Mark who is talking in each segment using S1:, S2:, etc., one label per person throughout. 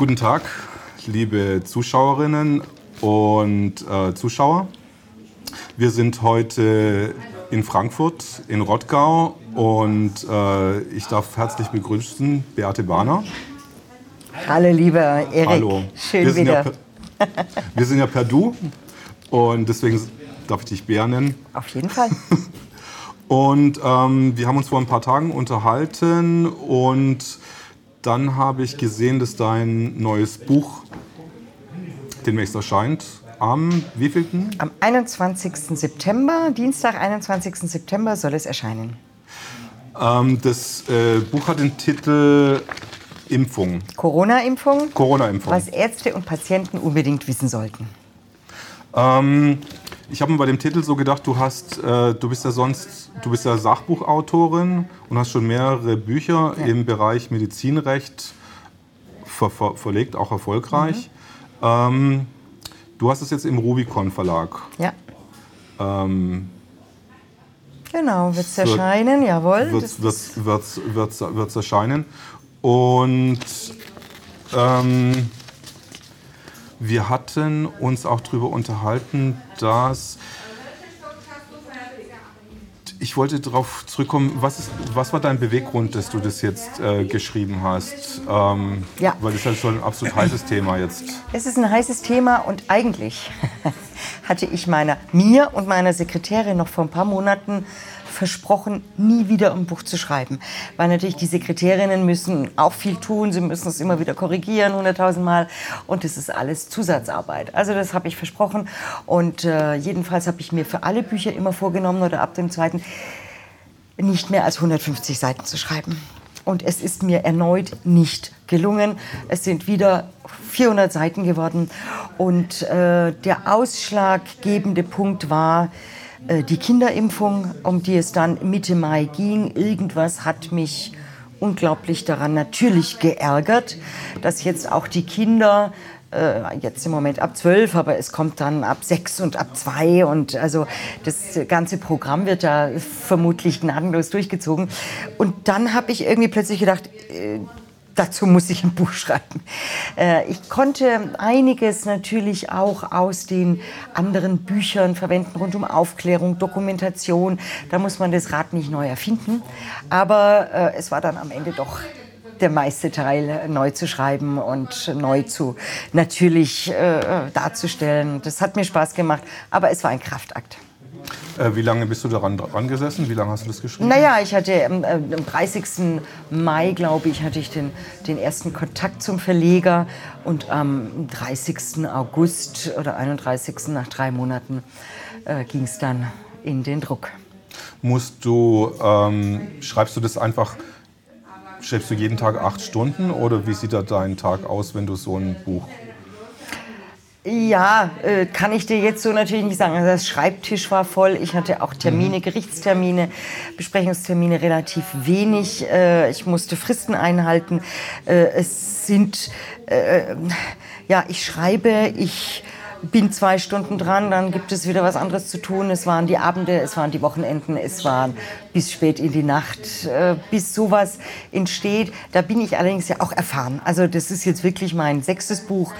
S1: Guten Tag, liebe Zuschauerinnen und äh, Zuschauer. Wir sind heute in Frankfurt, in Rottgau und äh, ich darf herzlich begrüßen Beate Bahner.
S2: Hallo, lieber Erik.
S1: Hallo.
S2: Schön
S1: wir
S2: wieder.
S1: Ja per, wir sind ja per Du und deswegen darf ich dich Bea nennen.
S2: Auf jeden Fall.
S1: Und ähm, wir haben uns vor ein paar Tagen unterhalten und dann habe ich gesehen, dass dein neues Buch demnächst erscheint. Am wievielten?
S2: Am 21. September, Dienstag, 21. September soll es erscheinen.
S1: Ähm, das äh, Buch hat den Titel Impfung.
S2: Corona-Impfung,
S1: Corona-Impfung.
S2: was Ärzte und Patienten unbedingt wissen sollten.
S1: Ähm, ich habe mir bei dem Titel so gedacht, du hast, äh, du bist ja sonst, du bist ja Sachbuchautorin und hast schon mehrere Bücher
S2: Ja.
S1: im Bereich Medizinrecht ver ver verlegt, auch erfolgreich.
S2: Mhm.
S1: Ähm, du hast es jetzt im Rubicon Verlag.
S2: Ja,
S1: Ähm,
S2: genau, wird es erscheinen, jawohl.
S1: wird
S2: Das-
S1: wird's, wird's, wird's, wird's erscheinen. Und ähm, wir hatten uns auch darüber unterhalten, dass ich wollte darauf zurückkommen, was, ist, was war dein Beweggrund, dass du das jetzt äh, geschrieben hast? Ähm,
S2: Ja.
S1: Weil das ist ja schon ein absolut heißes Thema jetzt.
S2: Es ist ein heißes Thema und eigentlich hatte ich meiner, mir und meiner Sekretärin noch vor ein paar Monaten versprochen, nie wieder ein Buch zu schreiben. Weil natürlich die Sekretärinnen müssen auch viel tun, sie müssen es immer wieder korrigieren, hunderttausend Mal. Und das ist alles Zusatzarbeit. Also das habe ich versprochen. Und äh, jedenfalls habe ich mir für alle Bücher immer vorgenommen oder ab dem zweiten, nicht mehr als 150 Seiten zu schreiben. Und es ist mir erneut nicht gelungen. Es sind wieder 400 Seiten geworden. Und äh, der ausschlaggebende Punkt war die Kinderimpfung, um die es dann Mitte Mai ging. Irgendwas hat mich unglaublich daran natürlich geärgert, dass jetzt auch die Kinder äh, jetzt im Moment ab 12, aber es kommt dann ab 6 und ab 2 und also das ganze Programm wird da vermutlich gnadenlos durchgezogen. Und dann habe ich irgendwie plötzlich gedacht, äh, dazu muss ich ein Buch schreiben. Äh, ich konnte einiges natürlich auch aus den anderen Büchern verwenden, rund um Aufklärung, Dokumentation. Da muss man das Rad nicht neu erfinden. Aber äh, es war dann am Ende doch der meiste Teil äh, neu zu schreiben und neu zu natürlich darzustellen. Das hat mir Spaß gemacht, aber es war ein Kraftakt.
S1: Äh, wie lange bist du daran dran gesessen? Wie lange hast du das geschrieben?
S2: Naja, ich hatte ähm, äh, am 30. Mai, glaube ich, hatte ich den, den ersten Kontakt zum Verleger und am 30. August oder 31. nach drei Monaten äh, ging es dann in den Druck.
S1: Musst du, ähm, schreibst du das einfach, schreibst du jeden Tag acht Stunden oder wie sieht da dein Tag aus, wenn du so ein Buch
S2: Ja, äh, kann ich dir jetzt so natürlich nicht sagen. Also das Schreibtisch war voll. Ich hatte auch Termine, Gerichtstermine, Besprechungstermine relativ wenig. Äh, ich musste Fristen einhalten. Äh, es sind, äh, ja, ich schreibe, ich bin zwei Stunden dran, dann gibt es wieder was anderes zu tun. Es waren die Abende, es waren die Wochenenden, es waren bis spät in die Nacht, äh, bis sowas entsteht. Da bin ich allerdings ja auch erfahren. Also das ist jetzt wirklich mein sechstes Buch.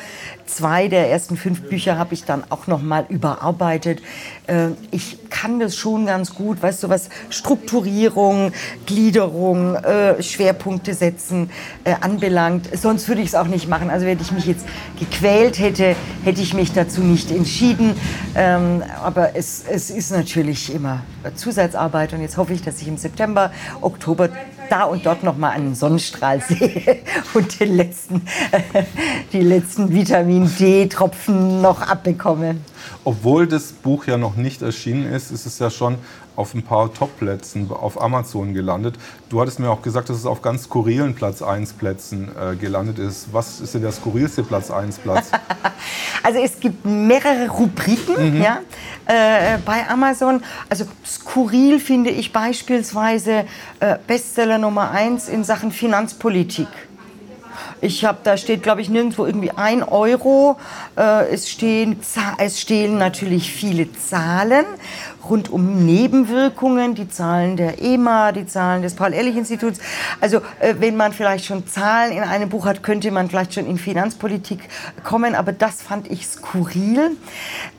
S2: Zwei der ersten fünf Bücher habe ich dann auch noch mal überarbeitet. Äh, ich kann das schon ganz gut, weißt du, was Strukturierung, Gliederung, äh, Schwerpunkte setzen äh, anbelangt. Sonst würde ich es auch nicht machen. Also wenn ich mich jetzt gequält hätte, hätte ich mich dazu nicht entschieden. Ähm, aber es, es ist natürlich immer Zusatzarbeit und jetzt hoffe ich, dass ich im September, Oktober da und dort noch mal einen Sonnenstrahl sehe und den letzten, die letzten Vitamin D-Tropfen noch abbekomme.
S1: Obwohl das Buch ja noch nicht erschienen ist, ist es ja schon auf ein paar Top-Plätzen auf Amazon gelandet. Du hattest mir auch gesagt, dass es auf ganz skurrilen Platz 1 Plätzen äh, gelandet ist. Was ist denn der skurrilste Platz 1 Platz?
S2: Also es gibt mehrere Rubriken ja, äh, bei Amazon. Also skurril finde ich beispielsweise äh, Bestseller Nummer 1 in Sachen Finanzpolitik. Ich habe, da steht, glaube ich, nirgendwo irgendwie ein Euro. Äh, es, stehen, es stehen natürlich viele Zahlen. Rund um Nebenwirkungen, die Zahlen der EMA, die Zahlen des Paul-Ehrlich-Instituts. Also äh, wenn man vielleicht schon Zahlen in einem Buch hat, könnte man vielleicht schon in Finanzpolitik kommen, aber das fand ich skurril.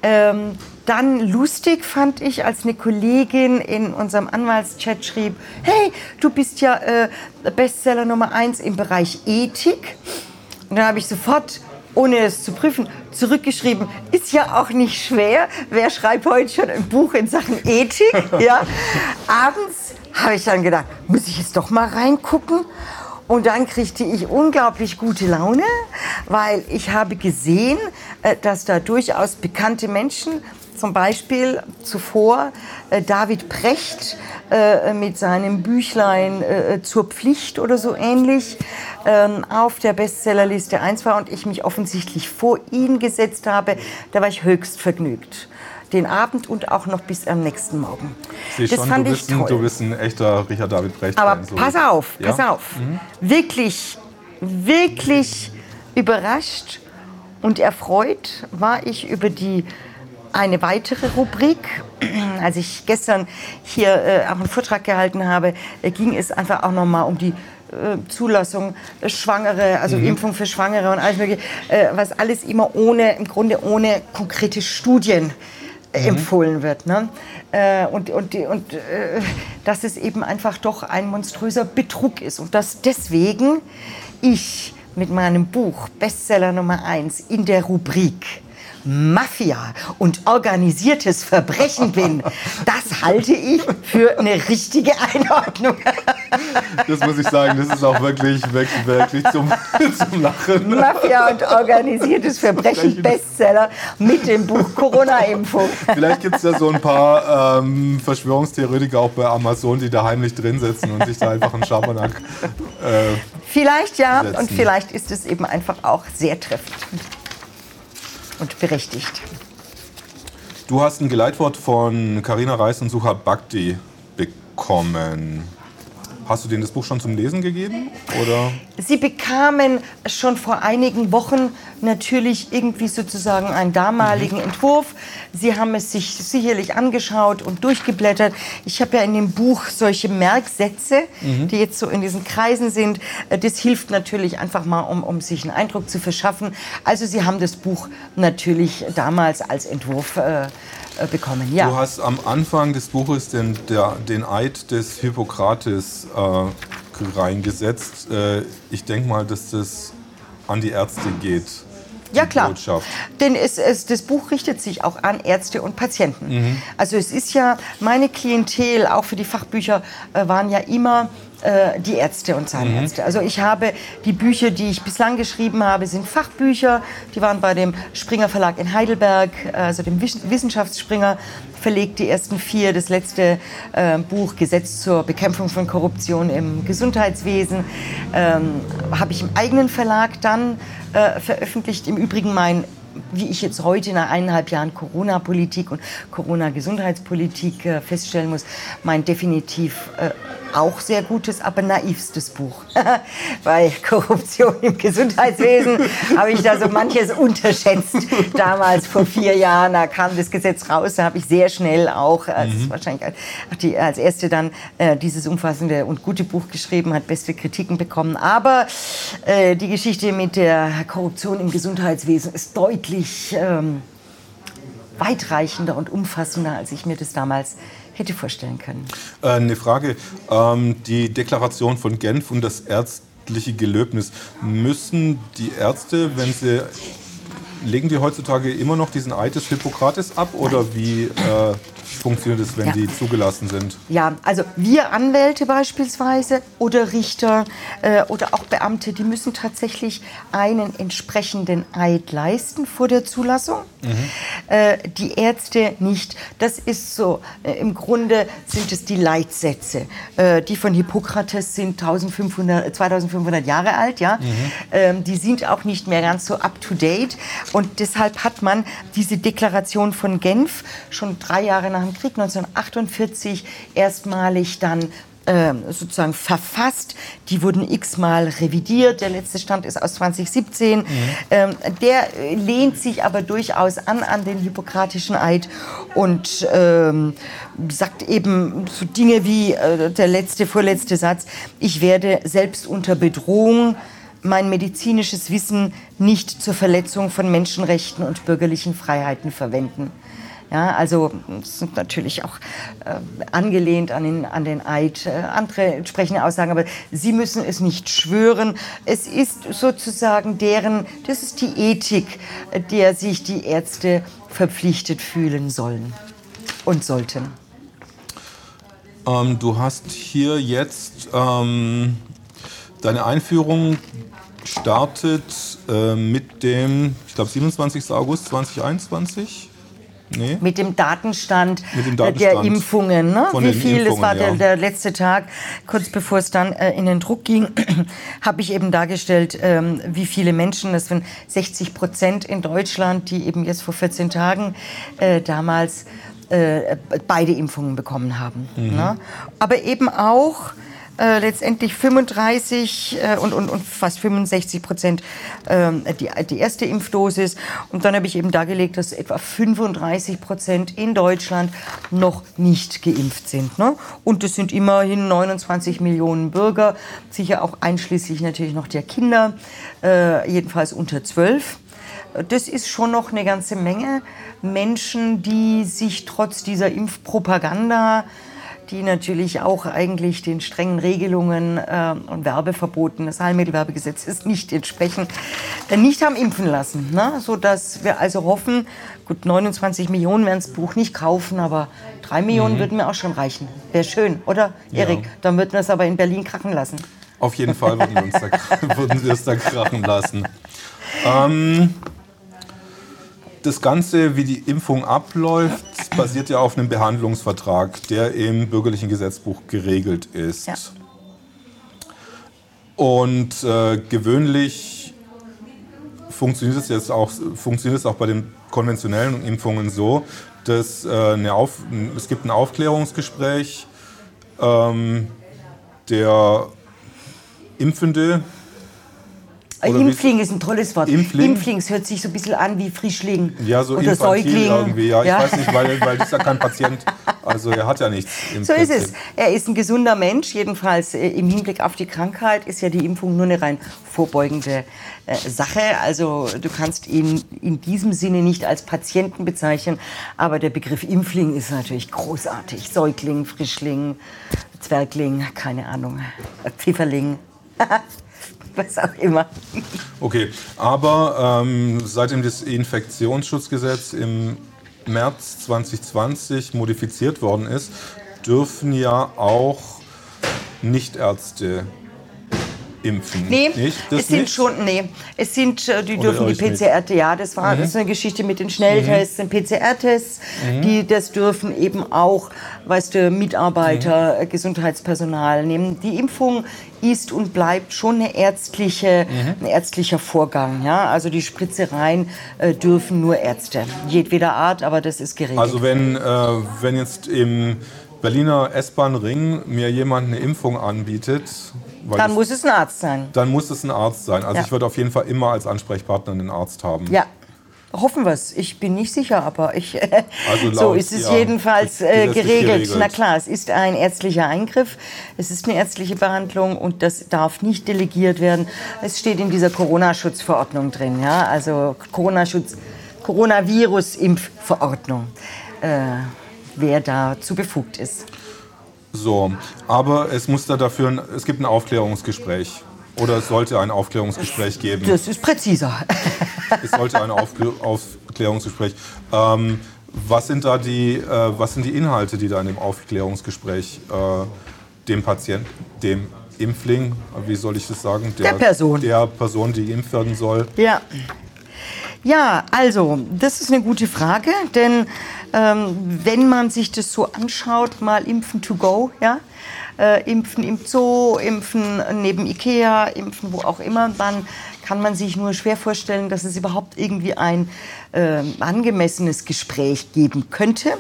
S2: Ähm, dann lustig fand ich, als eine Kollegin in unserem Anwaltschat schrieb, hey, du bist ja äh, Bestseller Nummer eins im Bereich Ethik. Und dann habe ich sofort ohne es zu prüfen, zurückgeschrieben. Ist ja auch nicht schwer. Wer schreibt heute schon ein Buch in Sachen Ethik? Ja. Abends habe ich dann gedacht, muss ich jetzt doch mal reingucken. Und dann kriegte ich unglaublich gute Laune, weil ich habe gesehen, äh, dass da durchaus bekannte Menschen zum Beispiel zuvor äh, David Precht äh, mit seinem Büchlein äh, zur Pflicht oder so ähnlich ähm, auf der Bestsellerliste 1 war und ich mich offensichtlich vor ihn gesetzt habe. Da war ich höchst vergnügt den Abend und auch noch bis am nächsten Morgen.
S1: das schon, fand du bist, ich toll. Du bist ein echter Richard David Brecht.
S2: Aber so. pass auf, pass ja? auf. Mhm. Wirklich, wirklich überrascht und erfreut war ich über die eine weitere Rubrik. Als ich gestern hier äh, auch einen Vortrag gehalten habe, äh, ging es einfach auch noch mal um die äh, Zulassung äh, Schwangere, also mhm. Impfung für Schwangere und alles mögliche, äh, was alles immer ohne, im Grunde ohne konkrete Studien mhm. empfohlen wird. Ne? und und, und dass es eben einfach doch ein monströser Betrug ist und dass deswegen ich mit meinem Buch Bestseller Nummer 1 in der Rubrik Mafia und organisiertes Verbrechen bin, das halte ich für eine richtige Einordnung.
S1: Das muss ich sagen, das ist auch wirklich, wirklich, wirklich zum, zum Lachen.
S2: Mafia und organisiertes Verbrechen Bestseller mit dem Buch Corona-Impfung.
S1: Vielleicht gibt es ja so ein paar ähm, Verschwörungstheoretiker auch bei Amazon, die da heimlich drin sitzen und sich da einfach einen Schabernack.
S2: Äh, vielleicht ja, setzen. und vielleicht ist es eben einfach auch sehr treffend und berechtigt.
S1: Du hast ein Geleitwort von Karina Reis und Suha Bhakti bekommen. Hast du denen das Buch schon zum Lesen gegeben? Oder?
S2: Sie bekamen schon vor einigen Wochen natürlich irgendwie sozusagen einen damaligen mhm. Entwurf. Sie haben es sich sicherlich angeschaut und durchgeblättert. Ich habe ja in dem Buch solche Merksätze, mhm. die jetzt so in diesen Kreisen sind. Äh, das hilft natürlich einfach mal, um, um sich einen Eindruck zu verschaffen. Also Sie haben das Buch natürlich damals als Entwurf äh, äh, bekommen. Ja.
S1: Du hast am Anfang des Buches den, der, den Eid des Hippokrates äh, reingesetzt. Äh, ich denke mal, dass das an die Ärzte geht.
S2: Ja klar, Botschaft. denn es, es, das Buch richtet sich auch an Ärzte und Patienten. Mhm. Also es ist ja, meine Klientel, auch für die Fachbücher, äh, waren ja immer äh, die Ärzte und Zahnärzte. Mhm. Also ich habe die Bücher, die ich bislang geschrieben habe, sind Fachbücher. Die waren bei dem Springer Verlag in Heidelberg, also dem Wissenschaftsspringer verlegt. Die ersten vier, das letzte äh, Buch Gesetz zur Bekämpfung von Korruption im Gesundheitswesen, ähm, habe ich im eigenen Verlag dann äh, veröffentlicht. Im Übrigen mein wie ich jetzt heute nach eineinhalb Jahren Corona-Politik und Corona-Gesundheitspolitik äh, feststellen muss, mein definitiv äh, auch sehr gutes, aber naivstes Buch. Bei Korruption im Gesundheitswesen habe ich da so manches unterschätzt. Damals vor vier Jahren, da kam das Gesetz raus, da habe ich sehr schnell auch, als mhm. wahrscheinlich die, als erste dann äh, dieses umfassende und gute Buch geschrieben, hat beste Kritiken bekommen. Aber äh, die Geschichte mit der Korruption im Gesundheitswesen ist deutlich ähm, weitreichender und umfassender, als ich mir das damals hätte vorstellen können.
S1: Äh, eine Frage. Ähm, die Deklaration von Genf und das ärztliche Gelöbnis. Müssen die Ärzte, wenn sie. Legen die heutzutage immer noch diesen Eid des Hippokrates ab oder wie äh, funktioniert es, wenn ja. die zugelassen sind?
S2: Ja, also wir Anwälte beispielsweise oder Richter äh, oder auch Beamte, die müssen tatsächlich einen entsprechenden Eid leisten vor der Zulassung. Mhm. Äh, die Ärzte nicht. Das ist so, äh, im Grunde sind es die Leitsätze. Äh, die von Hippokrates sind 1500, 2500 Jahre alt. Ja? Mhm. Ähm, die sind auch nicht mehr ganz so up-to-date. Und deshalb hat man diese Deklaration von Genf schon drei Jahre nach dem Krieg 1948 erstmalig dann äh, sozusagen verfasst. Die wurden x-mal revidiert. Der letzte Stand ist aus 2017. Mhm. Ähm, der lehnt sich aber durchaus an an den Hippokratischen Eid und ähm, sagt eben so Dinge wie äh, der letzte, vorletzte Satz, ich werde selbst unter Bedrohung mein medizinisches Wissen nicht zur Verletzung von Menschenrechten und bürgerlichen Freiheiten verwenden. Ja, also sind natürlich auch äh, angelehnt an den, an den Eid, äh, andere entsprechende Aussagen, aber sie müssen es nicht schwören. Es ist sozusagen deren, das ist die Ethik, der sich die Ärzte verpflichtet fühlen sollen und sollten.
S1: Ähm, du hast hier jetzt ähm, deine Einführung startet äh, mit dem, ich glaube, 27. August 2021.
S2: Nee. Mit dem Datenstand, Mit dem Datenstand der Impfungen. Ne? Wie viel, das war der, der, letzte Tag, kurz bevor es dann äh, in den Druck ging, habe ich eben dargestellt, ähm, wie viele Menschen, das sind 60 Prozent in Deutschland, die eben jetzt vor 14 Tagen äh, damals äh, beide Impfungen bekommen haben. Mhm. Ne? Aber eben auch äh, letztendlich 35 äh, und, und, und fast 65 Prozent äh, die, die erste Impfdosis. Und dann habe ich eben dargelegt, dass etwa 35 Prozent in Deutschland noch nicht geimpft sind. Ne? Und das sind immerhin 29 Millionen Bürger, sicher auch einschließlich natürlich noch der Kinder, äh, jedenfalls unter 12 das ist schon noch eine ganze Menge Menschen, die sich trotz dieser Impfpropaganda die natürlich auch eigentlich den strengen Regelungen äh, und Werbeverboten des Heilmittelwerbegesetzes nicht entsprechen, äh, nicht haben impfen lassen. Ne? Sodass wir also hoffen, gut, 29 Millionen werden das Buch nicht kaufen, aber 3 Millionen mhm. würden mir auch schon reichen. Wäre schön, oder, Erik? Ja. Dann würden wir es aber in Berlin krachen lassen.
S1: Auf jeden Fall würden wir, uns da, es da krachen lassen. Ähm, das Ganze, wie die Impfung abläuft, basiert ja auf einem Behandlungsvertrag, der im bürgerlichen Gesetzbuch geregelt ist. Ja. Und äh, gewöhnlich funktioniert es jetzt auch, funktioniert es auch bei den konventionellen Impfungen so, dass äh, eine Auf, es gibt ein Aufklärungsgespräch. Ähm, der Impfende
S2: Impfling ist ein tolles Wort. Impfling? Impflings hört sich so ein bisschen an wie Frischling
S1: ja, so oder Säugling. Irgendwie. Ja, ja, ich weiß nicht, weil, weil das ist ja kein Patient. Also er hat ja nichts.
S2: so Prinzip. ist es. Er ist ein gesunder Mensch. Jedenfalls äh, im Hinblick auf die Krankheit ist ja die Impfung nur eine rein vorbeugende äh, Sache. Also du kannst ihn in diesem Sinne nicht als Patienten bezeichnen. Aber der Begriff Impfling ist natürlich großartig. Säugling, Frischling, Zwergling, keine Ahnung, Pfifferling. was auch immer.
S1: Okay, aber ähm, seitdem das Infektionsschutzgesetz im März 2020 modifiziert worden ist, dürfen ja auch Nichtärzte impfen.
S2: Nee, nicht? Das es sind nicht? schon, nee, es sind, äh, die dürfen die PCR, ja, das war mhm. das eine Geschichte mit den Schnelltests, mhm. den PCR-Tests, mhm. die das dürfen eben auch, weißt du, Mitarbeiter, mhm. Gesundheitspersonal nehmen. Die Impfung ist und bleibt schon eine ärztliche, mhm. ein ärztlicher Vorgang. Ja? Also die Spritzereien äh, dürfen nur Ärzte, jedweder Art, aber das ist geregelt.
S1: Also wenn, äh, wenn jetzt im Berliner S-Bahn-Ring mir jemand eine Impfung anbietet,
S2: dann muss es ein Arzt sein.
S1: Dann muss es ein Arzt sein. Also ja. ich würde auf jeden Fall immer als Ansprechpartner einen Arzt haben.
S2: Ja. Hoffen wir es. Ich bin nicht sicher, aber ich, also laut, so ist es ja, jedenfalls äh, geregelt. geregelt. Na klar, es ist ein ärztlicher Eingriff, es ist eine ärztliche Behandlung und das darf nicht delegiert werden. Es steht in dieser Corona-Schutzverordnung drin, ja, also Corona-Schutz, Coronavirus-Impfverordnung, äh, wer dazu befugt ist.
S1: So, aber es muss da dafür, ein, es gibt ein Aufklärungsgespräch. Oder es sollte ein Aufklärungsgespräch geben.
S2: Das ist präziser.
S1: es sollte ein Aufklärungsgespräch. Ähm, was sind da die, äh, was sind die Inhalte, die da in dem Aufklärungsgespräch äh, dem Patienten, dem Impfling, wie soll ich das sagen?
S2: Der, der Person.
S1: Der Person, die geimpft werden soll.
S2: Ja. Ja, also, das ist eine gute Frage, denn ähm, wenn man sich das so anschaut, mal Impfen to go, ja, Äh, impfen im Zoo, impfen neben Ikea, impfen wo auch immer, dann kann man sich nur schwer vorstellen, dass es überhaupt irgendwie ein äh, angemessenes Gespräch geben könnte.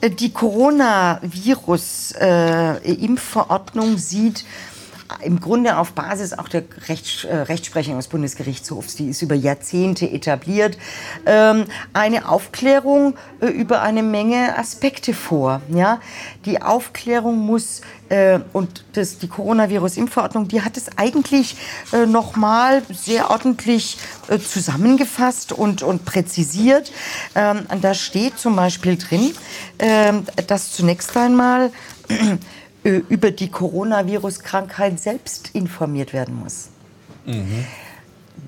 S2: Äh, die Coronavirus-Impfverordnung äh, sieht im Grunde auf Basis auch der Rechts, äh, Rechtsprechung des Bundesgerichtshofs, die ist über Jahrzehnte etabliert, ähm, eine Aufklärung äh, über eine Menge Aspekte vor. Ja? Die Aufklärung muss äh, und das, die Coronavirus-Impfverordnung, die hat es eigentlich äh, noch mal sehr ordentlich äh, zusammengefasst und, und präzisiert. Ähm, da steht zum Beispiel drin, äh, dass zunächst einmal über die Coronavirus-Krankheit selbst informiert werden muss. Mhm.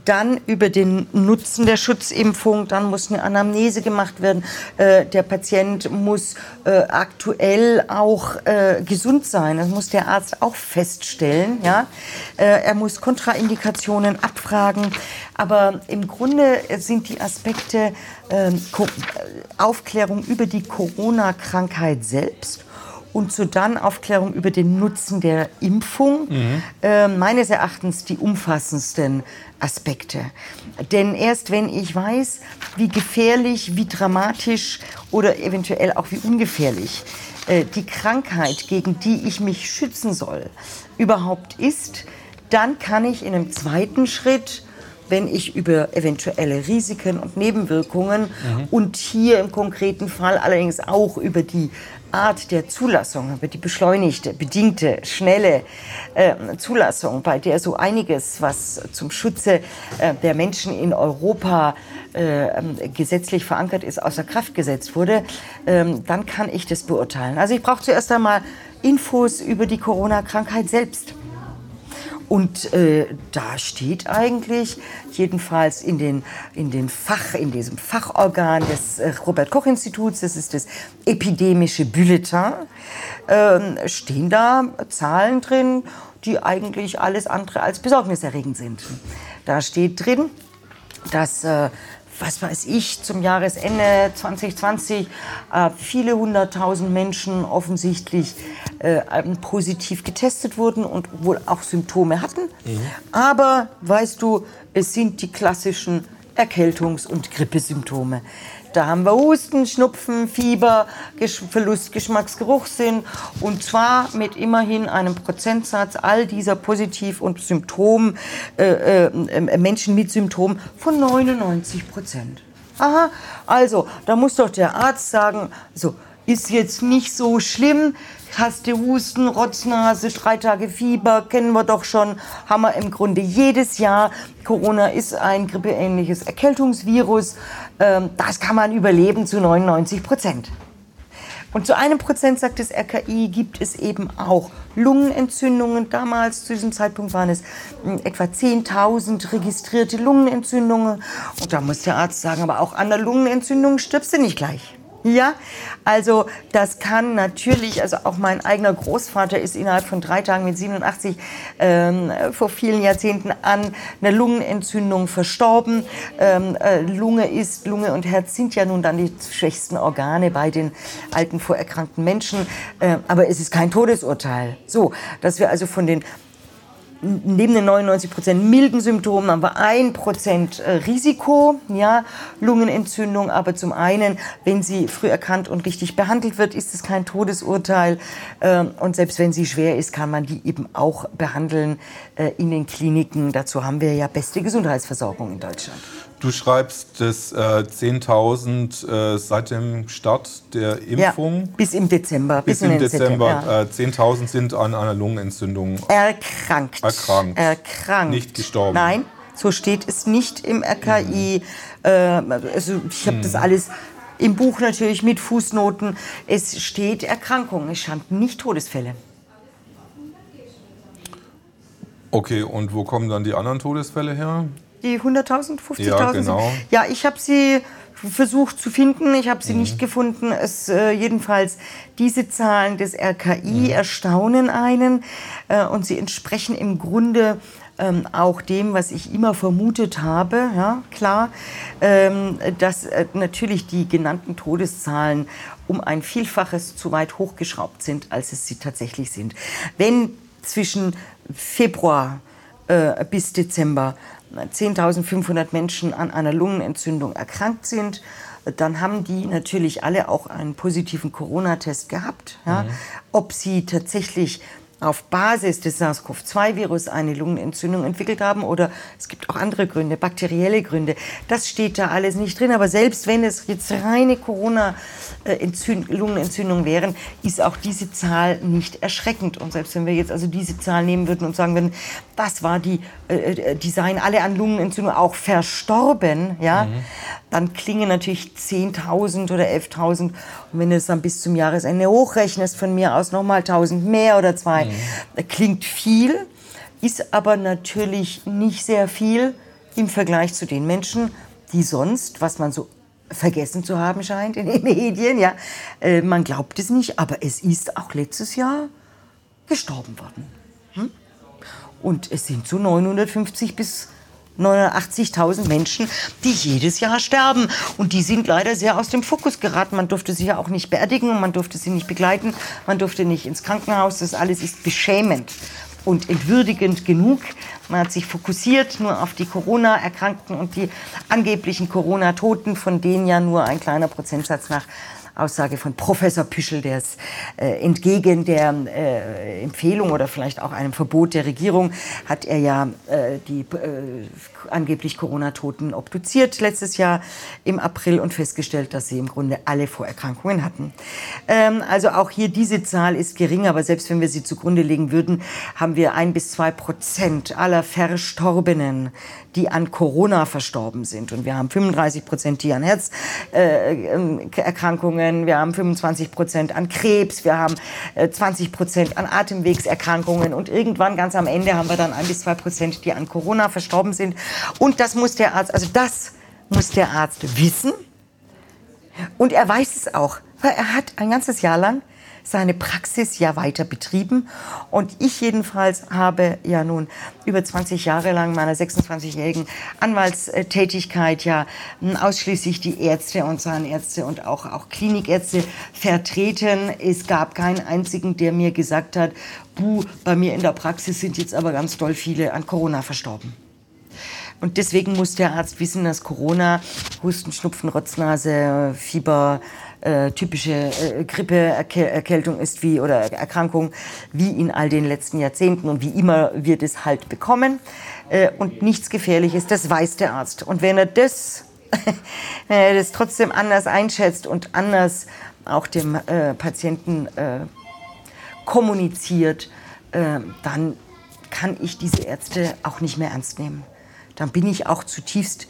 S2: Dann über den Nutzen der Schutzimpfung, dann muss eine Anamnese gemacht werden. Äh, der Patient muss äh, aktuell auch äh, gesund sein. Das muss der Arzt auch feststellen. Ja? Äh, er muss Kontraindikationen abfragen. Aber im Grunde sind die Aspekte ähm, Aufklärung über die Corona-Krankheit selbst und so dann Aufklärung über den Nutzen der Impfung mhm. äh, meines Erachtens die umfassendsten Aspekte. Denn erst wenn ich weiß, wie gefährlich, wie dramatisch oder eventuell auch wie ungefährlich äh, die Krankheit, gegen die ich mich schützen soll, überhaupt ist, dann kann ich in einem zweiten Schritt wenn ich über eventuelle Risiken und Nebenwirkungen mhm. und hier im konkreten Fall allerdings auch über die Art der Zulassung, über die beschleunigte, bedingte, schnelle äh, Zulassung, bei der so einiges, was zum Schutze äh, der Menschen in Europa äh, ähm, gesetzlich verankert ist, außer Kraft gesetzt wurde, ähm, dann kann ich das beurteilen. Also ich brauche zuerst einmal Infos über die Corona-Krankheit selbst. Und äh, da steht eigentlich, jedenfalls in, den, in, den Fach, in diesem Fachorgan des äh, Robert-Koch-Instituts, das ist das Epidemische Bulletin, äh, stehen da Zahlen drin, die eigentlich alles andere als besorgniserregend sind. Da steht drin, dass äh, was weiß ich, zum Jahresende 2020 äh, viele hunderttausend Menschen offensichtlich äh, positiv getestet wurden und wohl auch Symptome hatten. Mhm. Aber weißt du, es sind die klassischen Erkältungs- und Grippesymptome. Da haben wir Husten, Schnupfen, Fieber, Verlust Geschmacksgeruchssinn und zwar mit immerhin einem Prozentsatz all dieser Positiv- und Symptom, äh, äh, Menschen mit Symptomen von 99 Prozent. Aha, also da muss doch der Arzt sagen, so ist jetzt nicht so schlimm, hast du Husten, Rotznase, drei Tage Fieber, kennen wir doch schon, haben wir im Grunde jedes Jahr. Corona ist ein grippeähnliches Erkältungsvirus. Ähm, das kann man überleben zu 99 Prozent. Und zu einem Prozent, sagt das RKI, gibt es eben auch Lungenentzündungen. Damals, zu diesem Zeitpunkt, waren es hm, etwa 10.000 registrierte Lungenentzündungen. Und da muss der Arzt sagen, aber auch an der Lungenentzündung stirbst du nicht gleich. Ja, also das kann natürlich, also auch mein eigener Großvater ist innerhalb von drei Tagen mit 87 ähm, vor vielen Jahrzehnten an einer Lungenentzündung verstorben. Ähm, äh, Lunge ist, Lunge und Herz sind ja nun dann die schwächsten Organe bei den alten vorerkrankten Menschen, äh, aber es ist kein Todesurteil. So, dass wir also von den neben den 99 Prozent milden Symptomen haben wir ein Prozent äh, Risiko, ja, Lungenentzündung. Aber zum einen, wenn sie früh erkannt und richtig behandelt wird, ist es kein Todesurteil. Ähm, und selbst wenn sie schwer ist, kann man die eben auch behandeln äh, in den Kliniken. Dazu haben wir ja beste Gesundheitsversorgung in Deutschland.
S1: Du schreibst, dass äh, 10.000 äh, seit dem Start der Impfung.
S2: Ja, bis im Dezember.
S1: Bis, bis im Dezember. Ja. Äh, 10.000 sind an einer Lungenentzündung
S2: erkrankt.
S1: Erkrankt.
S2: Erkrankt.
S1: Nicht gestorben.
S2: Nein, so steht es nicht im RKI. Mhm. Äh, also ich habe mhm. das alles im Buch natürlich mit Fußnoten. Es steht Erkrankung, es stand nicht Todesfälle.
S1: Okay, und wo kommen dann die anderen Todesfälle her?
S2: Die 100.000, 50.000?
S1: Ja, genau.
S2: Ja, ich habe sie versucht zu finden. Ich habe sie mhm. nicht gefunden. Es, äh, jedenfalls diese Zahlen des RKI mhm. erstaunen einen äh, und sie entsprechen im Grunde ähm, auch dem, was ich immer vermutet habe, ja, klar, ähm, dass äh, natürlich die genannten Todeszahlen um ein Vielfaches zu weit hochgeschraubt sind, als es sie tatsächlich sind. Wenn zwischen Februar äh, bis Dezember 10.500 Menschen an einer Lungenentzündung erkrankt sind, dann haben die natürlich alle auch einen positiven Corona-Test gehabt. Ja. Mhm. Ob sie tatsächlich auf Basis des SARS-CoV-2-Virus eine Lungenentzündung entwickelt haben oder es gibt auch andere Gründe, bakterielle Gründe. Das steht da alles nicht drin. Aber selbst wenn es jetzt reine Corona-Lungenentzündungen wären, ist auch diese Zahl nicht erschreckend. Und selbst wenn wir jetzt also diese Zahl nehmen würden und sagen würden, das war die, äh, äh die seien alle an Lungenentzündung auch verstorben, ja, mhm. dann klingen natürlich 10.000 oder 11.000. Und wenn du es dann bis zum Jahresende hochrechnest, von mir aus nochmal 1.000 mehr oder zwei, Mhm. Klingt viel, ist aber natürlich nicht sehr viel im Vergleich zu den Menschen, die sonst, was man so vergessen zu haben scheint in den Medien, ja, äh, man glaubt es nicht, aber es ist auch letztes Jahr gestorben worden. Hm? Und es sind so 950 bis 980.000 Menschen, die jedes Jahr sterben. Und die sind leider sehr aus dem Fokus geraten. Man durfte sie ja auch nicht beerdigen und man durfte sie nicht begleiten. Man durfte nicht ins Krankenhaus. Das alles ist beschämend und entwürdigend genug. Man hat sich fokussiert nur auf die Corona-Erkrankten und die angeblichen Corona-Toten, von denen ja nur ein kleiner Prozentsatz nach Aussage von Professor Püschel, der es äh, entgegen der äh, Empfehlung oder vielleicht auch einem Verbot der Regierung hat er ja äh, die äh, angeblich Corona-Toten obduziert letztes Jahr im April und festgestellt, dass sie im Grunde alle Vorerkrankungen hatten. Ähm, also auch hier diese Zahl ist gering, aber selbst wenn wir sie zugrunde legen würden, haben wir ein bis zwei Prozent aller Verstorbenen, die an Corona verstorben sind. Und wir haben 35 Prozent, die an Herzerkrankungen, äh, wir haben 25 Prozent an Krebs, wir haben äh, 20 Prozent an Atemwegserkrankungen und irgendwann ganz am Ende haben wir dann ein bis zwei Prozent, die an Corona verstorben sind. Und das muss der Arzt, also das muss der Arzt wissen. Und er weiß es auch, weil er hat ein ganzes Jahr lang seine Praxis ja weiter betrieben. Und ich jedenfalls habe ja nun über 20 Jahre lang meiner 26-jährigen Anwaltstätigkeit ja ausschließlich die Ärzte und Zahnärzte und auch, auch Klinikärzte vertreten. Es gab keinen einzigen, der mir gesagt hat, buh, bei mir in der Praxis sind jetzt aber ganz doll viele an Corona verstorben. Und deswegen muss der Arzt wissen, dass Corona, Husten, Schnupfen, Rotznase, Fieber, äh, typische äh, Grippeerkältung ist wie oder Erkrankung wie in all den letzten Jahrzehnten und wie immer wir das halt bekommen äh, und nichts Gefährliches, das weiß der Arzt. Und wenn er das, wenn er das trotzdem anders einschätzt und anders auch dem äh, Patienten äh, kommuniziert, äh, dann kann ich diese Ärzte auch nicht mehr ernst nehmen. Dann bin ich auch zutiefst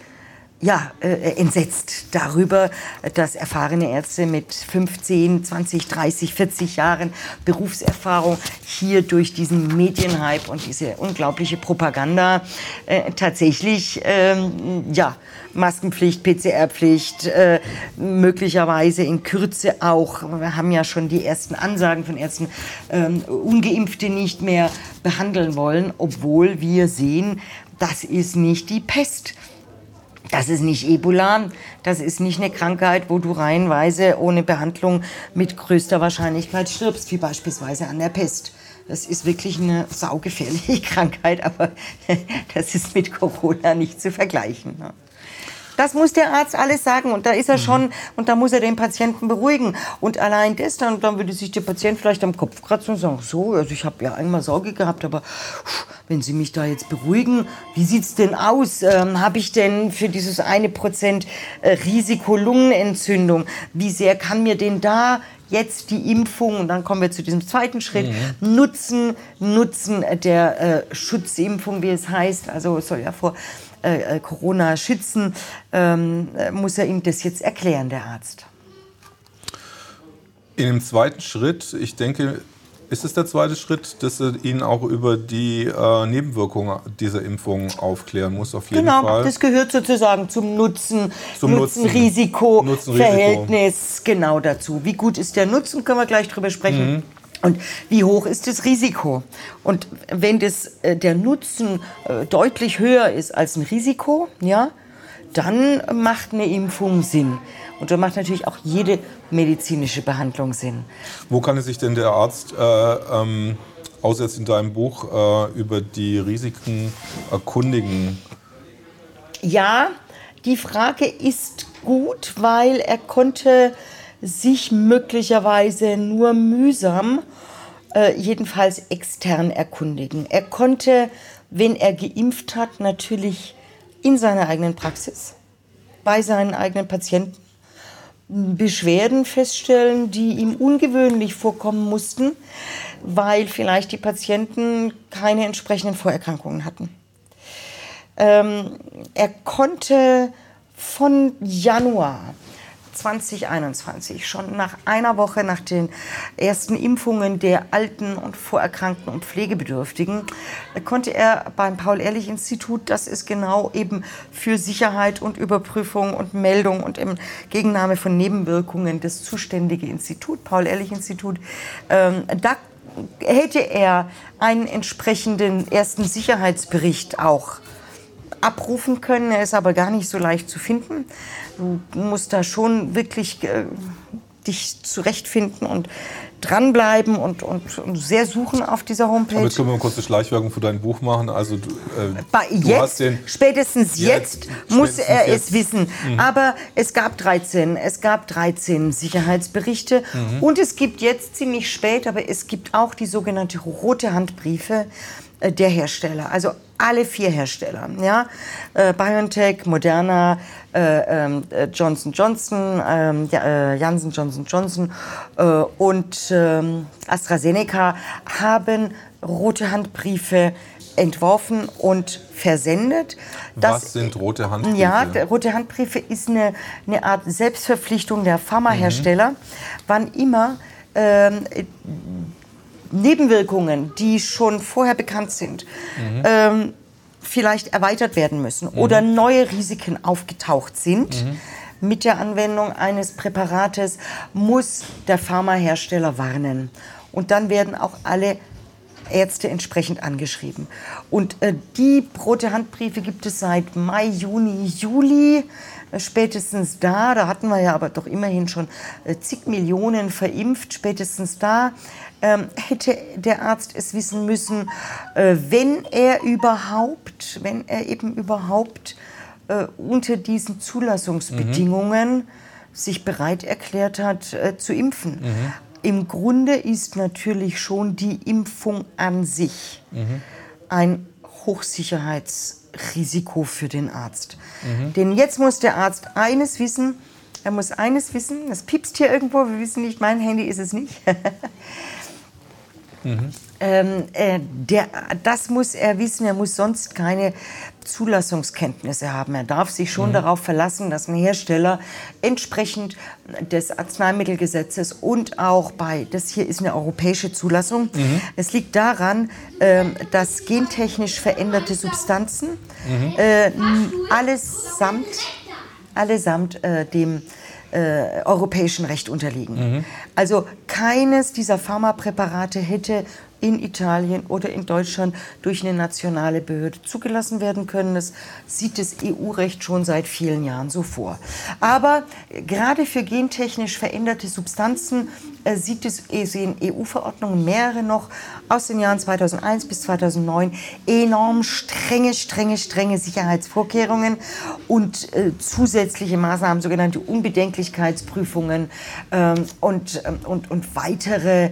S2: ja, äh, entsetzt darüber, dass erfahrene Ärzte mit 15, 20, 30, 40 Jahren Berufserfahrung hier durch diesen Medienhype und diese unglaubliche Propaganda äh, tatsächlich ähm, ja, Maskenpflicht, PCR-Pflicht, äh, möglicherweise in Kürze auch. Wir haben ja schon die ersten Ansagen von Ärzten, ähm, ungeimpfte nicht mehr behandeln wollen, obwohl wir sehen, das ist nicht die Pest. Das ist nicht Ebola, das ist nicht eine Krankheit, wo du reihenweise ohne Behandlung mit größter Wahrscheinlichkeit stirbst, wie beispielsweise an der Pest. Das ist wirklich eine saugefährliche Krankheit, aber das ist mit Corona nicht zu vergleichen. Das muss der Arzt alles sagen und da ist er mhm. schon und da muss er den Patienten beruhigen. Und allein das, dann, dann würde sich der Patient vielleicht am Kopf kratzen und sagen, so, also ich habe ja einmal Sorge gehabt, aber wenn Sie mich da jetzt beruhigen, wie sieht es denn aus? Ähm, habe ich denn für dieses eine Prozent äh, Risiko Lungenentzündung? Wie sehr kann mir denn da jetzt die Impfung, und dann kommen wir zu diesem zweiten Schritt, mhm. Nutzen, Nutzen der äh, Schutzimpfung, wie es heißt, also es soll ja vor äh, äh, Corona schützen, ähm, muss er ihm das jetzt erklären, der Arzt.
S1: In dem zweiten Schritt, ich denke, ist es der zweite Schritt, dass er ihn auch über die äh, Nebenwirkungen dieser Impfung aufklären muss, auf jeden
S2: genau,
S1: Fall? Genau,
S2: das gehört sozusagen zum Nutzen, zum Nutzen-Risiko-Verhältnis Nutzen, genau dazu. Wie gut ist der Nutzen, können wir gleich drüber sprechen. Mhm. Und wie hoch ist das Risiko? Und wenn das, äh, der Nutzen äh, deutlich höher ist als ein Risiko, ja, dann macht eine Impfung Sinn. Und da macht natürlich auch jede medizinische Behandlung Sinn.
S1: Wo kann es sich denn der Arzt, äh, ähm, außer jetzt in deinem Buch, äh, über die Risiken erkundigen?
S2: Ja, die Frage ist gut, weil er konnte sich möglicherweise nur mühsam, äh, jedenfalls extern erkundigen. Er konnte, wenn er geimpft hat, natürlich in seiner eigenen Praxis, bei seinen eigenen Patienten, Beschwerden feststellen, die ihm ungewöhnlich vorkommen mussten, weil vielleicht die Patienten keine entsprechenden Vorerkrankungen hatten. Ähm, er konnte von Januar 2021, schon nach einer Woche nach den ersten Impfungen der Alten und Vorerkrankten und Pflegebedürftigen, konnte er beim Paul-Ehrlich-Institut, das ist genau eben für Sicherheit und Überprüfung und Meldung und Entgegennahme von Nebenwirkungen das zuständige Institut, Paul-Ehrlich-Institut, ähm, da hätte er einen entsprechenden ersten Sicherheitsbericht auch abrufen können. Er ist aber gar nicht so leicht zu finden. Du musst da schon wirklich äh, dich zurechtfinden und dranbleiben und, und, und, sehr suchen auf dieser Homepage. Aber
S1: jetzt können wir mal kurz eine Schleichwerbung für dein Buch machen. Also du,
S2: äh, Bei jetzt, spätestens jetzt, jetzt muss spätestens er jetzt. es wissen. Mhm. Aber es gab 13, es gab 13 Sicherheitsberichte mhm. und es gibt jetzt ziemlich spät, aber es gibt auch die sogenannte rote Handbriefe der Hersteller. Also alle vier Hersteller, ja, äh, BioNTech, Moderna, äh, ähm, äh, Johnson Johnson, ähm, äh, Janssen Johnson Johnson äh, und ähm, AstraZeneca haben rote Handbriefe entworfen und versendet.
S1: Das, Was sind rote Handbriefe?
S2: Ja, rote Handbriefe ist eine, eine Art Selbstverpflichtung der Pharmahersteller, mhm. wann immer ähm, Nebenwirkungen, die schon vorher bekannt sind, mhm. ähm, vielleicht erweitert werden müssen mhm. oder neue Risiken aufgetaucht sind. Mhm. Mit der Anwendung eines Präparates muss der Pharmahersteller warnen. Und dann werden auch alle Ärzte entsprechend angeschrieben. Und äh, die rote Handbriefe gibt es seit Mai, Juni, Juli. Spätestens da, da hatten wir ja aber doch immerhin schon äh, zig Millionen verimpft, spätestens da ähm, hätte der Arzt es wissen müssen, äh, wenn er überhaupt, wenn er eben überhaupt äh, unter diesen Zulassungsbedingungen mhm. sich bereit erklärt hat zu impfen. Mhm. Im Grunde ist natürlich schon die Impfung an sich mhm. ein Hochsicherheitsrisiko für den Arzt. Mhm. Denn jetzt muss der Arzt eines wissen, er muss eines wissen, das piepst hier irgendwo, wir wissen nicht, mein Handy ist es nicht. Mhm. Ähm, äh, der, das muss er wissen, er muss sonst keine Zulassungskenntnisse haben. Er darf sich schon mhm. darauf verlassen, dass ein Hersteller entsprechend des Arzneimittelgesetzes und auch bei, das hier ist eine europäische Zulassung, mhm. es liegt daran, äh, dass gentechnisch veränderte Substanzen mhm. äh, allesamt, allesamt äh, dem äh, europäischen Recht unterliegen. Mhm. Also keines dieser Pharmapräparate hätte in Italien oder in Deutschland durch eine nationale Behörde zugelassen werden können. Das sieht das EU-Recht schon seit vielen Jahren so vor. Aber gerade für gentechnisch veränderte Substanzen äh, sieht es sehen EU-Verordnungen, mehrere noch aus den Jahren 2001 bis 2009, enorm strenge, strenge, strenge Sicherheitsvorkehrungen und äh, zusätzliche Maßnahmen, sogenannte Unbedenklichkeitsprüfungen ähm, und, ähm, und, und weitere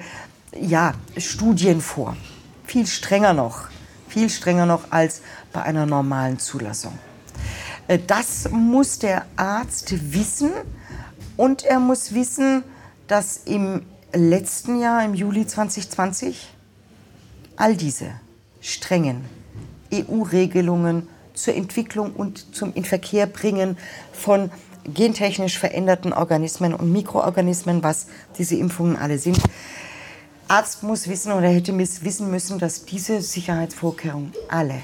S2: ja, Studien vor. Viel strenger noch, viel strenger noch als bei einer normalen Zulassung. Äh, das muss der Arzt wissen und er muss wissen, dass im letzten Jahr, im Juli 2020, all diese strengen EU-Regelungen zur Entwicklung und zum Inverkehrbringen von gentechnisch veränderten Organismen und Mikroorganismen, was diese Impfungen alle sind, Arzt muss wissen oder hätte wissen müssen, dass diese Sicherheitsvorkehrungen alle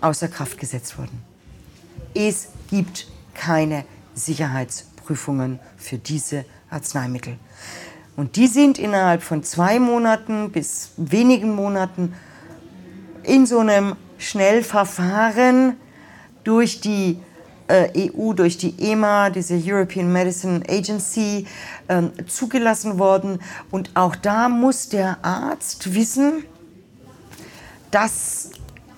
S2: außer Kraft gesetzt wurden. Es gibt keine Sicherheitsprüfungen für diese Arzneimittel. Und die sind innerhalb von zwei Monaten bis wenigen Monaten in so einem Schnellverfahren durch die äh, EU, durch die EMA, diese European Medicine Agency, ähm, zugelassen worden. Und auch da muss der Arzt wissen, dass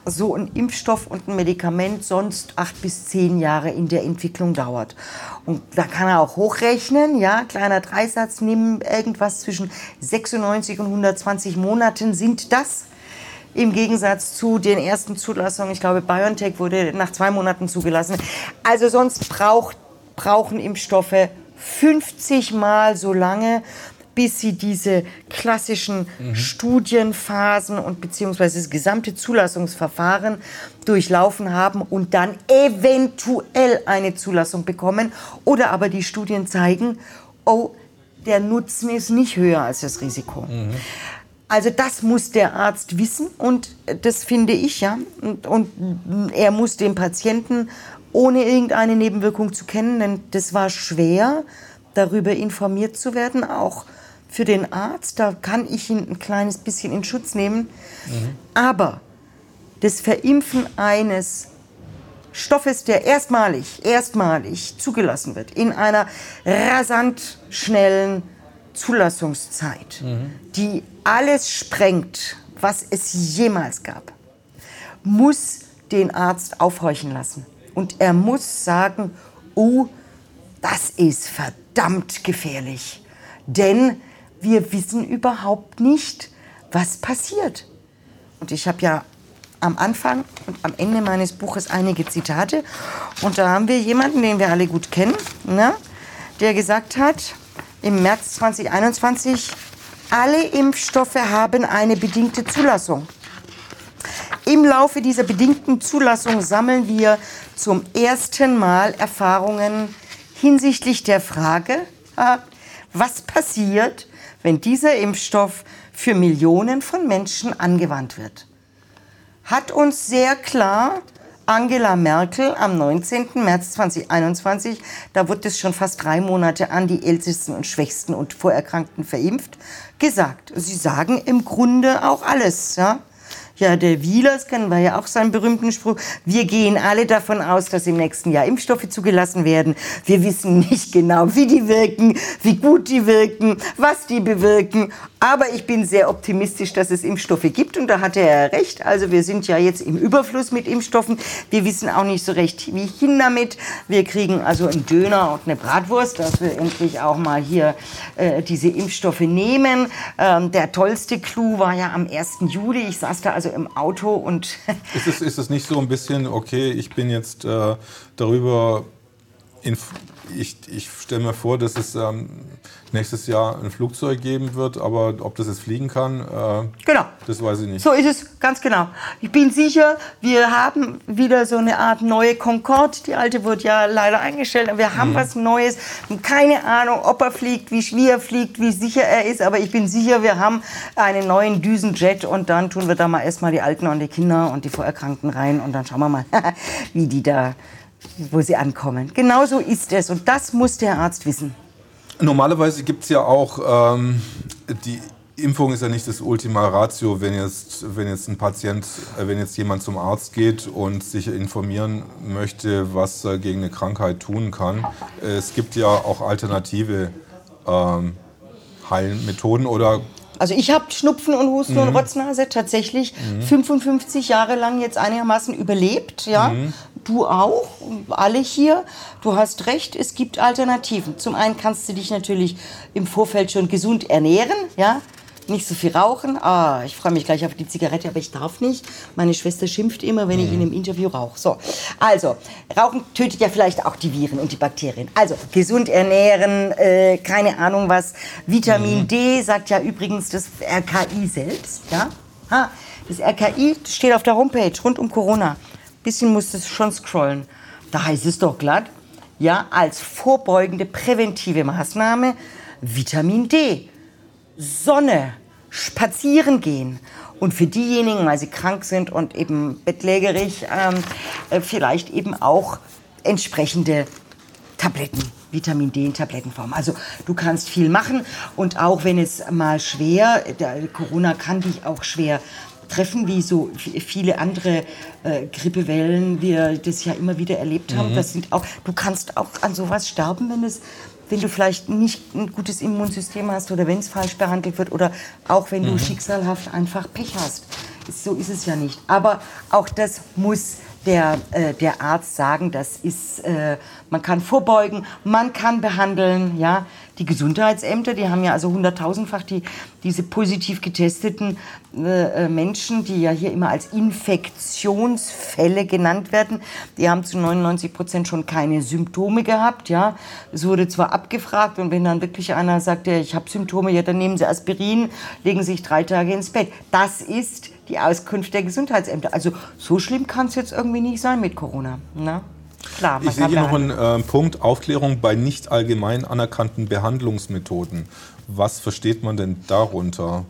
S2: so ein Impfstoff und ein Medikament sonst acht bis zehn Jahre in der Entwicklung dauert. Und da kann er auch hochrechnen, ja, kleiner Dreisatz, nehmen irgendwas zwischen 96 und 120 Monaten sind das. Im Gegensatz zu den ersten Zulassungen, ich glaube, BioNTech wurde nach zwei Monaten zugelassen. Also sonst braucht, brauchen Impfstoffe 50 Mal so lange, bis sie diese klassischen mhm. Studienphasen und beziehungsweise das gesamte Zulassungsverfahren durchlaufen haben und dann eventuell eine Zulassung bekommen. Oder aber die Studien zeigen, oh, der Nutzen ist nicht höher als das Risiko. Mhm. Also das muss der Arzt wissen und das finde ich ja. Und, und, er muss den Patienten ohne irgendeine Nebenwirkung zu kennen, denn das war schwer, darüber informiert zu werden, auch für den Arzt. Da kann ich ihn ein kleines bisschen in Schutz nehmen. Mhm. Aber das Verimpfen eines Stoffes, der erstmalig, erstmalig zugelassen wird, in einer rasant schnellen Zulassungszeit, mhm. die alles sprengt, was es jemals gab, muss den Arzt aufhorchen lassen. Und er muss sagen, oh, das ist verdammt gefährlich. Denn wir wissen überhaupt nicht, was passiert. Und ich habe ja am Anfang und am Ende meines Buches einige Zitate. Und da haben wir jemanden, den wir alle gut kennen, ne, der gesagt hat, im März 2021, alle Impfstoffe haben eine bedingte Zulassung. Im Laufe dieser bedingten Zulassung sammeln wir zum ersten Mal Erfahrungen hinsichtlich der Frage, was passiert, wenn dieser Impfstoff für Millionen von Menschen angewandt wird. Hat uns sehr klar Angela Merkel am 19. März 2021, da wurde es schon fast drei Monate an die Ältesten und Schwächsten und Vorerkrankten verimpft, gesagt. Sie sagen im Grunde auch alles. Ja? Ja, der Wielers kennen wir ja auch seinen berühmten Spruch. Wir gehen alle davon aus, dass im nächsten Jahr Impfstoffe zugelassen werden. Wir wissen nicht genau, wie die wirken, wie gut die wirken, was die bewirken. Aber ich bin sehr optimistisch, dass es Impfstoffe gibt und da hatte er recht. Also wir sind ja jetzt im Überfluss mit Impfstoffen. Wir wissen auch nicht so recht, wie hin damit. Wir kriegen also einen Döner und eine Bratwurst, dass wir endlich auch mal hier äh, diese Impfstoffe nehmen. Ähm, der tollste Clou war ja am 1. Juli. Ich saß da also im Auto und...
S1: ist, es, ist es nicht so ein bisschen, okay, ich bin jetzt äh, darüber... ich, ich stelle mir vor, dass es ähm, nächstes Jahr ein Flugzeug geben wird, aber ob das jetzt fliegen kann, äh,
S2: genau.
S1: das weiß ich nicht.
S2: So ist es, ganz genau. Ich bin sicher, wir haben wieder so eine Art neue Concorde. Die alte wurde ja leider eingestellt. Wir haben mhm. was Neues. Keine Ahnung, ob er fliegt, wie schwer er fliegt, wie sicher er ist, aber ich bin sicher, wir haben einen neuen Düsenjet und dann tun wir da mal erstmal die Alten und die Kinder und die Vorerkrankten rein und dann schauen wir mal, wie die da wo sie ankommen. Genau so ist es und das muss der Arzt wissen.
S1: Normalerweise gibt es ja auch, ähm, die Impfung ist ja nicht das Ultima Ratio, wenn jetzt, wenn jetzt ein Patient, äh, wenn jetzt jemand zum Arzt geht und sich informieren möchte, was er gegen eine Krankheit tun kann. Es gibt ja auch alternative ähm, Heilmethoden oder
S2: also ich habe Schnupfen und Husten mhm. und Rotznase tatsächlich mhm. 55 Jahre lang jetzt einigermaßen überlebt, ja. Mhm. Du auch, alle hier. Du hast recht, es gibt Alternativen. Zum einen kannst du dich natürlich im Vorfeld schon gesund ernähren, ja nicht so viel rauchen. Ah, ich freue mich gleich auf die Zigarette, aber ich darf nicht. Meine Schwester schimpft immer, wenn ich in einem Interview rauche. So, also, Rauchen tötet ja vielleicht auch die Viren und die Bakterien. Also, gesund ernähren, äh, keine Ahnung was. Vitamin mhm. D sagt ja übrigens das RKI selbst. Ja? Ha, das RKI steht auf der Homepage rund um Corona. Bisschen musst du schon scrollen. Da heißt es doch glatt, ja, als vorbeugende präventive Maßnahme Vitamin D. Sonne, spazieren gehen. Und für diejenigen, weil sie krank sind und eben bettlägerig, ähm, äh, vielleicht eben auch entsprechende Tabletten Vitamin D in Tablettenform. Also du kannst viel machen und auch wenn es mal schwer, Corona kann dich auch schwer treffen, wie so viele andere äh, Grippewellen wir das ja immer wieder erlebt haben. Mhm. Das sind auch, du kannst auch an sowas sterben, wenn es wenn du vielleicht nicht ein gutes Immunsystem hast oder wenn es falsch behandelt wird oder auch wenn mhm. du schicksalhaft einfach Pech hast. So ist es ja nicht. Aber auch das muss der, äh, der Arzt sagen, das ist, äh, man kann vorbeugen, man kann behandeln, ja. Die Gesundheitsämter, die haben ja also hunderttausendfach die, diese positiv getesteten äh, äh Menschen, die ja hier immer als Infektionsfälle genannt werden, die haben zu 99 Prozent schon keine Symptome gehabt, ja. Es wurde zwar abgefragt und wenn dann wirklich einer sagt, ja, ich habe Symptome, ja, dann nehmen Sie Aspirin, legen sich drei Tage ins Bett. Das ist die Auskunft der Gesundheitsämter. Also so schlimm kann es jetzt irgendwie nicht sein mit Corona. Ne?
S1: Klar, ich sehe hier noch einen äh, Punkt, Aufklärung bei nicht allgemein anerkannten Behandlungsmethoden. Was versteht man denn darunter?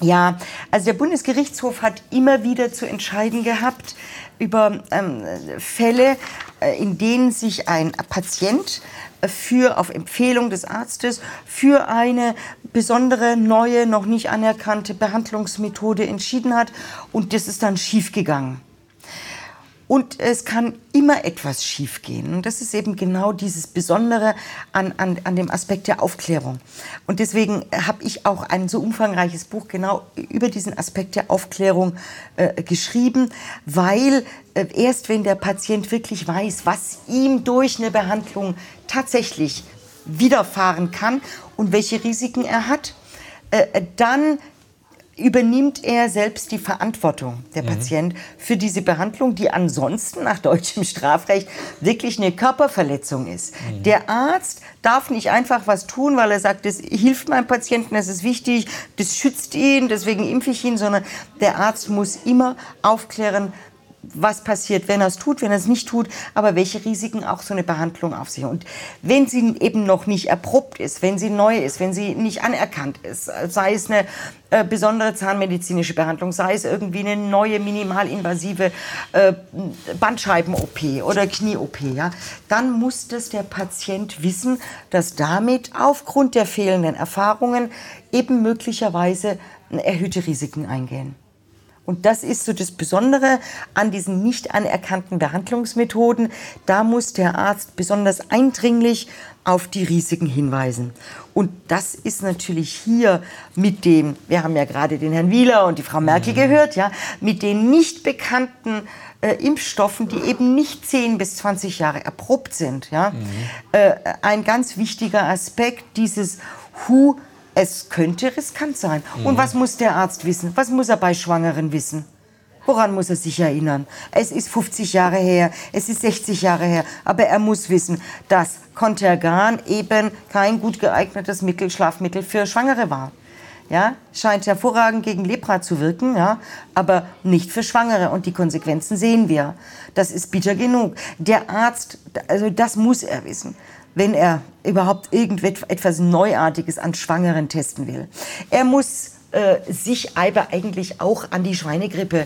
S2: Ja, also der Bundesgerichtshof hat immer wieder zu entscheiden gehabt über ähm, Fälle, äh, in denen sich ein Patient für auf Empfehlung des Arztes für eine besondere neue noch nicht anerkannte Behandlungsmethode entschieden hat und das ist dann schiefgegangen. Und es kann immer etwas schiefgehen. Und das ist eben genau dieses Besondere an, an, an dem Aspekt der Aufklärung. Und deswegen habe ich auch ein so umfangreiches Buch genau über diesen Aspekt der Aufklärung äh, geschrieben, weil äh, erst wenn der Patient wirklich weiß, was ihm durch eine Behandlung tatsächlich widerfahren kann und welche Risiken er hat, äh, dann übernimmt er selbst die Verantwortung, der mhm. Patient, für diese Behandlung, die ansonsten nach deutschem Strafrecht wirklich eine Körperverletzung ist. Mhm. Der Arzt darf nicht einfach was tun, weil er sagt, das hilft meinem Patienten, das ist wichtig, das schützt ihn, deswegen impfe ich ihn, sondern der Arzt muss immer aufklären, was passiert, wenn er es tut, wenn er es nicht tut, aber welche Risiken auch so eine Behandlung auf sich. Und wenn sie eben noch nicht erprobt ist, wenn sie neu ist, wenn sie nicht anerkannt ist, sei es eine äh, besondere zahnmedizinische Behandlung, sei es irgendwie eine neue minimalinvasive äh, Bandscheiben-OP oder Knie-OP, ja, dann muss das der Patient wissen, dass damit aufgrund der fehlenden Erfahrungen eben möglicherweise erhöhte Risiken eingehen. Und das ist so das Besondere an diesen nicht anerkannten Behandlungsmethoden. Da muss der Arzt besonders eindringlich auf die Risiken hinweisen. Und das ist natürlich hier mit dem, wir haben ja gerade den Herrn Wieler und die Frau Merkel mhm. gehört, ja, mit den nicht bekannten äh, Impfstoffen, die eben nicht 10 bis 20 Jahre erprobt sind, ja, mhm. äh, ein ganz wichtiger Aspekt dieses Who es könnte riskant sein. Mhm. Und was muss der Arzt wissen? Was muss er bei Schwangeren wissen? Woran muss er sich erinnern? Es ist 50 Jahre her, es ist 60 Jahre her, aber er muss wissen, dass Contergan eben kein gut geeignetes Mittel, Schlafmittel für Schwangere war. Ja, scheint hervorragend gegen Lepra zu wirken, ja, aber nicht für Schwangere. Und die Konsequenzen sehen wir. Das ist bitter genug. Der Arzt, also das muss er wissen wenn er überhaupt irgendetwas Neuartiges an Schwangeren testen will. Er muss äh, sich aber eigentlich auch an die Schweinegrippe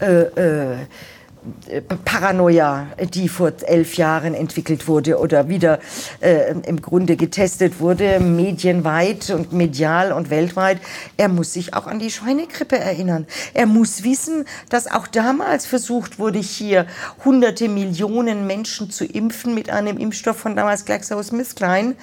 S2: äh, äh, Paranoia, die vor elf Jahren entwickelt wurde oder wieder äh, im Grunde getestet wurde, medienweit und medial und weltweit. Er muss sich auch an die Schweinegrippe erinnern. Er muss wissen, dass auch damals versucht wurde, hier hunderte Millionen Menschen zu impfen mit einem Impfstoff von damals GlaxoSmithKline,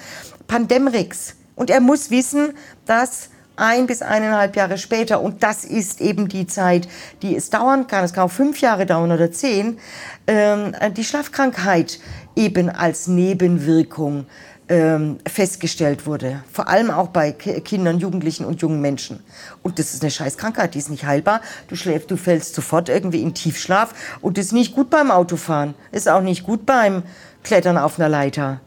S2: Pandemrix. Und er muss wissen, dass ein bis eineinhalb Jahre später, und das ist eben die Zeit, die es dauern kann, es kann auch fünf Jahre dauern oder zehn, ähm, die Schlafkrankheit eben als Nebenwirkung ähm, festgestellt wurde. Vor allem auch bei Kindern, Jugendlichen und jungen Menschen. Und das ist eine Scheißkrankheit, die ist nicht heilbar. Du schläfst, du fällst sofort irgendwie in Tiefschlaf und das ist nicht gut beim Autofahren. Ist auch nicht gut beim Klettern auf einer Leiter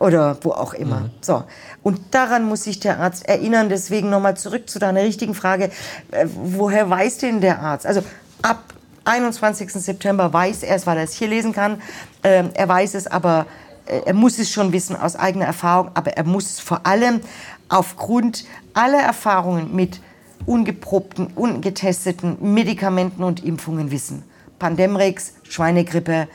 S2: oder wo auch immer. Mhm. So. Und daran muss sich der Arzt erinnern. Deswegen nochmal zurück zu deiner richtigen Frage. Äh, woher weiß denn der Arzt? Also ab 21. September weiß er es, weil er es hier lesen kann. Äh, er weiß es, aber äh, er muss es schon wissen aus eigener Erfahrung. Aber er muss es vor allem aufgrund aller Erfahrungen mit ungeprobten, ungetesteten Medikamenten und Impfungen wissen. Pandemrix, Schweinegrippe,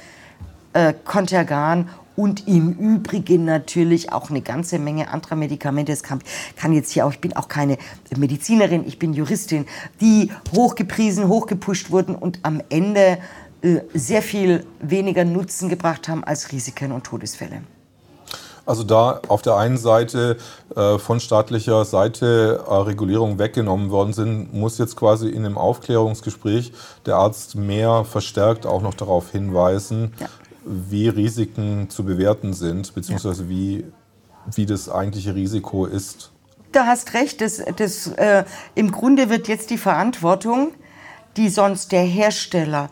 S2: äh, Contergan und im Übrigen natürlich auch eine ganze Menge anderer Medikamente. Es kann, kann jetzt hier auch, ich bin auch keine Medizinerin, ich bin Juristin, die hochgepriesen, hochgepusht wurden und am Ende äh, sehr viel weniger Nutzen gebracht haben als Risiken und Todesfälle.
S1: Also da auf der einen Seite äh, von staatlicher Seite äh, Regulierungen weggenommen worden sind, muss jetzt quasi in dem Aufklärungsgespräch der Arzt mehr verstärkt auch noch darauf hinweisen, ja. Wie Risiken zu bewerten sind, beziehungsweise wie, wie das eigentliche Risiko ist.
S2: Da hast recht, das, das, äh, im Grunde wird jetzt die Verantwortung, die sonst der Hersteller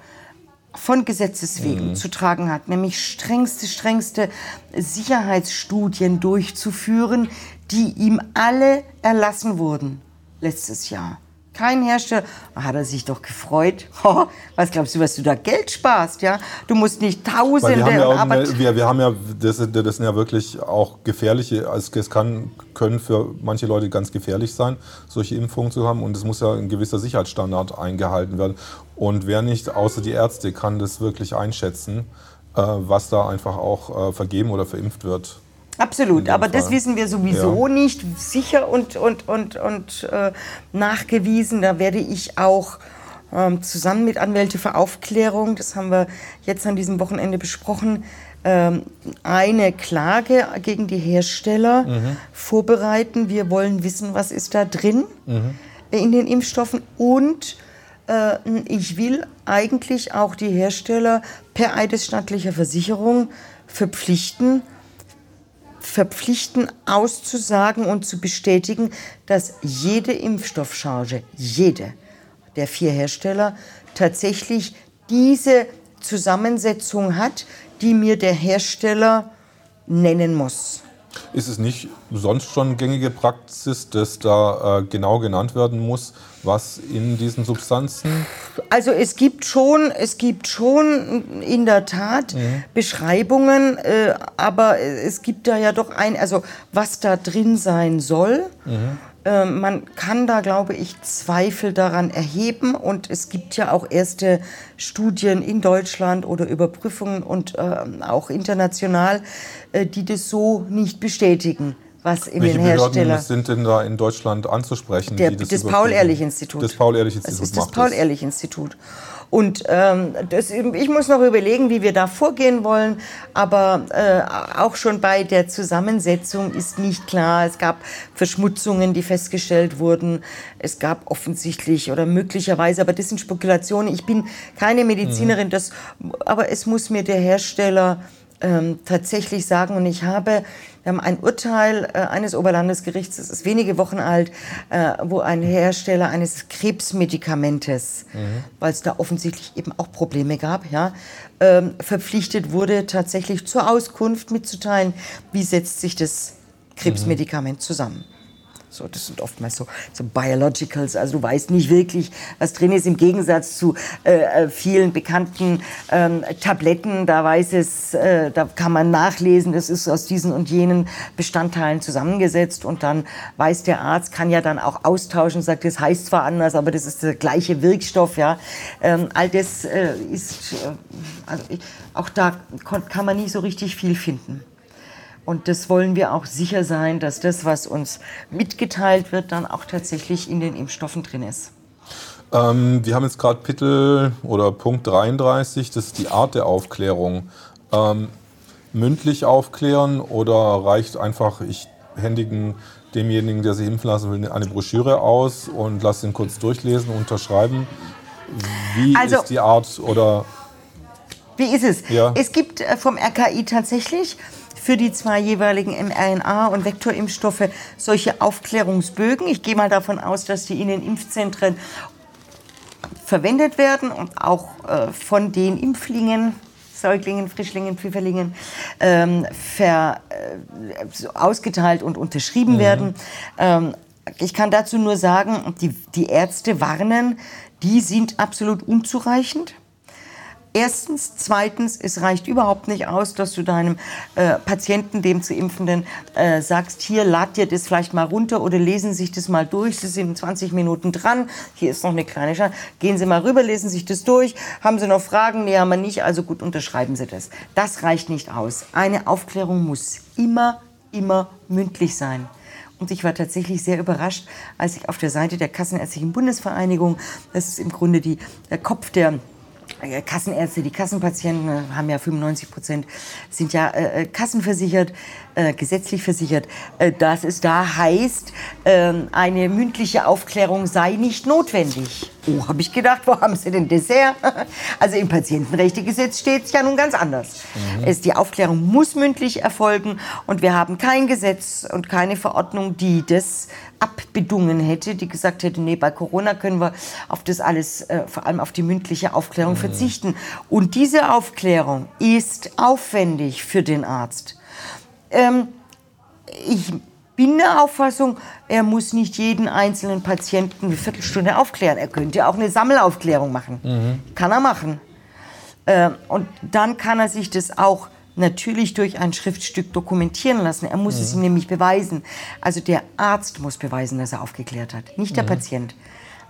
S2: von Gesetzes wegen mhm. zu tragen hat, nämlich strengste, strengste Sicherheitsstudien durchzuführen, die ihm alle erlassen wurden letztes Jahr. Kein Hersteller, hat er sich doch gefreut. Oh, was glaubst du, was du da Geld sparst, ja? Du musst nicht Tausende
S1: wir haben ja, wir, wir haben ja das, das, sind ja wirklich auch gefährliche, also es kann, können für manche Leute ganz gefährlich sein, solche Impfungen zu haben und es muss ja ein gewisser Sicherheitsstandard eingehalten werden. Und wer nicht, außer die Ärzte, kann das wirklich einschätzen, äh, was da einfach auch äh, vergeben oder verimpft wird.
S2: Absolut, aber Fall. das wissen wir sowieso ja. nicht sicher und, und, und, und äh, nachgewiesen. Da werde ich auch ähm, zusammen mit Anwälte für Aufklärung, das haben wir jetzt an diesem Wochenende besprochen, ähm, eine Klage gegen die Hersteller mhm. vorbereiten. Wir wollen wissen, was ist da drin mhm. in den Impfstoffen und äh, ich will eigentlich auch die Hersteller per eidesstattlicher Versicherung verpflichten, verpflichten auszusagen und zu bestätigen, dass jede Impfstoffcharge, jede der vier Hersteller tatsächlich diese Zusammensetzung hat, die mir der Hersteller nennen muss.
S1: Ist es nicht sonst schon gängige Praxis, dass da äh, genau genannt werden muss, was in diesen Substanzen?
S2: Also es gibt schon, es gibt schon in der Tat mhm. Beschreibungen, äh, aber es gibt da ja doch ein, also was da drin sein soll. Mhm. Äh, man kann da, glaube ich, Zweifel daran erheben und es gibt ja auch erste Studien in Deutschland oder Überprüfungen und äh, auch international, äh, die das so nicht bestätigen was in
S1: Welche
S2: den Hersteller
S1: sind denn da in Deutschland anzusprechen?
S2: Der, das, Paul-Ehrlich-Institut.
S1: Das Paul-Ehrlich-Institut.
S2: Das das Paul-Ehrlich-Institut. Und ähm, das, ich muss noch überlegen, wie wir da vorgehen wollen. Aber äh, auch schon bei der Zusammensetzung ist nicht klar. Es gab Verschmutzungen, die festgestellt wurden. Es gab offensichtlich oder möglicherweise, aber das sind Spekulationen. Ich bin keine Medizinerin, mhm. das, aber es muss mir der Hersteller ähm, tatsächlich sagen. Und ich habe, wir haben ein Urteil äh, eines Oberlandesgerichts, das ist wenige Wochen alt, äh, wo ein Hersteller eines Krebsmedikamentes, mhm. weil es da offensichtlich eben auch Probleme gab, ja, ähm, verpflichtet wurde, tatsächlich zur Auskunft mitzuteilen, wie setzt sich das Krebsmedikament mhm. zusammen. So, das sind oftmals so, so Biologicals, also du weißt nicht wirklich, was drin ist, im Gegensatz zu äh, äh, vielen bekannten ähm, Tabletten. Da weiß es, äh, da kann man nachlesen, das ist aus diesen und jenen Bestandteilen zusammengesetzt und dann weiß der Arzt, kann ja dann auch austauschen, sagt, das heißt zwar anders, aber das ist der gleiche Wirkstoff, ja. Ähm, all das äh, ist, äh, also ich, auch da kann man nicht so richtig viel finden. Und das wollen wir auch sicher sein, dass das, was uns mitgeteilt wird, dann auch tatsächlich in den Impfstoffen drin ist.
S1: Ähm, wir haben jetzt gerade Kapitel oder Punkt 33, das ist die Art der Aufklärung. Ähm, mündlich aufklären oder reicht einfach, ich händigen demjenigen, der sich impfen lassen will, eine Broschüre aus und lasse ihn kurz durchlesen, unterschreiben? Wie also, ist die Art oder...
S2: Wie ist es? Ja. Es gibt äh, vom RKI tatsächlich für die zwei jeweiligen mRNA- und Vektorimpfstoffe solche Aufklärungsbögen. Ich gehe mal davon aus, dass die in den Impfzentren verwendet werden und auch äh, von den Impflingen Säuglingen, Frischlingen, Pfifferlingen ähm, ver, äh, ausgeteilt und unterschrieben mhm. werden. Ähm, ich kann dazu nur sagen, die, die Ärzte warnen, die sind absolut unzureichend. Erstens. Zweitens, es reicht überhaupt nicht aus, dass du deinem äh, Patienten, dem zu Impfenden, äh, sagst, hier, lad dir das vielleicht mal runter oder lesen Sie sich das mal durch. Sie sind in 20 Minuten dran. Hier ist noch eine kleine Chance. Gehen Sie mal rüber, lesen Sie sich das durch. Haben Sie noch Fragen? Nee, haben wir nicht. Also gut, unterschreiben Sie das. Das reicht nicht aus. Eine Aufklärung muss immer, immer mündlich sein. Und ich war tatsächlich sehr überrascht, als ich auf der Seite der Kassenärztlichen Bundesvereinigung, das ist im Grunde die, der Kopf der äh, Kassenärzte, die Kassenpatienten äh, haben ja 95 Prozent, sind ja äh, äh, kassenversichert, äh, gesetzlich versichert, äh, dass es da heißt, ähm, eine mündliche Aufklärung sei nicht notwendig. Oh, habe ich gedacht, wo haben Sie denn das her? Also im Patientenrechtegesetz steht es ja nun ganz anders. Mhm. Es, die Aufklärung muss mündlich erfolgen und wir haben kein Gesetz und keine Verordnung, die das abbedungen hätte, die gesagt hätte, nee, bei Corona können wir auf das alles, äh, vor allem auf die mündliche Aufklärung mhm. verzichten. Und diese Aufklärung ist aufwendig für den Arzt. Ähm, ich bin der Auffassung, er muss nicht jeden einzelnen Patienten eine Viertelstunde aufklären. Er könnte auch eine Sammelaufklärung machen. Mhm. Kann er machen. Ähm, und dann kann er sich das auch natürlich durch ein Schriftstück dokumentieren lassen. Er muss mhm. es ihm nämlich beweisen. Also der Arzt muss beweisen, dass er aufgeklärt hat, nicht der mhm. Patient.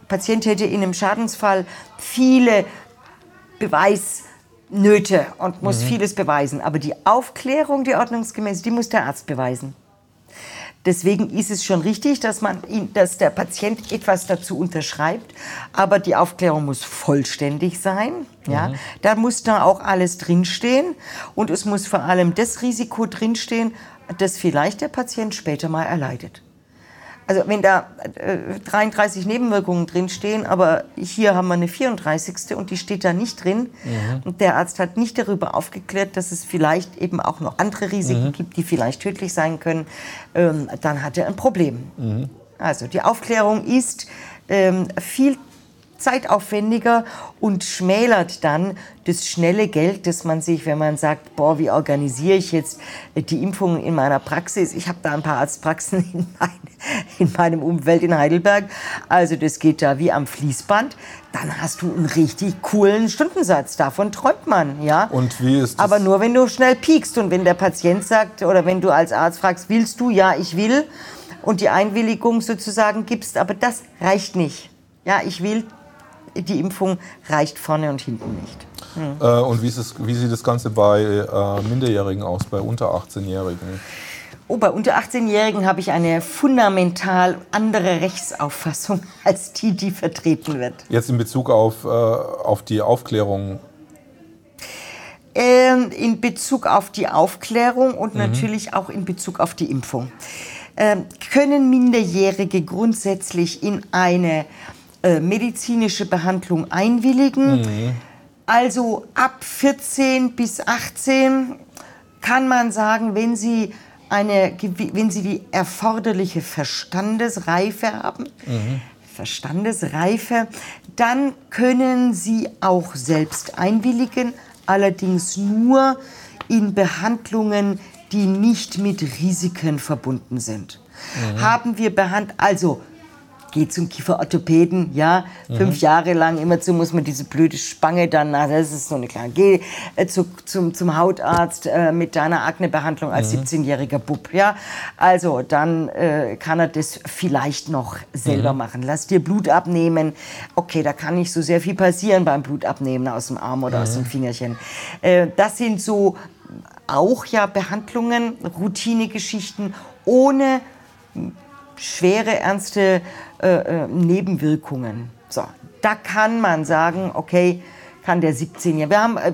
S2: Der Patient hätte in einem Schadensfall viele Beweisnöte und muss mhm. vieles beweisen. Aber die Aufklärung, die ordnungsgemäß, die muss der Arzt beweisen. Deswegen ist es schon richtig, dass, man ihn, dass der Patient etwas dazu unterschreibt, aber die Aufklärung muss vollständig sein. Ja? Mhm. Da muss da auch alles drinstehen und es muss vor allem das Risiko drinstehen, das vielleicht der Patient später mal erleidet. Also wenn da äh, 33 Nebenwirkungen drinstehen, aber hier haben wir eine 34. und die steht da nicht drin mhm. und der Arzt hat nicht darüber aufgeklärt, dass es vielleicht eben auch noch andere Risiken mhm. gibt, die vielleicht tödlich sein können, ähm, dann hat er ein Problem. Mhm. Also die Aufklärung ist ähm, viel zeitaufwendiger und schmälert dann das schnelle Geld, das man sich, wenn man sagt, boah, wie organisiere ich jetzt die Impfungen in meiner Praxis? Ich habe da ein paar Arztpraxen in, mein, in meinem Umfeld in Heidelberg. Also das geht da wie am Fließband. Dann hast du einen richtig coolen Stundensatz. Davon träumt man, ja.
S1: Und wie ist
S2: das? Aber nur, wenn du schnell piekst und wenn der Patient sagt oder wenn du als Arzt fragst, willst du? Ja, ich will. Und die Einwilligung sozusagen gibst. Aber das reicht nicht. Ja, ich will, die Impfung reicht vorne und hinten nicht.
S1: Hm. Äh, und wie, es, wie, sieht das Ganze bei äh, Minderjährigen aus, bei unter 18-Jährigen?
S2: Oh, bei unter 18-Jährigen habe ich eine fundamental andere Rechtsauffassung als die, die vertreten wird.
S1: Jetzt in Bezug auf, äh, auf die Aufklärung
S2: ähm, in Bezug auf die Aufklärung und mhm. natürlich auch in Bezug auf die Impfung. Ähm, können Minderjährige grundsätzlich in eine äh, medizinische Behandlung einwilligen. Mhm. Also ab 14 bis 18 kann man sagen, wenn sie, eine, wenn sie die erforderliche Verstandesreife haben, mhm. Verstandesreife, dann können sie auch selbst einwilligen, allerdings nur in Behandlungen, die nicht mit Risiken verbunden sind. Mhm. Haben wir behandelt, also geh zum Kieferorthopäden, ja, mhm. fünf Jahre lang, immerzu muss man diese blöde Spange dann, na, das ist so eine kleine, geh äh, zu, zum, zum Hautarzt äh, mit deiner Aknebehandlung als mhm. 17-jähriger Bub, ja, also dann äh, kann er das vielleicht noch selber mhm. machen. Lass dir Blut abnehmen, okay, da kann nicht so sehr viel passieren beim Blutabnehmen aus dem Arm oder aus dem mhm. Fingerchen. Äh, das sind so auch ja Behandlungen, Routinegeschichten ohne schwere, ernste äh, äh, Nebenwirkungen. So, da kann man sagen, okay, kann der 17-Jährige. Wir haben, äh,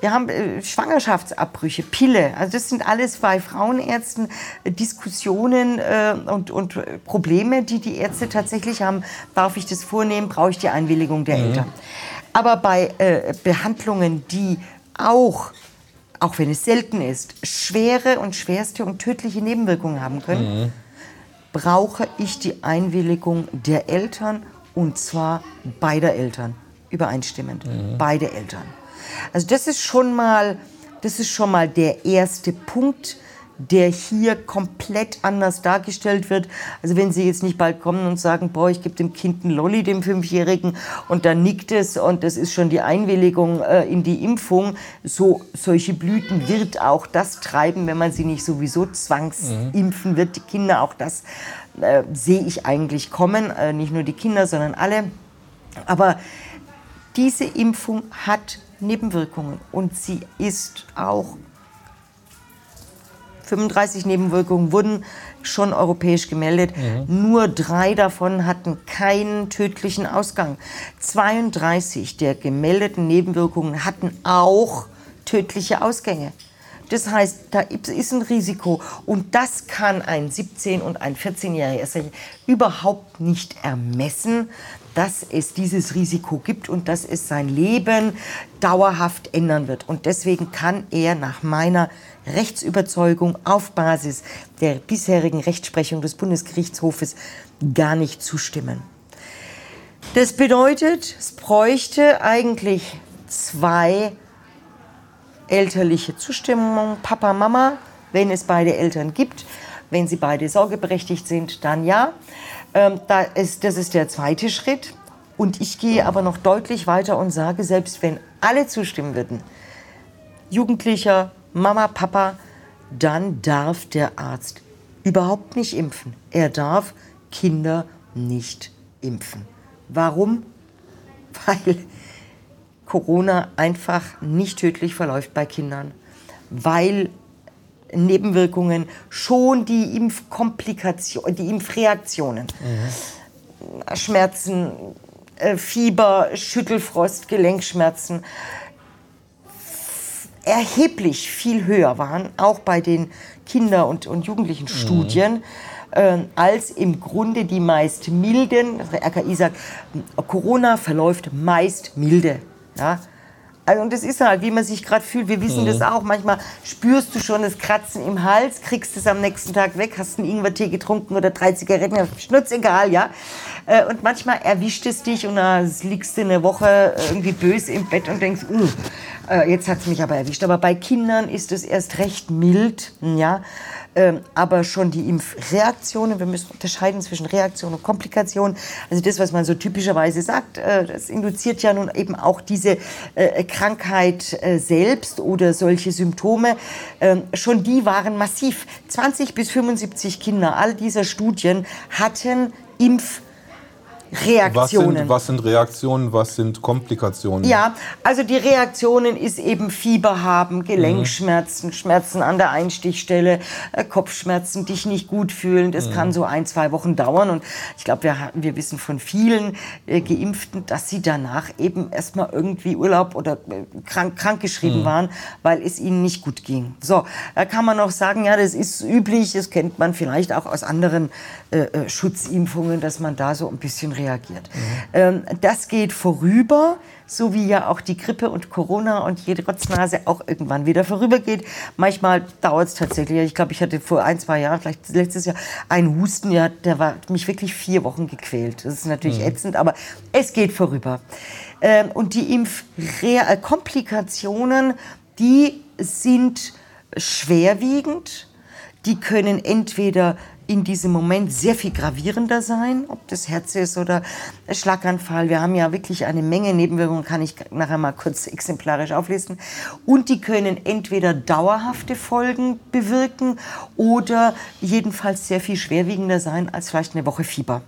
S2: wir haben äh, Schwangerschaftsabbrüche, Pille. Also das sind alles bei Frauenärzten Diskussionen und, und Probleme, die die Ärzte tatsächlich haben. Darf ich das vornehmen? Brauche ich die Einwilligung der mhm. Eltern? Aber bei äh, Behandlungen, die auch auch wenn es selten ist, schwere und schwerste und tödliche Nebenwirkungen haben können, mhm brauche ich die Einwilligung der Eltern und zwar beider Eltern, übereinstimmend, mhm. beide Eltern. Also das ist schon mal, das ist schon mal der erste Punkt, der hier komplett anders dargestellt wird. Also wenn Sie jetzt nicht bald kommen und sagen, boah, ich gebe dem Kind einen Lolli, dem Fünfjährigen, und dann nickt es und das ist schon die Einwilligung äh, in die Impfung, so solche Blüten wird auch das treiben, wenn man sie nicht sowieso zwangsimpfen wird, die Kinder, auch das äh, sehe ich eigentlich kommen, äh, nicht nur die Kinder, sondern alle. Aber diese Impfung hat Nebenwirkungen und sie ist auch 35 Nebenwirkungen wurden schon europäisch gemeldet. Mhm. Nur drei davon hatten keinen tödlichen Ausgang. 32 der gemeldeten Nebenwirkungen hatten auch tödliche Ausgänge. Das heißt, da ist ein Risiko und das kann ein 17- und ein 14-Jähriger überhaupt nicht ermessen, dass es dieses Risiko gibt und dass es sein Leben dauerhaft ändern wird. Und deswegen kann er nach meiner Rechtsüberzeugung auf Basis der bisherigen Rechtsprechung des Bundesgerichtshofes gar nicht zustimmen. Das bedeutet, es bräuchte eigentlich zwei elterliche Zustimmung, Papa, Mama, wenn es beide Eltern gibt. Wenn sie beide sorgeberechtigt sind, dann ja. Ähm, da ist, das ist der zweite Schritt. Und ich gehe aber noch deutlich weiter und sage, selbst wenn alle zustimmen würden, Jugendlicher, Mama, Papa, dann darf der Arzt überhaupt nicht impfen. Er darf Kinder nicht impfen. Warum? Weil Corona einfach nicht tödlich verläuft bei Kindern. Weil Nebenwirkungen schon die Impfkomplikationen, die Impfreaktionen, mhm. Schmerzen, äh, Fieber, Schüttelfrost, Gelenkschmerzen erheblich viel höher waren, auch bei den Kinder- und, und Jugendlichen Studien. Mhm. Äh, als im Grunde die meist milden, der RKI sagt, Corona verläuft meist milde. Ja? Also, und das ist halt, wie man sich gerade fühlt. Wir wissen mhm. das auch. Manchmal spürst du schon das Kratzen im Hals, kriegst es am nächsten Tag weg, hast einen Ingwertee getrunken oder drei Zigaretten, schnutz egal, ja. Äh, und manchmal erwischt es dich und dann liegst du eine Woche irgendwie böse im Bett und denkst, uh, jetzt hat es mich aber erwischt. Aber bei Kindern ist es erst recht mild, ja. Ähm, aber schon die Impfreaktionen, wir müssen unterscheiden zwischen Reaktion und Komplikation. Also das, was man so typischerweise sagt, äh, das induziert ja nun eben auch diese äh, Krankheit äh, selbst oder solche Symptome. Ähm, schon die waren massiv. 20 bis 75 Kinder all dieser Studien hatten Impf Reaktionen.
S1: Was sind, was sind, Reaktionen, was sind Komplikationen?
S2: Ja, also die Reaktionen ist eben Fieber haben, Gelenkschmerzen, mhm. Schmerzen an der Einstichstelle, äh, Kopfschmerzen, dich nicht gut fühlen. Das mhm. kann so ein, zwei Wochen dauern. Und ich glaube, wir, wir wissen von vielen äh, Geimpften, dass sie danach eben erstmal irgendwie Urlaub oder äh, krank, krank geschrieben mhm. waren, weil es ihnen nicht gut ging. So, da kann man noch sagen, ja, das ist üblich, das kennt man vielleicht auch aus anderen äh, äh Schutzimpfungen, dass man da so ein bisschen reagiert. Mhm. das geht vorüber, so wie ja auch die Grippe und Corona und jede Rotznase auch irgendwann wieder vorübergeht. Manchmal dauert es tatsächlich. Ich glaube, ich hatte vor ein, zwei Jahren, vielleicht letztes Jahr, einen Husten, ja, der war mich wirklich vier Wochen gequält. Das ist natürlich mhm. ätzend, aber es geht vorüber. Ähm, und die Impfkomplikationen, die sind schwerwiegend. Die können entweder in diesem Moment sehr viel gravierender sein, ob das Herz ist oder Schlaganfall. Wir haben ja wirklich eine Menge Nebenwirkungen, kann ich nachher mal kurz exemplarisch auflisten. Und die können entweder dauerhafte Folgen bewirken oder jedenfalls sehr viel schwerwiegender sein als vielleicht eine Woche Fieber.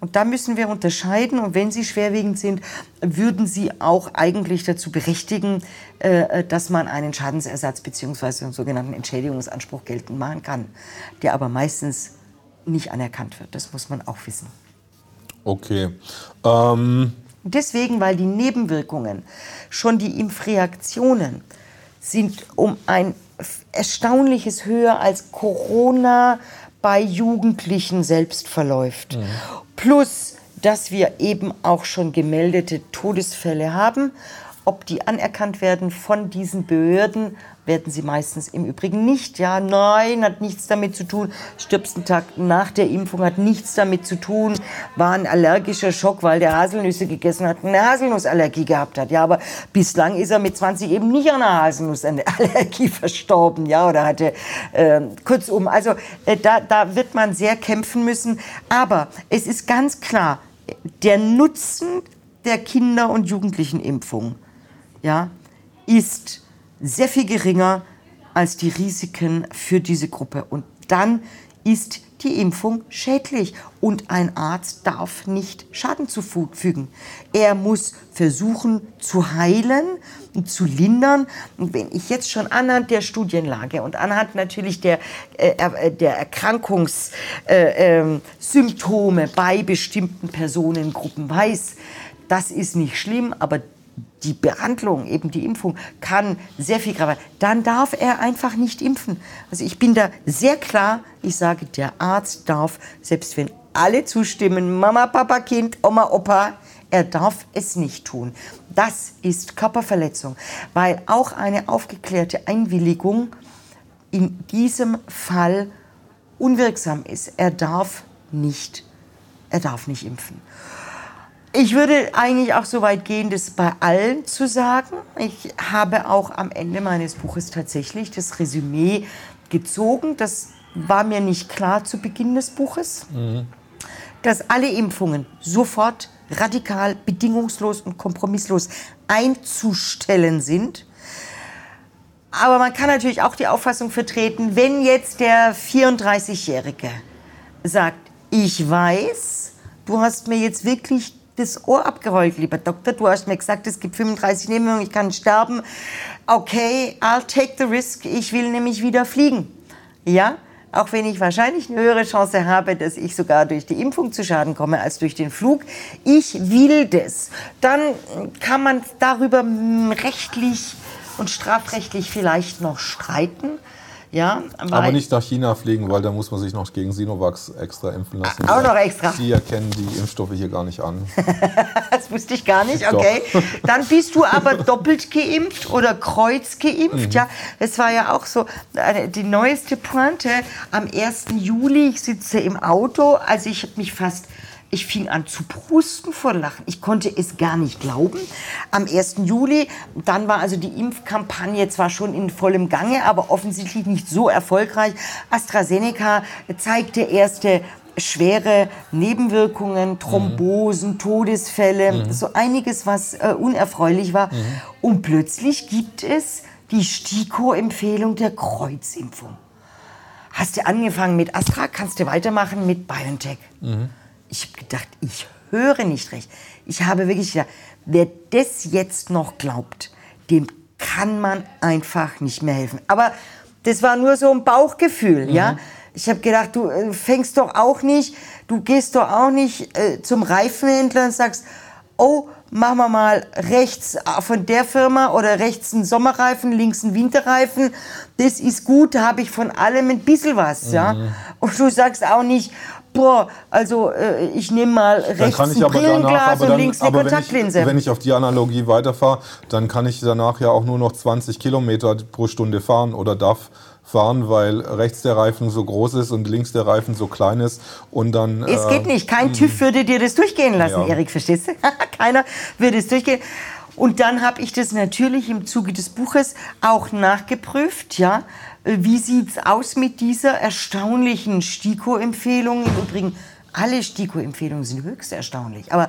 S2: Und da müssen wir unterscheiden. Und wenn sie schwerwiegend sind, würden sie auch eigentlich dazu berechtigen, äh, dass man einen Schadensersatz bzw. einen sogenannten Entschädigungsanspruch geltend machen kann, der aber meistens nicht anerkannt wird. Das muss man auch wissen.
S1: Okay. Ähm
S2: Deswegen, weil die Nebenwirkungen, schon die Impfreaktionen, sind um ein erstaunliches höher als Corona bei Jugendlichen selbst verläuft. Mhm. Plus, dass wir eben auch schon gemeldete Todesfälle haben. Ob die anerkannt werden von diesen Behörden, werden sie meistens im Übrigen nicht. Ja, nein, hat nichts damit zu tun. Stirbst einen Tag nach der Impfung, hat nichts damit zu tun. War ein allergischer Schock, weil der Haselnüsse gegessen hat, eine Haselnussallergie gehabt hat. Ja, aber bislang ist er mit 20 eben nicht an einer Haselnussallergie verstorben. Ja, oder hatte, äh, kurzum, also äh, da, da wird man sehr kämpfen müssen. Aber es ist ganz klar, der Nutzen der Kinder- und Jugendlichen-Impfung ja, ist sehr viel geringer als die Risiken für diese Gruppe. Und dann ist die Impfung schädlich und ein Arzt darf nicht Schaden zufügen. Er muss versuchen zu heilen und zu lindern. Und wenn ich jetzt schon anhand der Studienlage und anhand natürlich der, äh, äh der Erkrankungssymptome äh, äh, bei bestimmten Personengruppen weiß, das ist nicht schlimm, aber die Behandlung, eben die Impfung, kann sehr viel graver. Dann darf er einfach nicht impfen. Also ich bin da sehr klar. Ich sage, der Arzt darf, selbst wenn alle zustimmen, Mama, Papa, Kind, Oma, Opa, er darf es nicht tun. Das ist Körperverletzung, weil auch eine aufgeklärte Einwilligung in diesem Fall unwirksam ist. Er darf nicht, er darf nicht impfen. Ich würde eigentlich auch so weit gehen, das bei allen zu sagen. Ich habe auch am Ende meines Buches tatsächlich das Resümee gezogen. Das war mir nicht klar zu Beginn des Buches, mhm. dass alle Impfungen sofort radikal, bedingungslos und kompromisslos einzustellen sind. Aber man kann natürlich auch die Auffassung vertreten, wenn jetzt der 34-Jährige sagt, ich weiß, du hast mir jetzt wirklich das Ohr abgerollt, lieber Doktor. Du hast mir gesagt, es gibt 35 Nebenwirkungen, ich kann sterben. Okay, I'll take the risk. Ich will nämlich wieder fliegen. Ja, auch wenn ich wahrscheinlich eine höhere Chance habe, dass ich sogar durch die Impfung zu Schaden komme als durch den Flug. Ich will das. Dann kann man darüber rechtlich und strafrechtlich vielleicht noch streiten. Ja,
S1: aber nicht nach China fliegen, weil da muss man sich noch gegen Sinovac extra impfen lassen.
S2: Auch noch extra.
S1: Sie erkennen die Impfstoffe hier gar nicht an.
S2: das wusste ich gar nicht, okay. Dann bist du aber doppelt geimpft oder kreuz geimpft. Mhm. Ja, es war ja auch so äh, die neueste Pointe am 1. Juli. Ich sitze im Auto, also ich habe mich fast ich fing an zu prusten vor Lachen. Ich konnte es gar nicht glauben. Am 1. Juli, dann war also die Impfkampagne zwar schon in vollem Gange, aber offensichtlich nicht so erfolgreich. AstraZeneca zeigte erste schwere Nebenwirkungen, Thrombosen, mhm. Todesfälle, mhm. so einiges, was äh, unerfreulich war. Mhm. Und plötzlich gibt es die STIKO-Empfehlung der Kreuzimpfung. Hast du angefangen mit Astra, kannst du weitermachen mit BioNTech. Mhm ich habe gedacht, ich höre nicht recht. Ich habe wirklich gedacht, wer das jetzt noch glaubt, dem kann man einfach nicht mehr helfen. Aber das war nur so ein Bauchgefühl, mhm. ja. Ich habe gedacht, du äh, fängst doch auch nicht, du gehst doch auch nicht äh, zum Reifenhändler und sagst, oh, machen wir mal rechts äh, von der Firma oder rechts einen Sommerreifen, links einen Winterreifen. Das ist gut, da habe ich von allem ein bisschen was, mhm. ja. Und du sagst auch nicht, boah, also äh, ich nehme mal rechts ein Brillenglas und links eine Kontaktlinse.
S1: Wenn ich, wenn ich auf die Analogie weiterfahre, dann kann ich danach ja auch nur noch 20 Kilometer pro Stunde fahren oder darf fahren, weil rechts der Reifen so groß ist und links der Reifen so klein ist und dann...
S2: Es äh, geht nicht. Kein TÜV würde dir das durchgehen lassen, ja. Erik, verstehst du? Keiner würde es durchgehen. Und dann habe ich das natürlich im Zuge des Buches auch nachgeprüft, ja. Wie sieht es aus mit dieser erstaunlichen STIKO-Empfehlung? Im Übrigen, alle STIKO-Empfehlungen sind höchst erstaunlich. Aber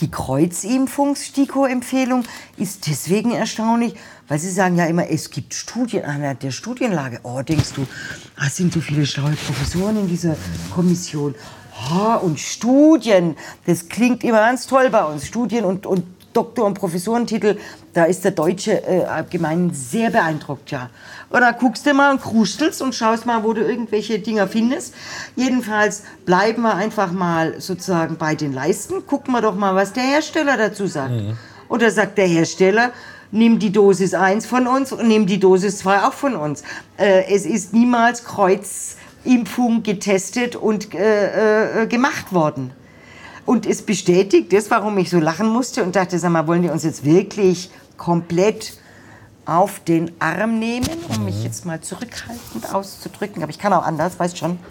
S2: die Kreuzimpfungs-STIKO-Empfehlung ist deswegen erstaunlich, weil sie sagen ja immer, es gibt Studien anhand der Studienlage. Oh, denkst du, ah, es sind so viele schlaue Professoren in dieser Kommission. Oh, und Studien, das klingt immer ganz toll bei uns. Studien und, und Doktor- und Professorentitel, da ist der Deutsche äh, allgemein sehr beeindruckt, ja. Oder guckst du mal und krustelst und schaust mal, wo du irgendwelche Dinger findest. Jedenfalls bleiben wir einfach mal sozusagen bei den Leisten. Gucken wir doch mal, was der Hersteller dazu sagt. Mhm. Oder sagt der Hersteller, nimm die Dosis 1 von uns und nimm die Dosis 2 auch von uns. Äh, es ist niemals Kreuzimpfung getestet und äh, äh, gemacht worden. Und es bestätigt das, warum ich so lachen musste und dachte, sag mal, wollen die uns jetzt wirklich komplett auf den Arm nehmen, um mich jetzt mal zurückhaltend auszudrücken. Aber ich kann auch anders, weißt schon.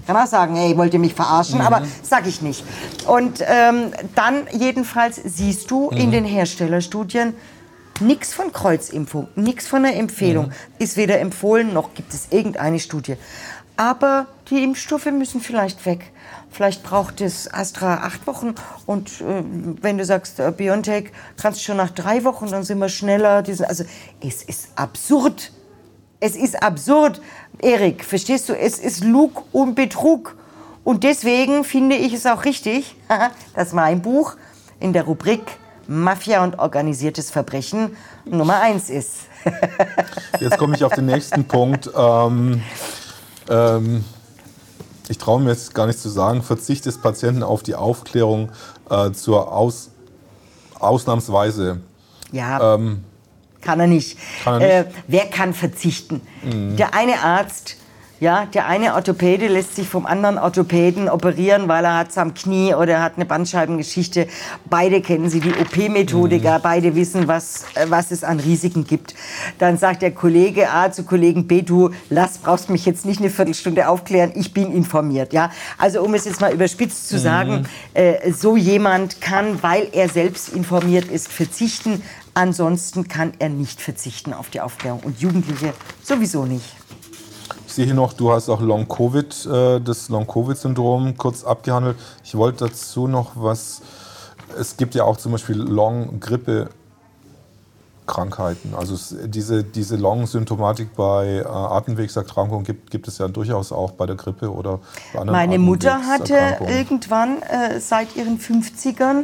S2: Ich kann auch sagen, hey, wollt ihr mich verarschen? Aber sag ich nicht. Und ähm, dann jedenfalls siehst du in den Herstellerstudien nichts von Kreuzimpfung, nichts von einer Empfehlung. Ist weder empfohlen noch gibt es irgendeine Studie. Aber die Impfstoffe müssen vielleicht weg. Vielleicht braucht es Astra acht Wochen und äh, wenn du sagst äh, BioNTech, kannst du schon nach drei Wochen, dann sind wir schneller. Diesen, also es ist absurd. Es ist absurd. Erik, verstehst du? Es ist Lug und Betrug. Und deswegen finde ich es auch richtig, dass mein Buch in der Rubrik Mafia und organisiertes Verbrechen Nummer eins ist.
S1: Jetzt komme ich auf den nächsten Punkt. Ähm, ähm, ich traue mir jetzt gar nicht zu sagen, Verzicht des Patienten auf die Aufklärung äh, zur Aus, Ausnahmsweise.
S2: Ja,
S1: Ähm,
S2: kann er nicht.
S1: Kann er
S2: Äh, wer kann verzichten? Der eine Arzt, ja, der eine Orthopäde lässt sich vom anderen Orthopäden operieren, weil er hat am Knie oder er hat eine Bandscheibengeschichte. Beide kennen sie die OP-Methodik, beide wissen, was, was es an Risiken gibt. Dann sagt der Kollege A zu Kollegen B, du lass, brauchst mich jetzt nicht eine Viertelstunde aufklären, ich bin informiert. Ja? Also um es jetzt mal überspitzt zu sagen, äh, so jemand kann, weil er selbst informiert ist, verzichten. Ansonsten kann er nicht verzichten auf die Aufklärung. Und Jugendliche sowieso nicht.
S1: Ich sehe hier noch, du hast auch Long-Covid, äh, das Long-Covid-Syndrom kurz abgehandelt. Ich wollte dazu noch was. Es gibt ja auch zum Beispiel Long-Grippe-Krankheiten. Also es, diese, diese Long-Symptomatik bei äh, Atemwegserkrankungen gibt, gibt es ja durchaus auch bei der Grippe oder bei anderen
S2: Meine Mutter hatte irgendwann äh, seit ihren 50ern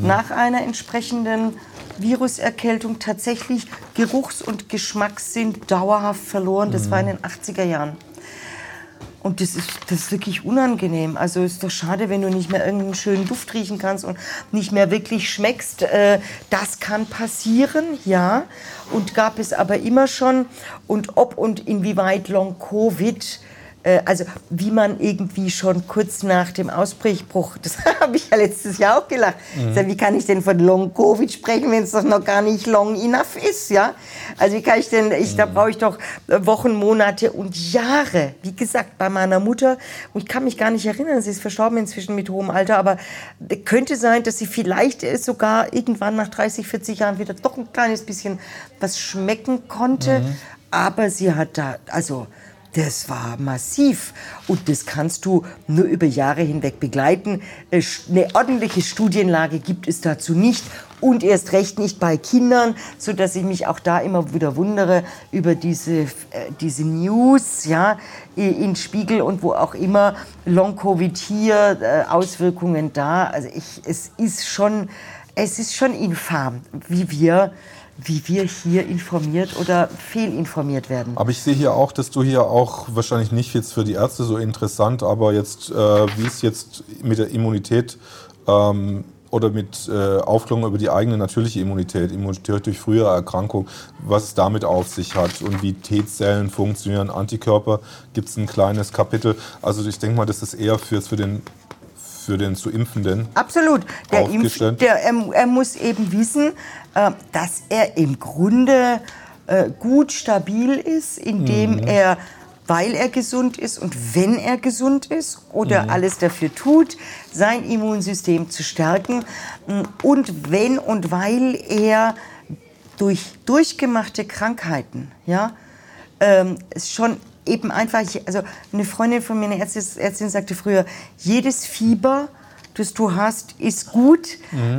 S2: nach einer entsprechenden Viruserkältung tatsächlich Geruchs- und Geschmackssinn dauerhaft verloren. Das war in den 80er Jahren. Und das ist, das ist wirklich unangenehm. Also ist doch schade, wenn du nicht mehr irgendeinen schönen Duft riechen kannst und nicht mehr wirklich schmeckst. Äh, das kann passieren, ja. Und gab es aber immer schon. Und ob und inwieweit Long-Covid äh, also wie man irgendwie schon kurz nach dem Ausbruch, das habe ich ja letztes Jahr auch gelacht, Sag, wie kann ich denn von Long Covid sprechen, wenn es doch noch gar nicht long enough ist, ja? Also wie kann ich denn, ich, da brauche ich doch äh, Wochen, Monate und Jahre, wie gesagt, bei meiner Mutter, und ich kann mich gar nicht erinnern, sie ist verstorben inzwischen mit hohem Alter, aber könnte sein, dass sie vielleicht äh, sogar irgendwann nach 30, 40 Jahren wieder doch ein kleines bisschen was schmecken konnte, aber sie hat da, also das war massiv und das kannst du nur über Jahre hinweg begleiten. Äh, Eine ordentliche Studienlage gibt es dazu nicht und erst recht nicht bei Kindern, so dass ich mich auch da immer wieder wundere über diese, äh, diese News, ja, in Spiegel und wo auch immer, Long Covid hier, äh, Auswirkungen da. Also ich, es ist schon, es ist schon infam, wie wir wie wir hier informiert oder fehlinformiert werden.
S1: Aber ich sehe hier auch, dass du hier auch wahrscheinlich nicht jetzt für die Ärzte so interessant, aber jetzt, äh, wie es jetzt mit der Immunität ähm, oder mit äh, Aufklärung über die eigene natürliche Immunität, Immunität durch frühere Erkrankung, was es damit auf sich hat und wie T-Zellen funktionieren, Antikörper, gibt es ein kleines Kapitel. Also ich denke mal, das ist eher für, für den für den zu Impfenden.
S2: Absolut. Der, Impf, der er, er muss eben wissen, äh, dass er im Grunde äh, gut stabil ist, indem er, weil er gesund ist und wenn er gesund ist oder alles dafür tut, sein Immunsystem zu stärken mm, und wenn und weil er durch durchgemachte Krankheiten, ja, ähm, schon eben einfach, also eine Freundin von mir, eine Ärztin, Ärztin sagte früher, jedes Fieber, das du hast, ist gut,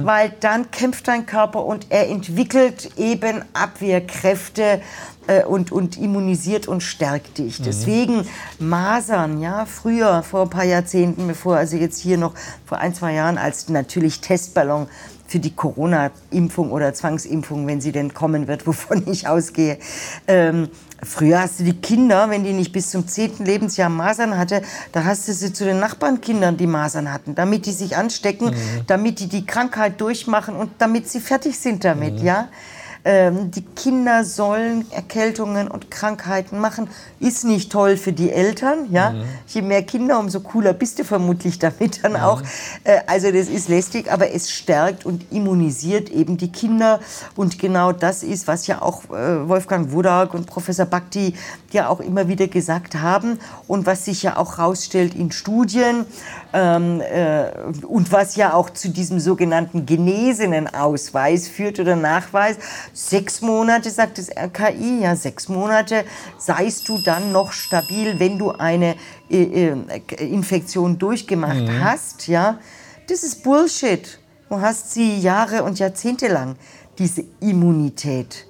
S2: weil dann kämpft dein Körper und er entwickelt eben Abwehrkräfte äh, und, und immunisiert und stärkt dich. Deswegen Masern, ja, früher, vor ein paar Jahrzehnten, bevor, also jetzt hier noch vor ein, zwei Jahren als natürlich Testballon für die Corona-Impfung oder Zwangsimpfung, wenn sie denn kommen wird, wovon ich ausgehe. Ähm, früher hast du die Kinder, wenn die nicht bis zum 10. Lebensjahr Masern hatte, da hast du sie zu den Nachbarnkindern, die Masern hatten, damit die sich anstecken, damit die die Krankheit durchmachen und damit sie fertig sind damit, ja. Ähm, die Kinder sollen Erkältungen und Krankheiten machen, ist nicht toll für die Eltern. Ja? Mhm. Je mehr Kinder, umso cooler bist du vermutlich damit dann mhm. auch. Äh, also das ist lästig, aber es stärkt und immunisiert eben die Kinder. Und genau das ist, was ja auch äh, Wolfgang Wodak und Professor Bhakti ja auch immer wieder gesagt haben und was sich ja auch herausstellt in Studien ähm, äh, und was ja auch zu diesem sogenannten genesenen Ausweis führt oder Nachweis. Sechs Monate, sagt das RKI, ja, sechs Monate seist du dann noch stabil, wenn du eine äh, äh, Infektion durchgemacht mhm. hast, ja. Das ist Bullshit. Du hast sie Jahre und Jahrzehnte lang, diese Immunität.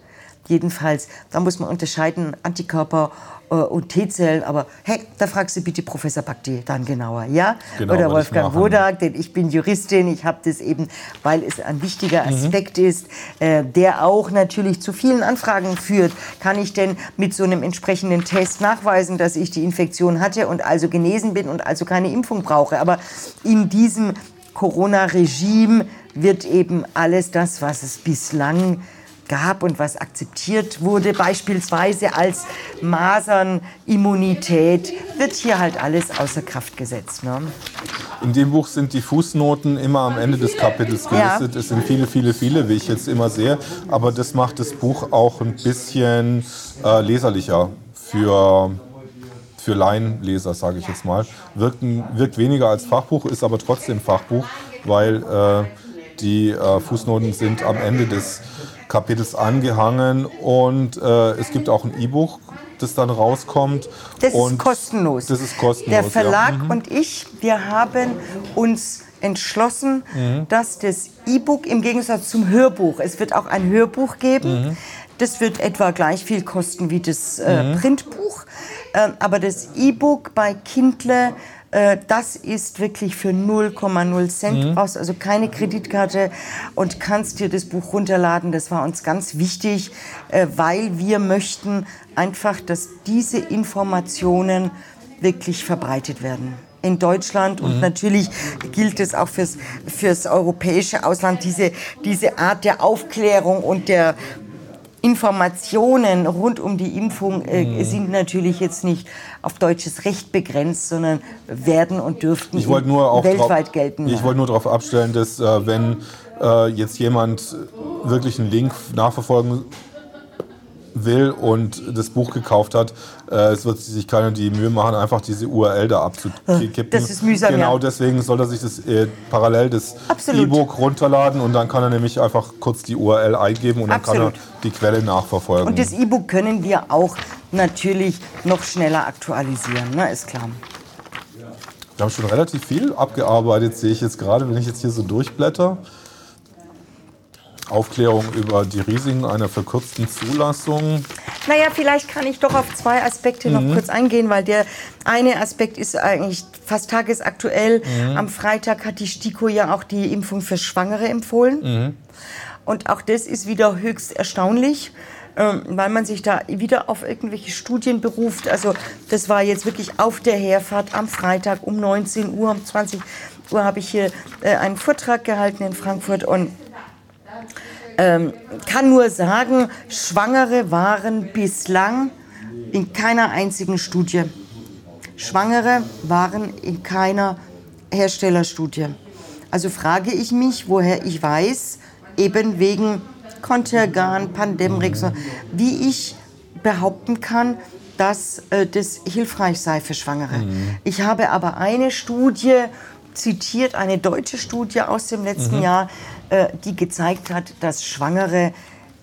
S2: Jedenfalls, da muss man unterscheiden, Antikörper äh, und T-Zellen, aber hey, da fragst du bitte Professor Bakti dann genauer, ja? Genau, Oder Wolfgang Wodak, denn ich bin Juristin, ich habe das eben, weil es ein wichtiger mhm. Aspekt mhm. ist, äh, der auch natürlich zu vielen Anfragen führt. Kann ich denn mit so einem entsprechenden Test nachweisen, dass ich die Infektion hatte und also genesen bin und also keine Impfung brauche? Aber in diesem Corona-Regime wird eben alles das, was es bislang gab und was akzeptiert wurde, beispielsweise als Masernimmunität, wird hier halt alles außer Kraft gesetzt. Ne?
S1: In dem Buch sind die Fußnoten immer am Ende des Kapitels gelistet. Ja. Es sind viele, viele, viele, wie ich jetzt immer sehe. Aber das macht das Buch auch ein bisschen äh, leserlicher für, für Laienleser, sage ich jetzt mal. Wirkt, wirkt weniger als Fachbuch, ist aber trotzdem Fachbuch, weil äh, die äh, Fußnoten sind am Ende des Kapitels angehangen und äh, es gibt auch ein E-Buch, das dann rauskommt.
S2: Das ist kostenlos.
S1: Das ist kostenlos.
S2: Der Verlag ja. mhm. und ich, wir haben uns entschlossen, mhm. dass das E-Book im Gegensatz zum Hörbuch, es wird auch ein Hörbuch geben, mhm. das wird etwa gleich viel kosten wie das äh, mhm. Printbuch, äh, aber das E-Book bei Kindle das ist wirklich für 0,0 Cent. Mhm. brauchst also keine Kreditkarte und kannst dir das Buch runterladen. Das war uns ganz wichtig, äh, weil wir möchten einfach, dass diese Informationen wirklich verbreitet werden in Deutschland und mhm. natürlich gilt es auch fürs, fürs europäische Ausland, diese, diese Art der Aufklärung und der Informationen rund um die Impfung äh, mhm. sind natürlich jetzt nicht auf deutsches Recht begrenzt, sondern werden und dürften weltweit
S1: drauf,
S2: gelten.
S1: Ich wollte nur darauf abstellen, dass äh, wenn äh, jetzt jemand wirklich einen Link nachverfolgen will und das Buch gekauft hat, äh, es wird sich keiner die Mühe machen, einfach diese URL da abzukippen.
S2: Das ist mühsam.
S1: Genau ja. deswegen soll er sich das äh, parallel das E-Book runterladen und dann kann er nämlich einfach kurz die URL eingeben und dann Absolut. kann er die Quelle nachverfolgen.
S2: Und das E-Book können wir auch natürlich noch schneller aktualisieren, ne? ist klar.
S1: Wir haben schon relativ viel abgearbeitet, sehe ich jetzt gerade, wenn ich jetzt hier so durchblätter. Aufklärung über die Risiken einer verkürzten Zulassung.
S2: Naja, vielleicht kann ich doch auf zwei Aspekte noch mhm. kurz eingehen, weil der eine Aspekt ist eigentlich fast tagesaktuell. Mhm. Am Freitag hat die STIKO ja auch die Impfung für Schwangere empfohlen. Mhm. Und auch das ist wieder höchst erstaunlich ähm, weil man sich da wieder auf irgendwelche Studien beruft. Also das war jetzt wirklich auf der Herfahrt am Freitag um 19 Uhr, um 20 Uhr habe ich hier äh, einen Vortrag gehalten in Frankfurt und ähm, kann nur sagen, Schwangere waren bislang in keiner einzigen Studie. Schwangere waren in keiner Herstellerstudie. Also frage ich mich, woher ich weiß, eben wegen Contergan, Pandemrix, wie ich behaupten kann, dass äh, das hilfreich sei für Schwangere. Mhm. Ich habe aber eine Studie zitiert, eine deutsche Studie aus dem letzten mhm. Jahr, die gezeigt hat, dass Schwangere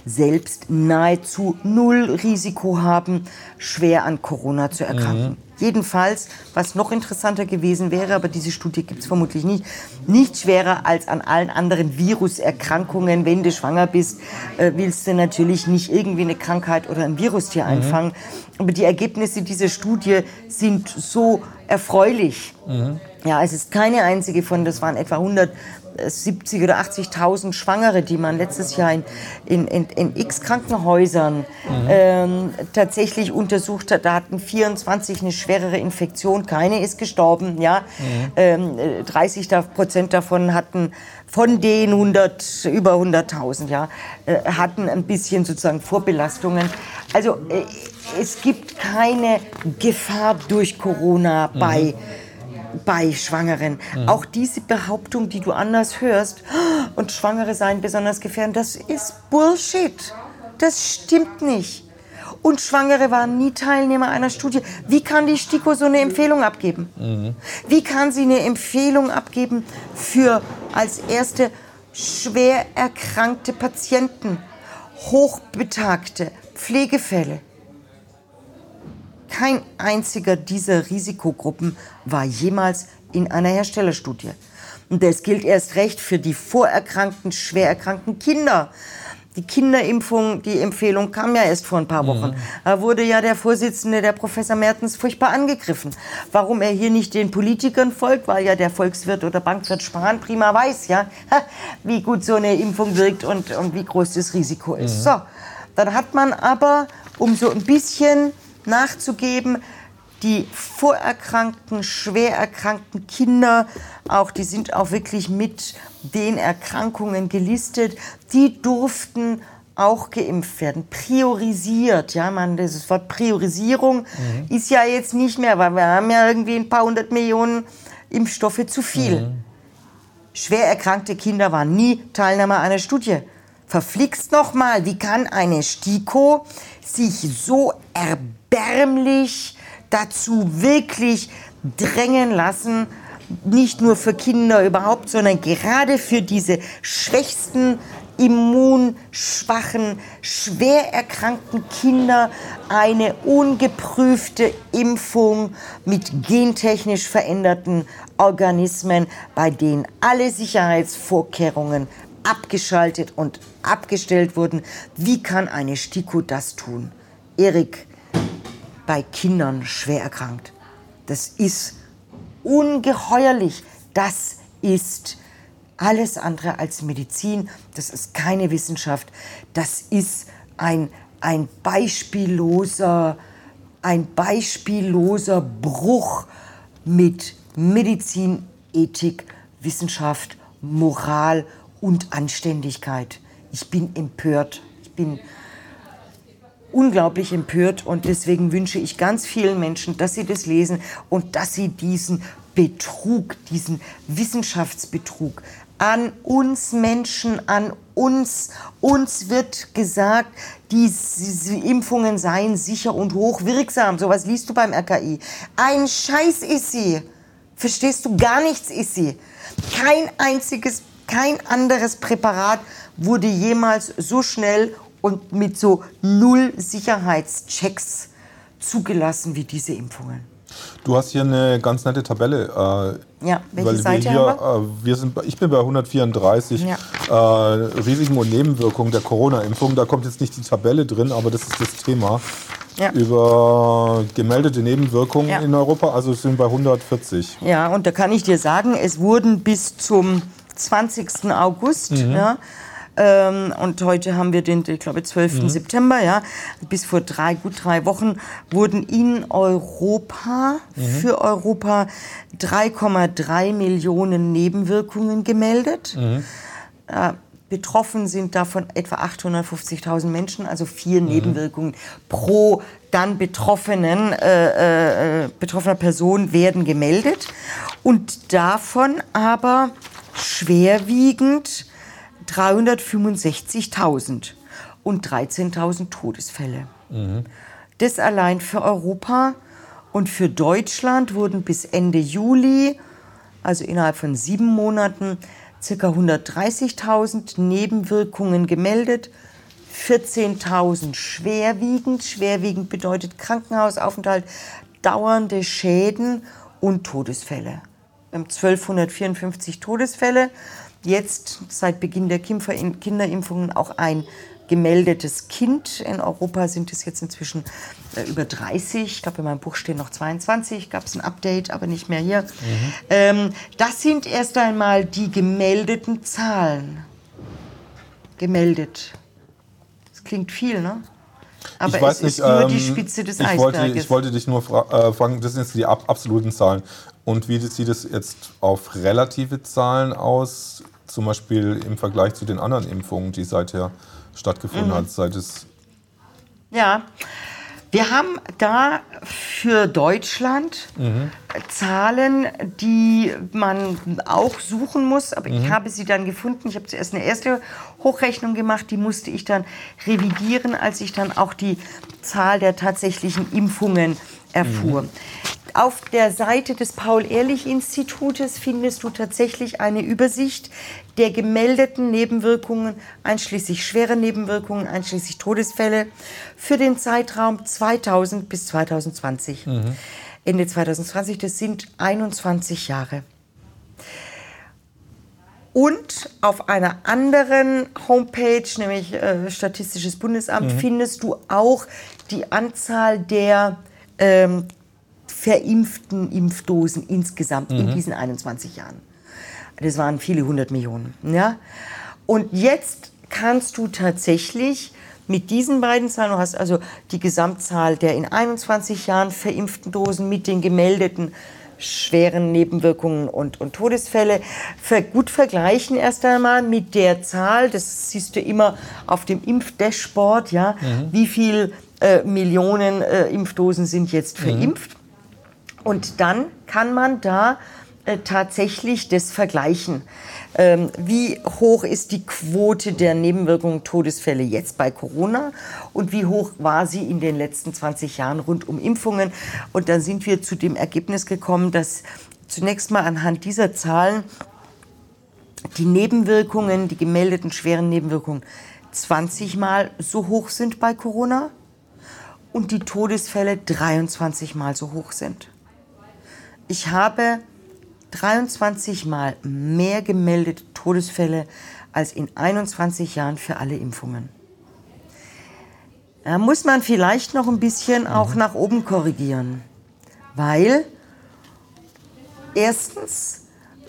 S2: selbst nahezu null Risiko haben, schwer an Corona zu erkranken. Mhm. Jedenfalls, was noch interessanter gewesen wäre, aber diese Studie gibt es vermutlich nicht, nicht schwerer als an allen anderen Viruserkrankungen. Wenn du schwanger bist, äh, willst du natürlich nicht irgendwie eine Krankheit oder ein Virustier mhm. einfangen. Aber die Ergebnisse dieser Studie sind so erfreulich. Mhm Ja, es ist keine einzige von, das waren etwa 170 oder 80.000 Schwangere, die man letztes Jahr in, in, in, in x Krankenhäusern mhm. ähm, tatsächlich untersucht hat. Da hatten 24 eine schwerere Infektion, keine ist gestorben. Ja? Mhm. Ähm, 30 Prozent davon hatten von den 100, über 100.000, ja, äh, hatten ein bisschen sozusagen Vorbelastungen. Also äh, es gibt keine Gefahr durch Corona bei mhm bei Schwangeren. Mhm. Auch diese Behauptung, die du anders hörst, und Schwangere seien besonders gefährdet, das ist Bullshit. Das stimmt nicht. Und Schwangere waren nie Teilnehmer einer Studie. Wie kann die STIKO so eine Empfehlung abgeben? Mhm. Wie kann sie eine Empfehlung abgeben für als erste schwer erkrankte Patienten, hochbetagte Pflegefälle? Kein einziger dieser Risikogruppen war jemals in einer Herstellerstudie. Und das gilt erst recht für die vorerkrankten, schwer erkrankten Kinder. Die Kinderimpfung, die Empfehlung kam ja erst vor ein paar Wochen. Mhm. Da wurde ja der Vorsitzende, der Professor Mertens, furchtbar angegriffen. Warum er hier nicht den Politikern folgt, weil ja der Volkswirt oder Bankwirt Spahn prima weiß, ja, wie gut so eine Impfung wirkt und, und wie groß das Risiko ist. Mhm. So, dann hat man aber, um so ein bisschen nachzugeben. Die vorerkrankten, schwer erkrankten Kinder, auch die sind auch wirklich mit den Erkrankungen gelistet, die durften auch geimpft werden. Priorisiert, ja, man, das Wort Priorisierung mhm. ist ja jetzt nicht mehr, weil wir haben ja irgendwie ein paar hundert Millionen Impfstoffe zu viel. Mhm. Schwer erkrankte Kinder waren nie Teilnehmer einer Studie. Verflixt nochmal, wie kann eine STIKO sich so erbärmlich dazu wirklich drängen lassen, nicht nur für Kinder überhaupt, sondern gerade für diese schwächsten, immunschwachen, schwer erkrankten Kinder eine ungeprüfte Impfung mit gentechnisch veränderten Organismen, bei denen alle Sicherheitsvorkehrungen abgeschaltet und abgestellt wurden. Wie kann eine STIKO das tun? Erik, bei Kindern schwer erkrankt. Das ist ungeheuerlich. Das ist alles andere als Medizin. Das ist keine Wissenschaft. Das ist ein, ein beispielloser, ein beispielloser Bruch mit Medizin, Ethik, Wissenschaft, Moral und Anständigkeit. Ich bin empört. Ich bin unglaublich empört und deswegen wünsche ich ganz vielen Menschen, dass sie das lesen und dass sie diesen Betrug, diesen Wissenschaftsbetrug an uns Menschen, an uns, uns wird gesagt, diese Impfungen seien sicher und hochwirksam. Sowas liest du beim RKI. Ein Scheiß ist sie. Verstehst du? Gar nichts ist sie. Kein einziges kein anderes Präparat wurde jemals so schnell und mit so null Sicherheitschecks zugelassen wie diese Impfungen.
S1: Du hast hier eine ganz nette Tabelle.
S2: Äh, ja, welche weil Seite wir hier,
S1: haben wir? Äh, wir sind, ich bin bei 134 ja. äh, Risiken und Nebenwirkungen der Corona-Impfung. Da kommt jetzt nicht die Tabelle drin, aber das ist das Thema. Ja. Über gemeldete Nebenwirkungen ja. in Europa, also sind wir bei 140.
S2: Ja, und da kann ich dir sagen, es wurden bis zum 20. August. Mhm. Ja, ähm, und heute haben wir den, ich glaube, 12. Mhm. September. Ja, bis vor drei, gut drei Wochen wurden in Europa, mhm. für Europa 3,3 Millionen Nebenwirkungen gemeldet. Mhm. Äh, betroffen sind davon etwa 850.000 Menschen, also vier mhm. Nebenwirkungen pro dann betroffenen, äh, äh, betroffener Person werden gemeldet. Und davon aber schwerwiegend 365.000 und 13.000 Todesfälle. Mhm. Das allein für Europa und für Deutschland wurden bis Ende Juli, also innerhalb von sieben Monaten, ca. 130.000 Nebenwirkungen gemeldet. 14.000 schwerwiegend. Schwerwiegend bedeutet Krankenhausaufenthalt, dauernde Schäden und Todesfälle. Wir haben 1254 Todesfälle. Jetzt seit Beginn der Kinderimpfungen auch ein gemeldetes Kind. In Europa sind es jetzt inzwischen äh, über 30. Ich glaube, in meinem Buch stehen noch 22. Gab es ein Update, aber nicht mehr hier. Mhm. Ähm, das sind erst einmal die gemeldeten Zahlen. Gemeldet. Das klingt viel, ne?
S1: Aber ich weiß es nicht, ist nur ähm, die Spitze des ich Eisberges. Wollte, ich wollte dich nur fra äh, fragen, das sind jetzt die ab absoluten Zahlen. Und wie sieht es jetzt auf relative Zahlen aus? Zum Beispiel im Vergleich zu den anderen Impfungen, die seither stattgefunden mhm. hat, seit es.
S2: Ja, wir haben da für Deutschland mhm. Zahlen, die man auch suchen muss, aber mhm. ich habe sie dann gefunden. Ich habe zuerst eine erste Hochrechnung gemacht, die musste ich dann revidieren, als ich dann auch die Zahl der tatsächlichen Impfungen erfuhr. Mhm. Auf der Seite des Paul-Ehrlich-Institutes findest du tatsächlich eine Übersicht der gemeldeten Nebenwirkungen, einschließlich schwere Nebenwirkungen, einschließlich Todesfälle, für den Zeitraum 2000 bis 2020. Mhm. Ende 2020, das sind 21 Jahre. Und auf einer anderen Homepage, nämlich äh, Statistisches Bundesamt, mhm. findest du auch die Anzahl der ähm, verimpften Impfdosen insgesamt mhm. in diesen 21 Jahren. Das waren viele hundert Millionen. Ja? Und jetzt kannst du tatsächlich mit diesen beiden Zahlen, du hast also die Gesamtzahl der in 21 Jahren verimpften Dosen mit den gemeldeten schweren Nebenwirkungen und, und Todesfälle gut vergleichen erst einmal mit der Zahl, das siehst du immer auf dem Impfdashboard, ja, mhm. wie viel äh, Millionen äh, Impfdosen sind jetzt mhm. verimpft. Mhm. Und dann kann man da äh, tatsächlich das vergleichen. Ähm, wie hoch ist die Quote der Nebenwirkungen Todesfälle jetzt bei Corona und wie hoch war sie in den letzten 20 Jahren rund um Impfungen? Und dann sind wir zu dem Ergebnis gekommen, dass zunächst mal anhand dieser Zahlen die Nebenwirkungen, die gemeldeten schweren Nebenwirkungen 20 Mal so hoch sind bei Corona und die Todesfälle 23 Mal so hoch sind. Ich habe 23 Mal mehr gemeldete Todesfälle als in 21 Jahren für alle Impfungen. Da muss man vielleicht noch ein bisschen auch mhm. nach oben korrigieren, weil erstens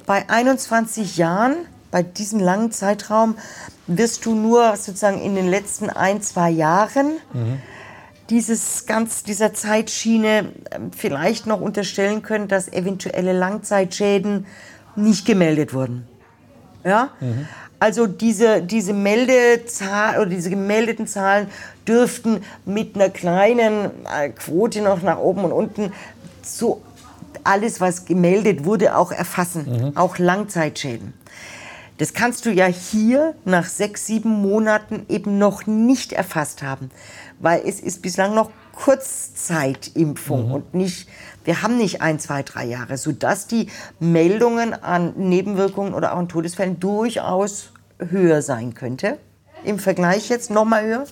S2: bei 21 Jahren, bei diesem langen Zeitraum, wirst du nur sozusagen in den letzten ein, zwei Jahren mhm dieses ganz, dieser Zeitschiene ähm, vielleicht noch unterstellen können, dass eventuelle Langzeitschäden nicht gemeldet wurden. Ja? Mhm. Also diese, diese Meldezahl oder diese gemeldeten Zahlen dürften mit einer kleinen äh, Quote noch nach oben und unten so alles, was gemeldet wurde, auch erfassen, mhm. auch Langzeitschäden. Das kannst du ja hier nach sechs, sieben Monaten eben noch nicht erfasst haben weil es ist bislang noch Kurzzeitimpfung mhm. und nicht, wir haben nicht ein, zwei, drei Jahre, sodass die Meldungen an Nebenwirkungen oder auch an Todesfällen durchaus höher sein könnte. Im Vergleich jetzt nochmal höher.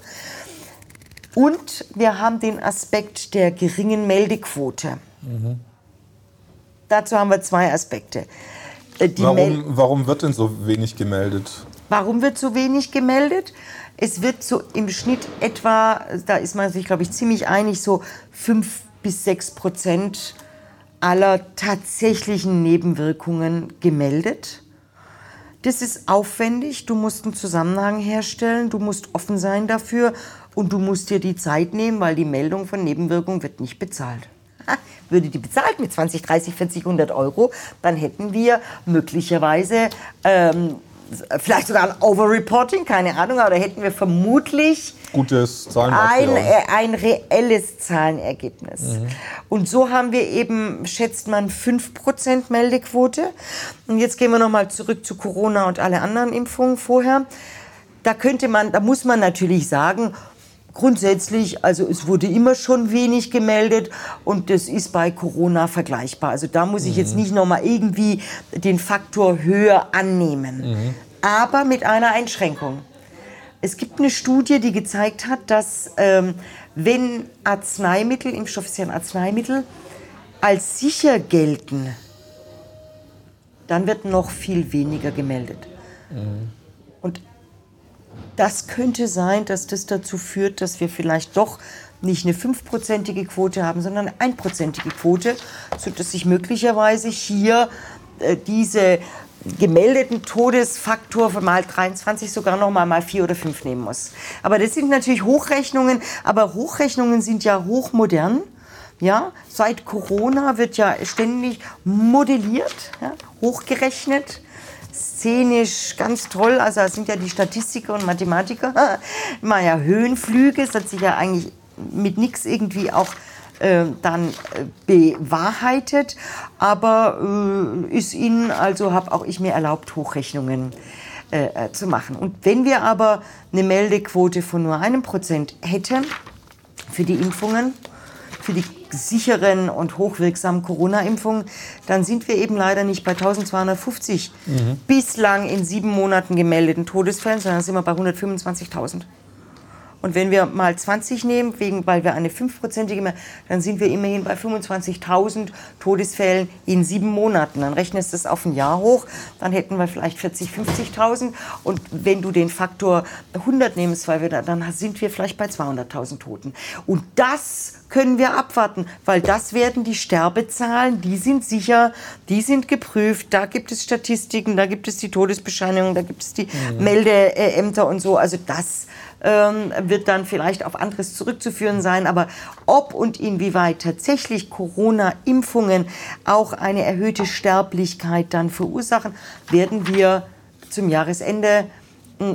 S2: Und wir haben den Aspekt der geringen Meldequote. Mhm. Dazu haben wir zwei Aspekte.
S1: Äh, warum, warum wird denn so wenig gemeldet?
S2: Warum wird so wenig gemeldet? Es wird so im Schnitt etwa, da ist man sich, glaube ich, ziemlich einig, so fünf bis sechs Prozent aller tatsächlichen Nebenwirkungen gemeldet. Das ist aufwendig, du musst einen Zusammenhang herstellen, du musst offen sein dafür und du musst dir die Zeit nehmen, weil die Meldung von Nebenwirkungen wird nicht bezahlt. Würde die bezahlt mit 20, 30, 40, 100 Euro, dann hätten wir möglicherweise ähm, vielleicht sogar ein Overreporting, keine Ahnung, aber da hätten wir vermutlich
S1: Gutes
S2: ein, ein reelles Zahlenergebnis. Mhm. Und so haben wir eben, schätzt man, 5% Meldequote. Und jetzt gehen wir nochmal zurück zu Corona und alle anderen Impfungen vorher. Da könnte man, da muss man natürlich sagen, Grundsätzlich, also es wurde immer schon wenig gemeldet und das ist bei Corona vergleichbar. Also da muss ich jetzt mhm. nicht nochmal irgendwie den Faktor höher annehmen. Mhm. Aber mit einer Einschränkung. Es gibt eine Studie, die gezeigt hat, dass ähm, wenn Arzneimittel, Impfstoffe sind Arzneimittel, als sicher gelten, dann wird noch viel weniger gemeldet. Mhm. Das könnte sein, dass das dazu führt, dass wir vielleicht doch nicht eine fünfprozentige Quote haben, sondern eine einprozentige Quote, sodass sich möglicherweise hier äh, diese gemeldeten Todesfaktor von mal 23 sogar noch mal mal 4 oder 5 nehmen muss. Aber das sind natürlich Hochrechnungen, aber Hochrechnungen sind ja hochmodern. Ja, seit Corona wird ja ständig modelliert, ja, hochgerechnet szenisch ganz toll. Also das sind ja die Statistiker und Mathematiker. Mal ja Höhenflüge, das hat sich ja eigentlich mit nichts irgendwie auch äh, dann äh, bewahrheitet. Aber äh, ist Ihnen, also habe auch ich mir erlaubt, Hochrechnungen äh, äh, zu machen. Und wenn wir aber eine Meldequote von nur einem Prozent hätten für die Impfungen, für die sicheren und hochwirksamen Corona-Impfungen, dann sind wir eben leider nicht bei 1250 mhm. bislang in sieben Monaten gemeldeten Todesfällen, sondern sind wir bei 125.000. Und wenn wir mal 20 nehmen, wegen, weil wir eine 5-prozentige mehr, dann sind wir immerhin bei 25.000 Todesfällen in sieben Monaten. Dann rechnest du das auf ein Jahr hoch, dann hätten wir vielleicht 40, 50.000. Und wenn du den Faktor 100 nimmst, weil wir da, dann sind wir vielleicht bei 200.000 Toten. Und das können wir abwarten, weil das werden die Sterbezahlen, die sind sicher, die sind geprüft, da gibt es Statistiken, da gibt es die Todesbescheinigungen, da gibt es die mhm. Meldeämter und so. Also das ähm, wird dann vielleicht auf anderes zurückzuführen sein. Aber ob und inwieweit tatsächlich Corona-Impfungen auch eine erhöhte Sterblichkeit dann verursachen, werden wir zum Jahresende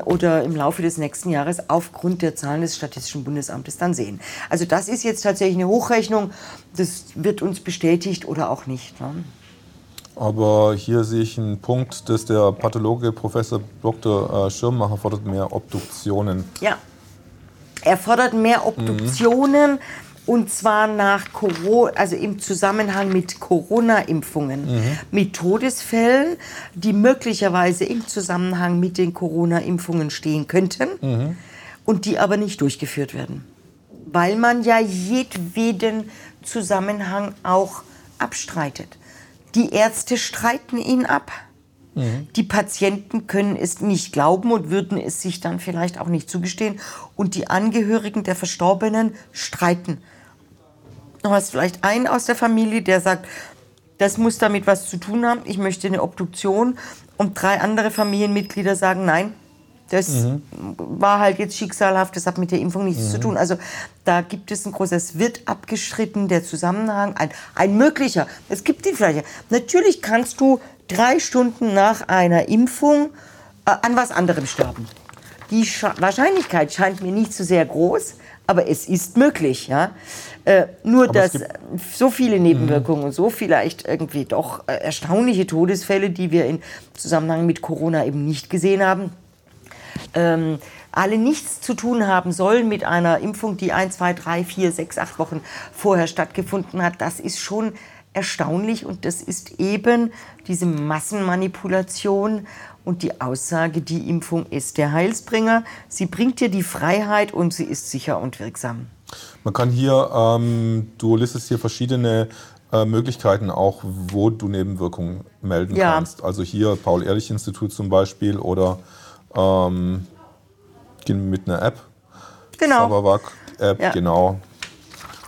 S2: oder im Laufe des nächsten Jahres aufgrund der Zahlen des Statistischen Bundesamtes dann sehen. Also das ist jetzt tatsächlich eine Hochrechnung, das wird uns bestätigt oder auch nicht. Ne?
S1: Aber hier sehe ich einen Punkt, dass der Pathologe Professor Dr. Äh, Schirmmacher fordert mehr Obduktionen.
S2: Ja, er fordert mehr Obduktionen. Mhm. Und zwar nach Corona, also im Zusammenhang mit Corona-Impfungen, mhm. mit Todesfällen, die möglicherweise im Zusammenhang mit den Corona-Impfungen stehen könnten mhm. und die aber nicht durchgeführt werden. Weil man ja jedweden Zusammenhang auch abstreitet. Die Ärzte streiten ihn ab. Mhm. Die Patienten können es nicht glauben und würden es sich dann vielleicht auch nicht zugestehen. Und die Angehörigen der Verstorbenen streiten. Du hast vielleicht einen aus der Familie, der sagt, das muss damit was zu tun haben, ich möchte eine Obduktion. Und drei andere Familienmitglieder sagen, nein, das mhm. war halt jetzt schicksalhaft, das hat mit der Impfung nichts mhm. zu tun. Also da gibt es ein großes, wird abgeschritten, der Zusammenhang, ein, ein möglicher, es gibt die vielleicht. Natürlich kannst du drei Stunden nach einer Impfung äh, an was anderem sterben. Die Scha Wahrscheinlichkeit scheint mir nicht so sehr groß, aber es ist möglich. Ja? Äh, nur, aber dass so viele Nebenwirkungen und so vielleicht irgendwie doch äh, erstaunliche Todesfälle, die wir im Zusammenhang mit Corona eben nicht gesehen haben, ähm, alle nichts zu tun haben sollen mit einer Impfung, die ein, zwei, drei, vier, sechs, acht Wochen vorher stattgefunden hat, das ist schon erstaunlich und das ist eben diese Massenmanipulation und die Aussage, die Impfung ist der Heilsbringer. Sie bringt dir die Freiheit und sie ist sicher und wirksam.
S1: Man kann hier, ähm, du listest hier verschiedene äh, Möglichkeiten auch, wo du Nebenwirkungen melden ja. kannst. Also hier Paul-Ehrlich-Institut zum Beispiel oder ähm, mit einer App.
S2: Genau.
S1: Sabawak-App, ja. genau.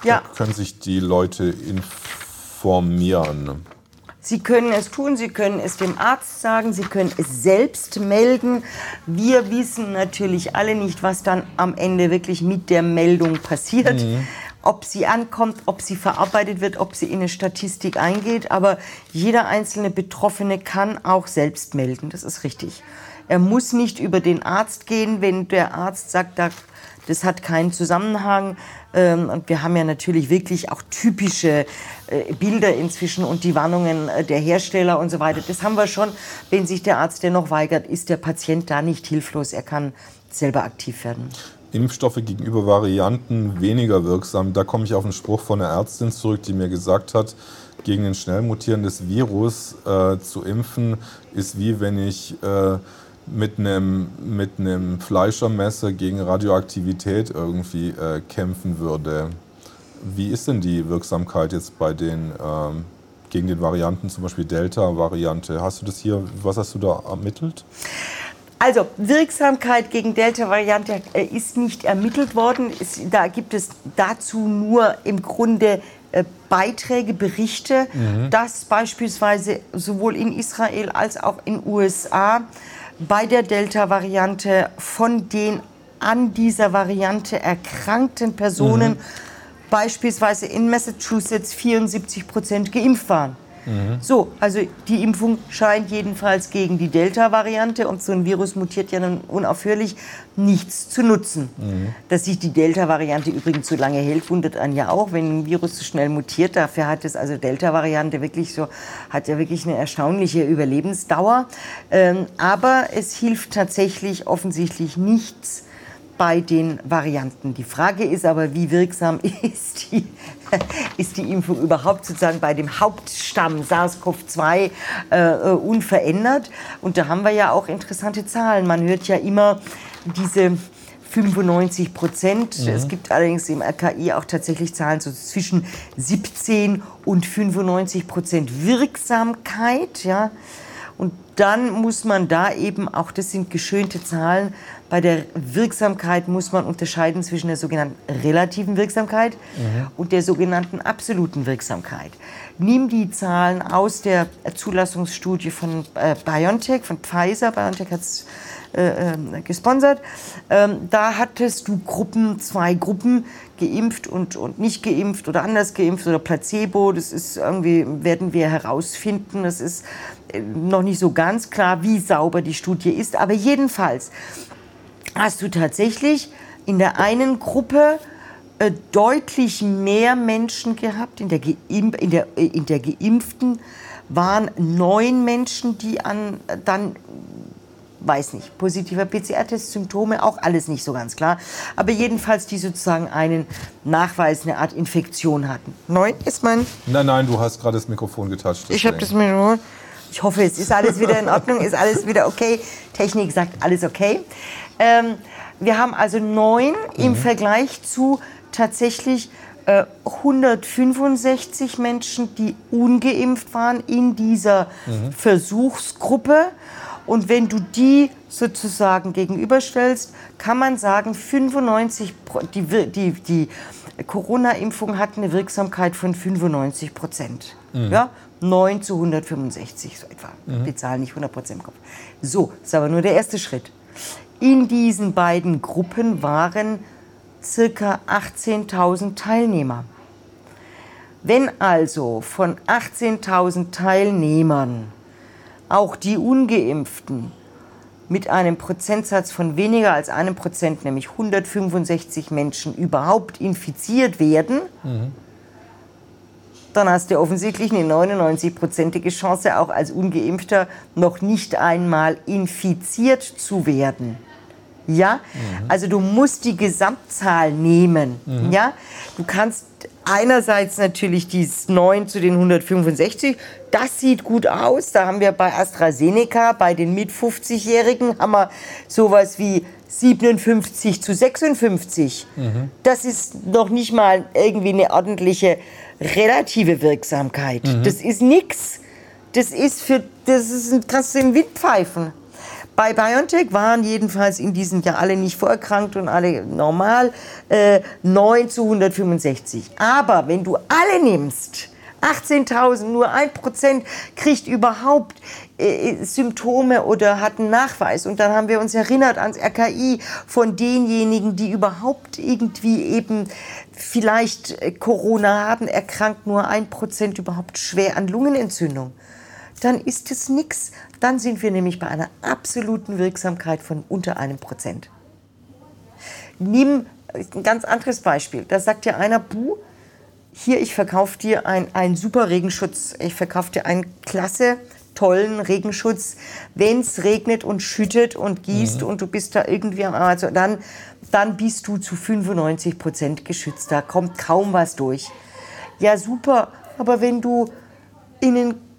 S1: Ja. Da können sich die Leute informieren.
S2: Sie können es tun, Sie können es dem Arzt sagen, Sie können es selbst melden. Wir wissen natürlich alle nicht, was dann am Ende wirklich mit der Meldung passiert. Mhm. Ob sie ankommt, ob sie verarbeitet wird, ob sie in eine Statistik eingeht. Aber jeder einzelne Betroffene kann auch selbst melden. Das ist richtig. Er muss nicht über den Arzt gehen, wenn der Arzt sagt, das hat keinen Zusammenhang. Ähm, und wir haben ja natürlich wirklich auch typische äh, Bilder inzwischen und die Warnungen äh, der Hersteller und so weiter. Das haben wir schon. Wenn sich der Arzt dennoch weigert, ist der Patient da nicht hilflos. Er kann selber aktiv werden.
S1: Impfstoffe gegenüber Varianten weniger wirksam. Da komme ich auf einen Spruch von einer Ärztin zurück, die mir gesagt hat, gegen ein schnell mutierendes Virus äh, zu impfen, ist wie wenn ich äh, mit einem mit einem Fleischermesser gegen Radioaktivität irgendwie äh, kämpfen würde. Wie ist denn die Wirksamkeit jetzt bei den ähm, gegen den Varianten, zum Beispiel Delta-Variante? Hast du das hier, was hast du da ermittelt?
S2: Also Wirksamkeit gegen Delta-Variante äh, ist nicht ermittelt worden. Es, da gibt es dazu nur im Grunde äh, Beiträge, Berichte, mhm. dass beispielsweise sowohl in Israel als auch in USA bei der Delta-Variante von den an dieser Variante erkrankten Personen mhm. beispielsweise in Massachusetts 74 Prozent geimpft waren. Mhm. So, also die Impfung scheint jedenfalls gegen die Delta-Variante, und so ein Virus mutiert ja nun unaufhörlich, nichts zu nutzen. Mhm. Dass sich die Delta-Variante übrigens so lange hält, wundert einen ja auch, wenn ein Virus so schnell mutiert. Dafür hat es also Delta-Variante wirklich so, hat ja wirklich eine erstaunliche Überlebensdauer. Ähm, aber es hilft tatsächlich offensichtlich nichts bei den Varianten. Die Frage ist aber, wie wirksam ist die, ist die Impfung überhaupt sozusagen bei dem Hauptstamm SARS-CoV-2 äh, unverändert? Und da haben wir ja auch interessante Zahlen. Man hört ja immer diese 95 Prozent. Mhm. Es gibt allerdings im RKI auch tatsächlich Zahlen so zwischen 17 und 95 Prozent Wirksamkeit. Ja. Und dann muss man da eben, auch das sind geschönte Zahlen, bei der Wirksamkeit muss man unterscheiden zwischen der sogenannten relativen Wirksamkeit mhm. und der sogenannten absoluten Wirksamkeit. Nimm die Zahlen aus der Zulassungsstudie von äh, BioNTech, von Pfizer. BioNTech hat es äh, äh, gesponsert. Ähm, da hattest du Gruppen, zwei Gruppen, geimpft und, und nicht geimpft oder anders geimpft oder Placebo. Das ist irgendwie, werden wir herausfinden. Das ist äh, noch nicht so ganz klar, wie sauber die Studie ist. Aber jedenfalls hast du tatsächlich in der einen Gruppe äh, deutlich mehr Menschen gehabt. In der, Geimp in der, äh, in der Geimpften waren neun Menschen, die an dann weiß nicht, positiver PCR-Test, Symptome, auch alles nicht so ganz klar. Aber jedenfalls, die sozusagen einen Nachweis, eine Art Infektion hatten. Neun ist mein...
S1: Nein, nein, du hast gerade das Mikrofon getatscht.
S2: Ich habe das Mikrofon... Ich hoffe, es ist alles wieder in Ordnung, ist alles wieder okay. Technik sagt alles okay. Ähm, wir haben also neun mhm. im Vergleich zu tatsächlich äh, 165 Menschen, die ungeimpft waren in dieser mhm. Versuchsgruppe. Und wenn du die sozusagen gegenüberstellst, kann man sagen, 95 die, die, die Corona-Impfung hat eine Wirksamkeit von 95 Prozent. Mhm. Ja? 9 zu 165 so etwa. Mhm. Die Zahl nicht 100 Prozent im Kopf. So, das ist aber nur der erste Schritt. In diesen beiden Gruppen waren circa 18.000 Teilnehmer. Wenn also von 18.000 Teilnehmern auch die ungeimpften mit einem Prozentsatz von weniger als einem Prozent, nämlich 165 Menschen, überhaupt infiziert werden, mhm. dann hast du offensichtlich eine 99-prozentige Chance, auch als ungeimpfter noch nicht einmal infiziert zu werden. Ja, mhm. also du musst die Gesamtzahl nehmen. Mhm. Ja, du kannst einerseits natürlich die 9 zu den 165. Das sieht gut aus. Da haben wir bei AstraZeneca, bei den mit 50-Jährigen, haben wir sowas wie 57 zu 56. Mhm. Das ist noch nicht mal irgendwie eine ordentliche relative Wirksamkeit. Mhm. Das ist nichts. Das ist für, das ist, kannst du in den Wind pfeifen. Bei BioNTech waren jedenfalls in diesem Jahr alle nicht vorerkrankt und alle normal, äh, 9 zu 165. Aber wenn du alle nimmst, 18.000, nur ein Prozent kriegt überhaupt äh, Symptome oder hat einen Nachweis. Und dann haben wir uns erinnert ans RKI von denjenigen, die überhaupt irgendwie eben vielleicht äh, Corona haben, erkrankt nur ein Prozent überhaupt schwer an Lungenentzündung dann ist es nichts. Dann sind wir nämlich bei einer absoluten Wirksamkeit von unter einem Prozent. Nimm ein ganz anderes Beispiel. Da sagt ja einer, Buh, hier, ich verkaufe dir einen super Regenschutz. Ich verkaufe dir einen klasse, tollen Regenschutz. Wenn es regnet und schüttet und gießt mhm. und du bist da irgendwie am also dann, dann bist du zu 95 Prozent geschützt. Da kommt kaum was durch. Ja, super. Aber wenn du in den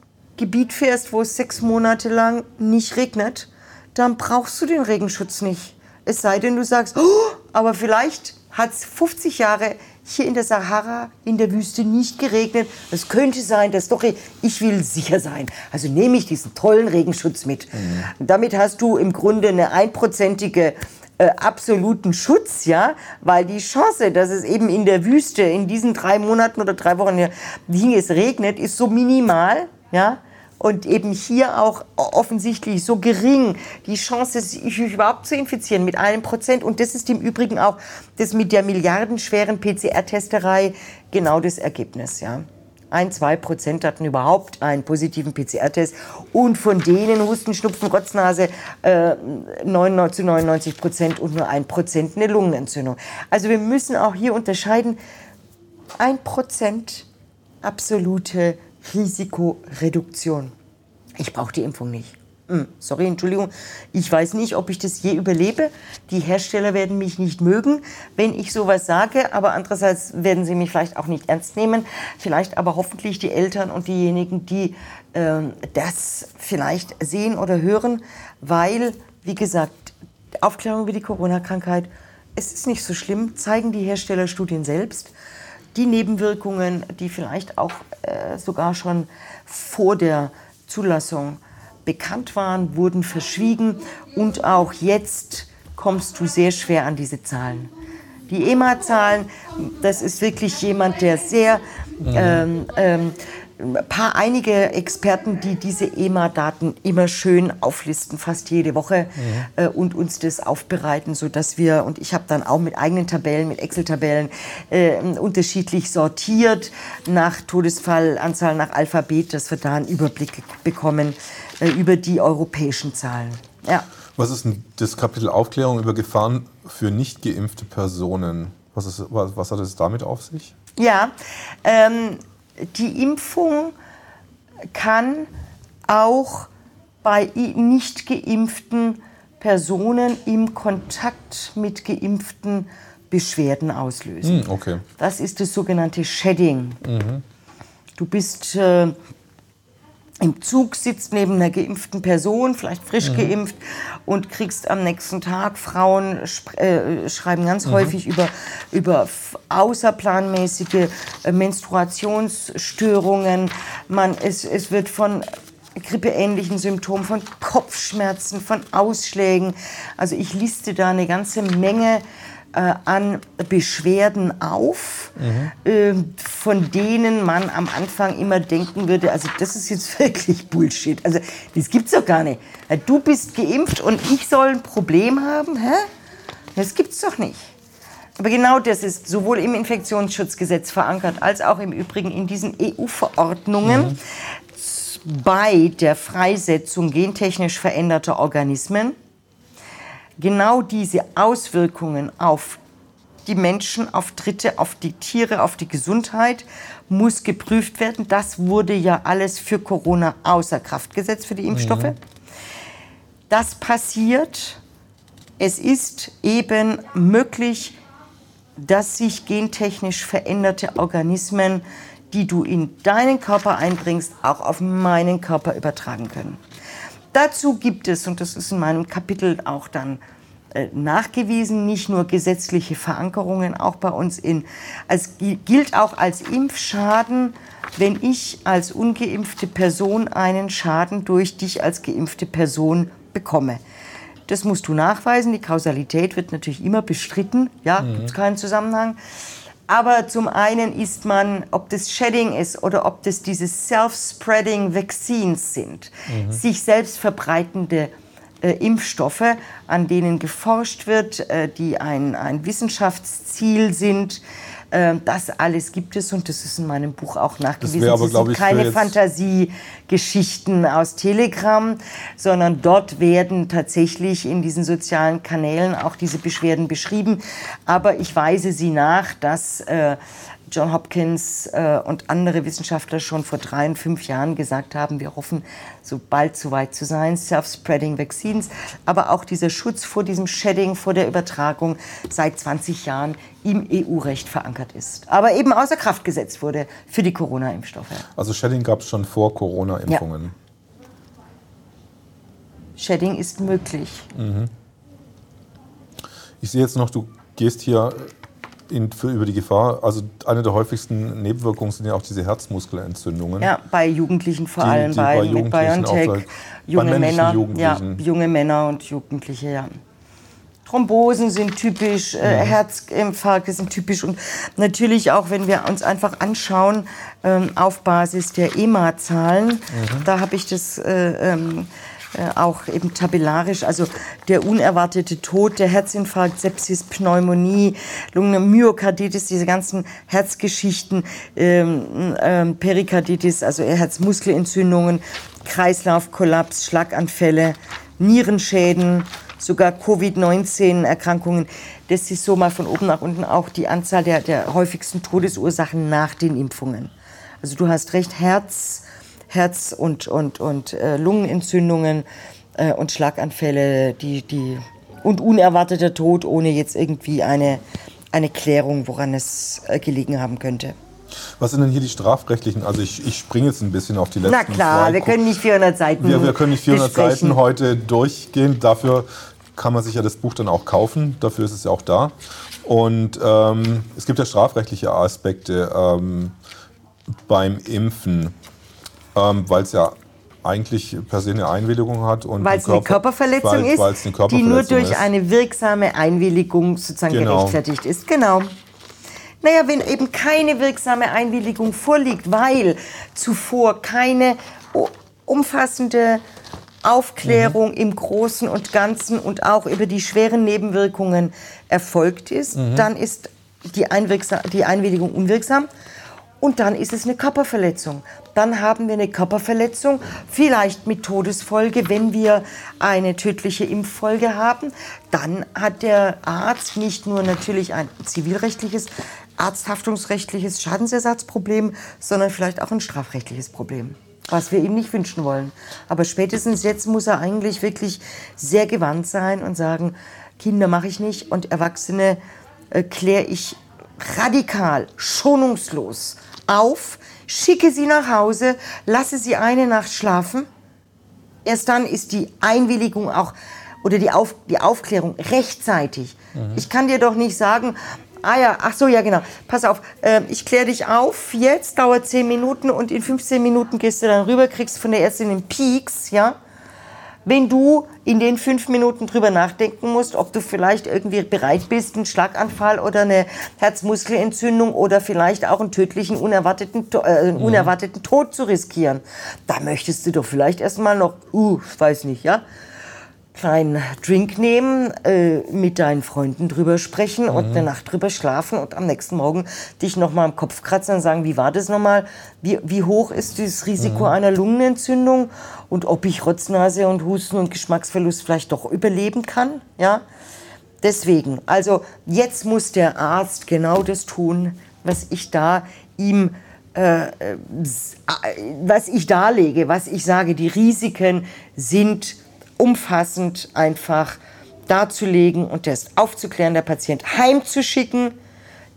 S2: Gebiet fährst, wo es sechs Monate lang nicht regnet, dann brauchst du den Regenschutz nicht. Es sei denn, du sagst, oh, aber vielleicht hat es 50 Jahre hier in der Sahara, in der Wüste nicht geregnet. Es könnte sein, dass doch, ich will sicher sein. Also nehme ich diesen tollen Regenschutz mit. Mhm. Damit hast du im Grunde eine einprozentige äh, absoluten Schutz, ja, weil die Chance, dass es eben in der Wüste in diesen drei Monaten oder drei Wochen, die es regnet, ist so minimal, ja, und eben hier auch offensichtlich so gering die Chance, sich überhaupt zu infizieren mit einem Prozent. Und das ist im Übrigen auch das mit der milliardenschweren PCR-Testerei genau das Ergebnis. Ja. Ein, zwei Prozent hatten überhaupt einen positiven PCR-Test und von denen Husten, Schnupfen, Rotznase äh, 99 zu 99 Prozent und nur ein Prozent eine Lungenentzündung. Also wir müssen auch hier unterscheiden, ein Prozent absolute Risikoreduktion. Ich brauche die Impfung nicht. Hm, sorry, Entschuldigung, ich weiß nicht, ob ich das je überlebe. Die Hersteller werden mich nicht mögen, wenn ich sowas sage, aber andererseits werden sie mich vielleicht auch nicht ernst nehmen. Vielleicht aber hoffentlich die Eltern und diejenigen, die äh, das vielleicht sehen oder hören, weil, wie gesagt, Aufklärung über die Corona-Krankheit, es ist nicht so schlimm, zeigen die Herstellerstudien selbst die Nebenwirkungen, die vielleicht auch äh, sogar schon vor der Zulassung bekannt waren, wurden verschwiegen und auch jetzt kommst du sehr schwer an diese Zahlen. Die EMA-Zahlen, das ist wirklich jemand, der sehr ähm, ähm, paar einige Experten, die diese EMA-Daten immer schön auflisten, fast jede Woche mhm. äh, und uns das aufbereiten, so dass wir und ich habe dann auch mit eigenen Tabellen, mit Excel-Tabellen äh, unterschiedlich sortiert nach Todesfallanzahl, nach Alphabet, dass wir da einen Überblick bekommen äh, über die europäischen Zahlen.
S1: Ja. Was ist denn das Kapitel Aufklärung über Gefahren für nicht geimpfte Personen? Was, ist, was, was hat es damit auf sich?
S2: Ja, ähm, die Impfung kann auch bei nicht geimpften Personen im Kontakt mit geimpften Beschwerden auslösen.
S1: Hm, okay.
S2: Das ist das sogenannte Shedding. Mhm. Du bist äh, im Zug sitzt neben einer geimpften Person, vielleicht frisch mhm. geimpft, und kriegst am nächsten Tag, Frauen äh, schreiben ganz mhm. häufig über, über außerplanmäßige äh, Menstruationsstörungen. Man, es, es wird von grippeähnlichen Symptomen, von Kopfschmerzen, von Ausschlägen. Also ich liste da eine ganze Menge an Beschwerden auf, mhm. äh, von denen man am Anfang immer denken würde, also das ist jetzt wirklich Bullshit. Also das gibt's doch gar nicht. Du bist geimpft und ich soll ein Problem haben? Hä? Das gibt's doch nicht. Aber genau das ist sowohl im Infektionsschutzgesetz verankert als auch im Übrigen in diesen EU-Verordnungen mhm. bei der Freisetzung gentechnisch veränderter Organismen genau diese Auswirkungen auf die Menschen, auf Dritte, auf die Tiere, auf die Gesundheit muss geprüft werden. Das wurde ja alles für Corona außer Kraft gesetzt, für die Impfstoffe. Mhm. Das passiert. Es ist eben möglich, dass sich gentechnisch veränderte Organismen, die du in deinen Körper einbringst, auch auf meinen Körper übertragen können. Dazu gibt es, und das ist in meinem Kapitel auch dann äh, nachgewiesen, nicht nur gesetzliche Verankerungen, auch bei uns in, es gilt auch als Impfschaden, wenn ich als ungeimpfte Person einen Schaden durch dich als geimpfte Person bekomme. Das musst du nachweisen. Die Kausalität wird natürlich immer bestritten. Ja, mhm. gibt es keinen Zusammenhang. Aber zum einen ist man, ob das Shedding ist oder ob das diese Self-Spreading Vaccines sind, mhm. sich selbst verbreitende äh, Impfstoffe, an denen geforscht wird, äh, die ein, ein Wissenschaftsziel sind. Äh, das alles gibt es und das ist in meinem Buch auch nachgewiesen. Das aber,
S1: es sind
S2: keine Fantasiegeschichten aus Telegram, sondern dort werden tatsächlich in diesen sozialen Kanälen auch diese Beschwerden beschrieben. Aber ich weise sie nach, dass äh, John Hopkins äh, und andere Wissenschaftler schon vor drei und fünf Jahren gesagt haben, wir hoffen, so bald so weit zu sein, Self-Spreading Vaccines, aber auch dieser Schutz vor diesem Shedding, vor der Übertragung seit 20 Jahren im EU-Recht verankert ist. Aber eben außer Kraft gesetzt wurde für die Corona-Impfstoffe.
S1: Also Shedding gab es schon vor Corona-Impfungen? Ja.
S2: Shedding ist möglich. Mhm.
S1: Ich sehe jetzt noch, du gehst hier in, für, über die Gefahr, also eine der häufigsten Nebenwirkungen sind ja auch diese Herzmuskelentzündungen.
S2: Ja, bei Jugendlichen vor allem, die, bei, bei mit BioNTech, junge Männer, ja, junge Männer und Jugendliche, ja. Thrombosen sind typisch, äh, ja. Herzinfarkte sind typisch und natürlich auch, wenn wir uns einfach anschauen, ähm, auf Basis der EMA-Zahlen, mhm. da habe ich das äh, ähm, äh, auch eben tabellarisch, also der unerwartete Tod, der Herzinfarkt, Sepsis, Pneumonie, Lungenmyokarditis, diese ganzen Herzgeschichten, ähm, ähm, Perikarditis, also Herzmuskelentzündungen, Kreislaufkollaps, Schlaganfälle, Nierenschäden, sogar Covid-19-Erkrankungen. Das ist so mal von oben nach unten auch die Anzahl der, der häufigsten Todesursachen nach den Impfungen. Also du hast recht, Herz, Herz- und, und, und äh, Lungenentzündungen äh, und Schlaganfälle, die, die, und unerwarteter Tod ohne jetzt irgendwie eine, eine Klärung, woran es äh, gelegen haben könnte.
S1: Was sind denn hier die strafrechtlichen? Also ich, ich springe jetzt ein bisschen auf die letzten
S2: Na klar,
S1: zwei.
S2: wir können nicht 400 Seiten
S1: Wir, wir können nicht 400 besprechen. Seiten heute durchgehen. Dafür kann man sich ja das Buch dann auch kaufen. Dafür ist es ja auch da. Und ähm, es gibt ja strafrechtliche Aspekte ähm, beim Impfen ähm, weil es ja eigentlich per se eine Einwilligung hat.
S2: Weil es eine Körperverletzung weil, ist, eine Körperverletzung die nur durch ist. eine wirksame Einwilligung sozusagen genau. gerechtfertigt ist. Genau. Naja, wenn eben keine wirksame Einwilligung vorliegt, weil zuvor keine umfassende Aufklärung mhm. im Großen und Ganzen und auch über die schweren Nebenwirkungen erfolgt ist, mhm. dann ist die, die Einwilligung unwirksam und dann ist es eine Körperverletzung. Dann haben wir eine Körperverletzung, vielleicht mit Todesfolge, wenn wir eine tödliche Impffolge haben. Dann hat der Arzt nicht nur natürlich ein zivilrechtliches, arzthaftungsrechtliches Schadensersatzproblem, sondern vielleicht auch ein strafrechtliches Problem was wir ihm nicht wünschen wollen. Aber spätestens jetzt muss er eigentlich wirklich sehr gewandt sein und sagen, Kinder mache ich nicht und Erwachsene äh, kläre ich radikal, schonungslos auf, schicke sie nach Hause, lasse sie eine Nacht schlafen. Erst dann ist die Einwilligung auch oder die, auf, die Aufklärung rechtzeitig. Mhm. Ich kann dir doch nicht sagen, ah ja, ach so, ja genau, pass auf, äh, ich kläre dich auf, jetzt dauert 10 Minuten und in 15 Minuten gehst du dann rüber, kriegst von der Ärztin den Peaks, ja, wenn du in den fünf Minuten drüber nachdenken musst, ob du vielleicht irgendwie bereit bist, einen Schlaganfall oder eine Herzmuskelentzündung oder vielleicht auch einen tödlichen, unerwarteten, äh, einen mhm. unerwarteten Tod zu riskieren. Da möchtest du doch vielleicht erstmal noch, uh, weiß nicht, ja, kleinen Drink nehmen, äh, mit deinen Freunden drüber sprechen mhm. und eine Nacht drüber schlafen und am nächsten Morgen dich nochmal am Kopf kratzen und sagen, wie war das nochmal? Wie, wie hoch ist das Risiko mhm. einer Lungenentzündung und ob ich Rotznase und Husten und Geschmacksverlust vielleicht doch überleben kann? Ja? Deswegen, also jetzt muss der Arzt genau das tun, was ich da ihm äh, äh was ich darlege, was ich sage, die Risiken sind umfassend einfach darzulegen und das aufzuklären, der Patient heimzuschicken,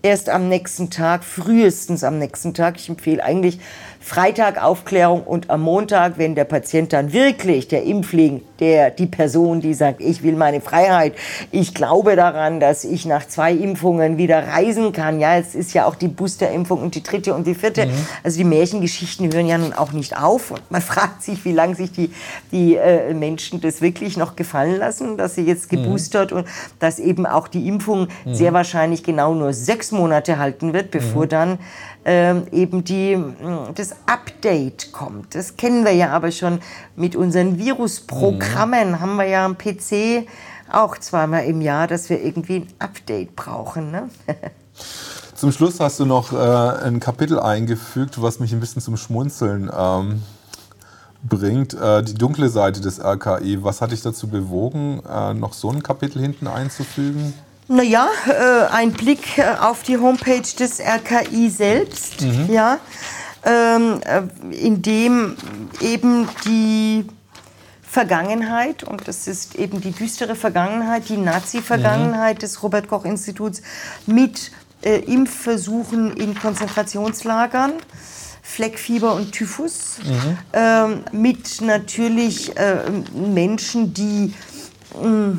S2: erst am nächsten Tag, frühestens am nächsten Tag. Ich empfehle eigentlich Freitag Aufklärung und am Montag, wenn der Patient dann wirklich, der Impfling, der, die Person, die sagt, ich will meine Freiheit, ich glaube daran, dass ich nach zwei Impfungen wieder reisen kann. Ja, es ist ja auch die Boosterimpfung und die dritte und die vierte. Mhm. Also die Märchengeschichten hören ja nun auch nicht auf. Und man fragt sich, wie lange sich die, die äh, Menschen das wirklich noch gefallen lassen, dass sie jetzt mhm. geboostert mhm. und dass eben auch die Impfung mhm. sehr wahrscheinlich genau nur sechs Monate halten wird, bevor mhm. dann ähm, eben die, das Update kommt. Das kennen wir ja aber schon mit unseren Virusprogrammen, mhm. haben wir ja am PC auch zweimal im Jahr, dass wir irgendwie ein Update brauchen. Ne?
S1: Zum Schluss hast du noch äh, ein Kapitel eingefügt, was mich ein bisschen zum Schmunzeln ähm, bringt. Äh, die dunkle Seite des RKI. Was hat dich dazu bewogen, äh, noch so ein Kapitel hinten einzufügen?
S2: Naja, äh, ein Blick äh, auf die Homepage des RKI selbst, mhm. ja, ähm, äh, in dem eben die Vergangenheit, und das ist eben die düstere Vergangenheit, die Nazi-Vergangenheit mhm. des Robert-Koch-Instituts mit äh, Impfversuchen in Konzentrationslagern, Fleckfieber und Typhus, mhm. ähm, mit natürlich äh, Menschen, die mh,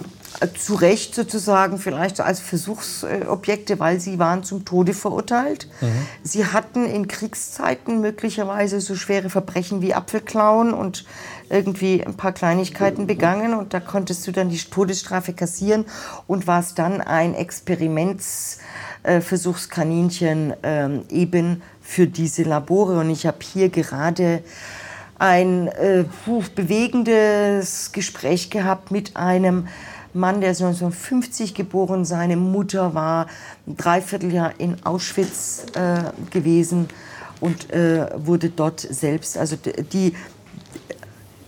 S2: zu Recht sozusagen vielleicht als Versuchsobjekte, weil sie waren zum Tode verurteilt. Mhm. Sie hatten in Kriegszeiten möglicherweise so schwere Verbrechen wie Apfelklauen und irgendwie ein paar Kleinigkeiten begangen und da konntest du dann die Todesstrafe kassieren und warst dann ein Experimentsversuchskaninchen äh, eben für diese Labore. Und ich habe hier gerade ein äh, bewegendes Gespräch gehabt mit einem Mann, der ist 1950 geboren, seine Mutter war ein Dreivierteljahr in Auschwitz äh, gewesen und äh, wurde dort selbst, also die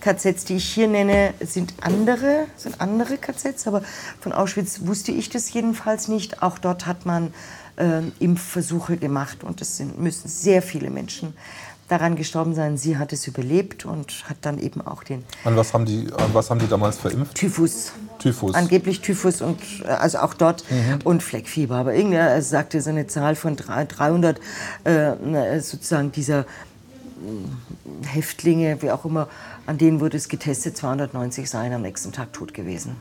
S2: KZs, die ich hier nenne, sind andere, sind andere KZs, aber von Auschwitz wusste ich das jedenfalls nicht. Auch dort hat man äh, Impfversuche gemacht und es müssen sehr viele Menschen daran gestorben sein. Sie hat es überlebt und hat dann eben auch den.
S1: An was haben die, an was haben die damals verimpft?
S2: Typhus.
S1: Typhus.
S2: Angeblich Typhus und äh, also auch dort mhm. und Fleckfieber. Aber irgendwer sagte so eine Zahl von 300 äh, sozusagen dieser äh, Häftlinge, wie auch immer, an denen wurde es getestet, 290 seien am nächsten Tag tot gewesen.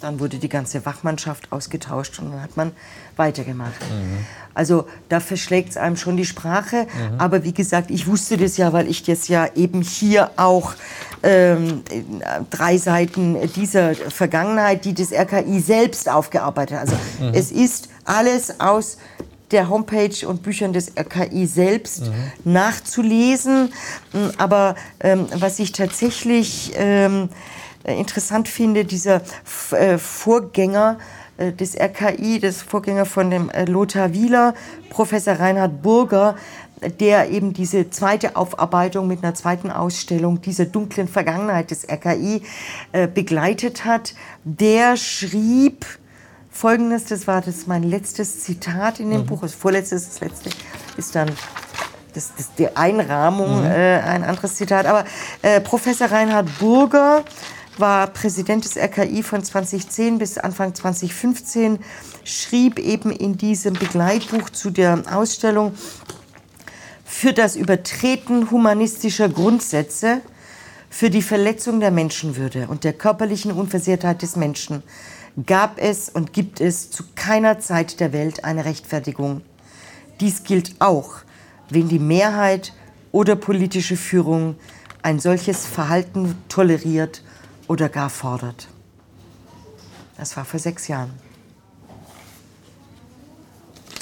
S2: Dann wurde die ganze Wachmannschaft ausgetauscht und dann hat man weitergemacht. Mhm. Also da verschlägt es einem schon die Sprache. Mhm. Aber wie gesagt, ich wusste das ja, weil ich das ja eben hier auch ähm, drei Seiten dieser Vergangenheit, die das RKI selbst aufgearbeitet hat. Also mhm. es ist alles aus der Homepage und Büchern des RKI selbst mhm. nachzulesen. Aber ähm, was ich tatsächlich ähm, interessant finde, dieser äh, Vorgänger äh, des RKI, des Vorgänger von dem äh, Lothar Wieler, Professor Reinhard Burger, der eben diese zweite Aufarbeitung mit einer zweiten Ausstellung dieser dunklen Vergangenheit des RKI äh, begleitet hat, der schrieb Folgendes, das war das mein letztes Zitat in dem mhm. Buch, das vorletzte, das letzte ist dann das, das, die Einrahmung, mhm. äh, ein anderes Zitat, aber äh, Professor Reinhard Burger war Präsident des RKI von 2010 bis Anfang 2015, schrieb eben in diesem Begleitbuch zu der Ausstellung für das Übertreten humanistischer Grundsätze, für die Verletzung der Menschenwürde und der körperlichen Unversehrtheit des Menschen gab es und gibt es zu keiner Zeit der Welt eine Rechtfertigung. Dies gilt auch, wenn die Mehrheit oder politische Führung ein solches Verhalten toleriert oder gar fordert. Das war vor sechs Jahren.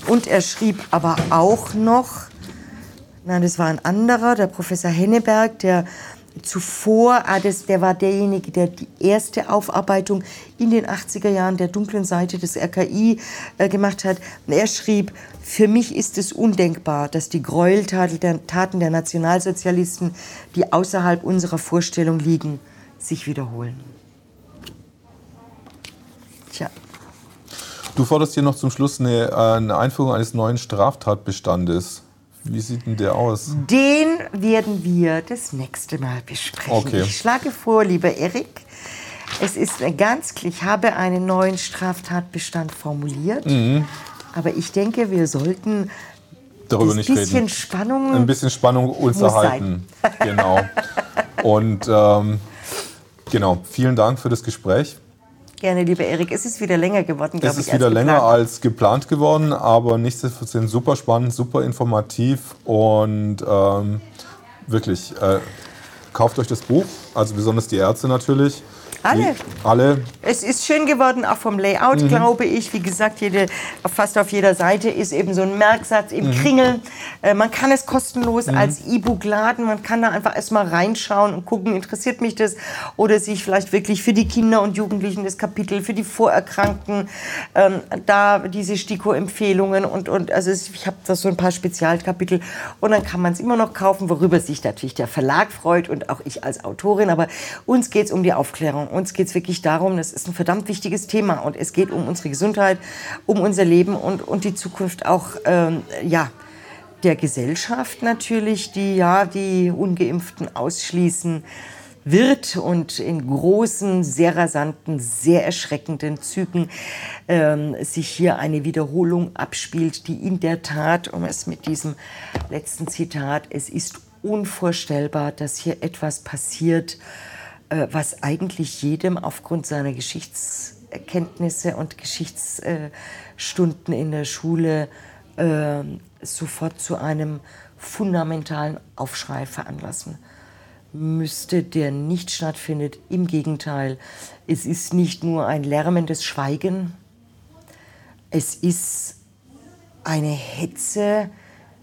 S2: Und er schrieb aber auch noch, nein, das war ein anderer, der Professor Henneberg, der zuvor, ah, das, der war derjenige, der die erste Aufarbeitung in den 80er Jahren der dunklen Seite des RKI äh, gemacht hat. Er schrieb, für mich ist es undenkbar, dass die Gräueltaten der, Taten der Nationalsozialisten, die außerhalb unserer Vorstellung liegen, sich wiederholen.
S1: Tja. Du forderst hier noch zum Schluss eine, eine Einführung eines neuen Straftatbestandes. Wie sieht denn der aus?
S2: Den werden wir das nächste Mal besprechen. Okay. Ich schlage vor, lieber Erik, es ist ganz klar, ich habe einen neuen Straftatbestand formuliert, mhm. aber ich denke, wir sollten
S1: darüber nicht bisschen reden.
S2: Spannung
S1: ein bisschen Spannung uns erhalten. Genau. Und ähm, Genau, vielen Dank für das Gespräch.
S2: Gerne, lieber Erik. Es ist wieder länger geworden,
S1: glaube ich. Es ist wieder länger als geplant geworden, aber nichtsdestotrotz super spannend, super informativ und ähm, wirklich, äh, kauft euch das Buch, also besonders die Ärzte natürlich.
S2: Alle.
S1: alle.
S2: Es ist schön geworden, auch vom Layout, mhm. glaube ich. Wie gesagt, jede, fast auf jeder Seite ist eben so ein Merksatz im mhm. Kringel. Äh, man kann es kostenlos mhm. als E-Book laden. Man kann da einfach erstmal reinschauen und gucken, interessiert mich das? Oder sich vielleicht wirklich für die Kinder und Jugendlichen das Kapitel, für die Vorerkrankten, ähm, da diese STIKO-Empfehlungen und, und also ich habe da so ein paar Spezialkapitel. Und dann kann man es immer noch kaufen, worüber sich natürlich der Verlag freut und auch ich als Autorin. Aber uns geht es um die Aufklärung uns geht es wirklich darum, das ist ein verdammt wichtiges Thema und es geht um unsere Gesundheit, um unser Leben und, und die Zukunft auch, ähm, ja, der Gesellschaft natürlich, die ja die Ungeimpften ausschließen wird und in großen, sehr rasanten, sehr erschreckenden Zügen ähm, sich hier eine Wiederholung abspielt, die in der Tat, um es mit diesem letzten Zitat, es ist unvorstellbar, dass hier etwas passiert, was eigentlich jedem aufgrund seiner Geschichtserkenntnisse und Geschichtsstunden in der Schule äh, sofort zu einem fundamentalen Aufschrei veranlassen müsste, der nicht stattfindet. Im Gegenteil, es ist nicht nur ein lärmendes Schweigen, es ist eine Hetze,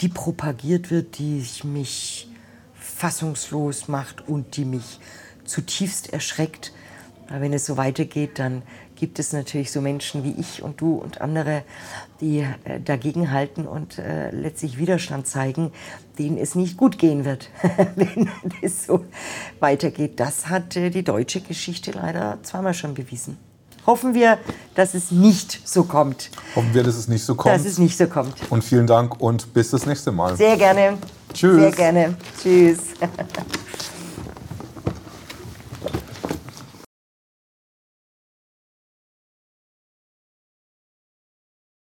S2: die propagiert wird, die mich fassungslos macht und die mich zutiefst erschreckt. Aber wenn es so weitergeht, dann gibt es natürlich so Menschen wie ich und du und andere, die äh, dagegen halten und äh, letztlich Widerstand zeigen, denen es nicht gut gehen wird, wenn es so weitergeht. Das hat äh, die deutsche Geschichte leider zweimal schon bewiesen. Hoffen wir, dass es nicht so kommt.
S1: Hoffen wir, dass es nicht so kommt.
S2: Dass es nicht so kommt.
S1: Und vielen Dank und bis das nächste Mal.
S2: Sehr gerne.
S1: Tschüss.
S2: Sehr gerne. Tschüss.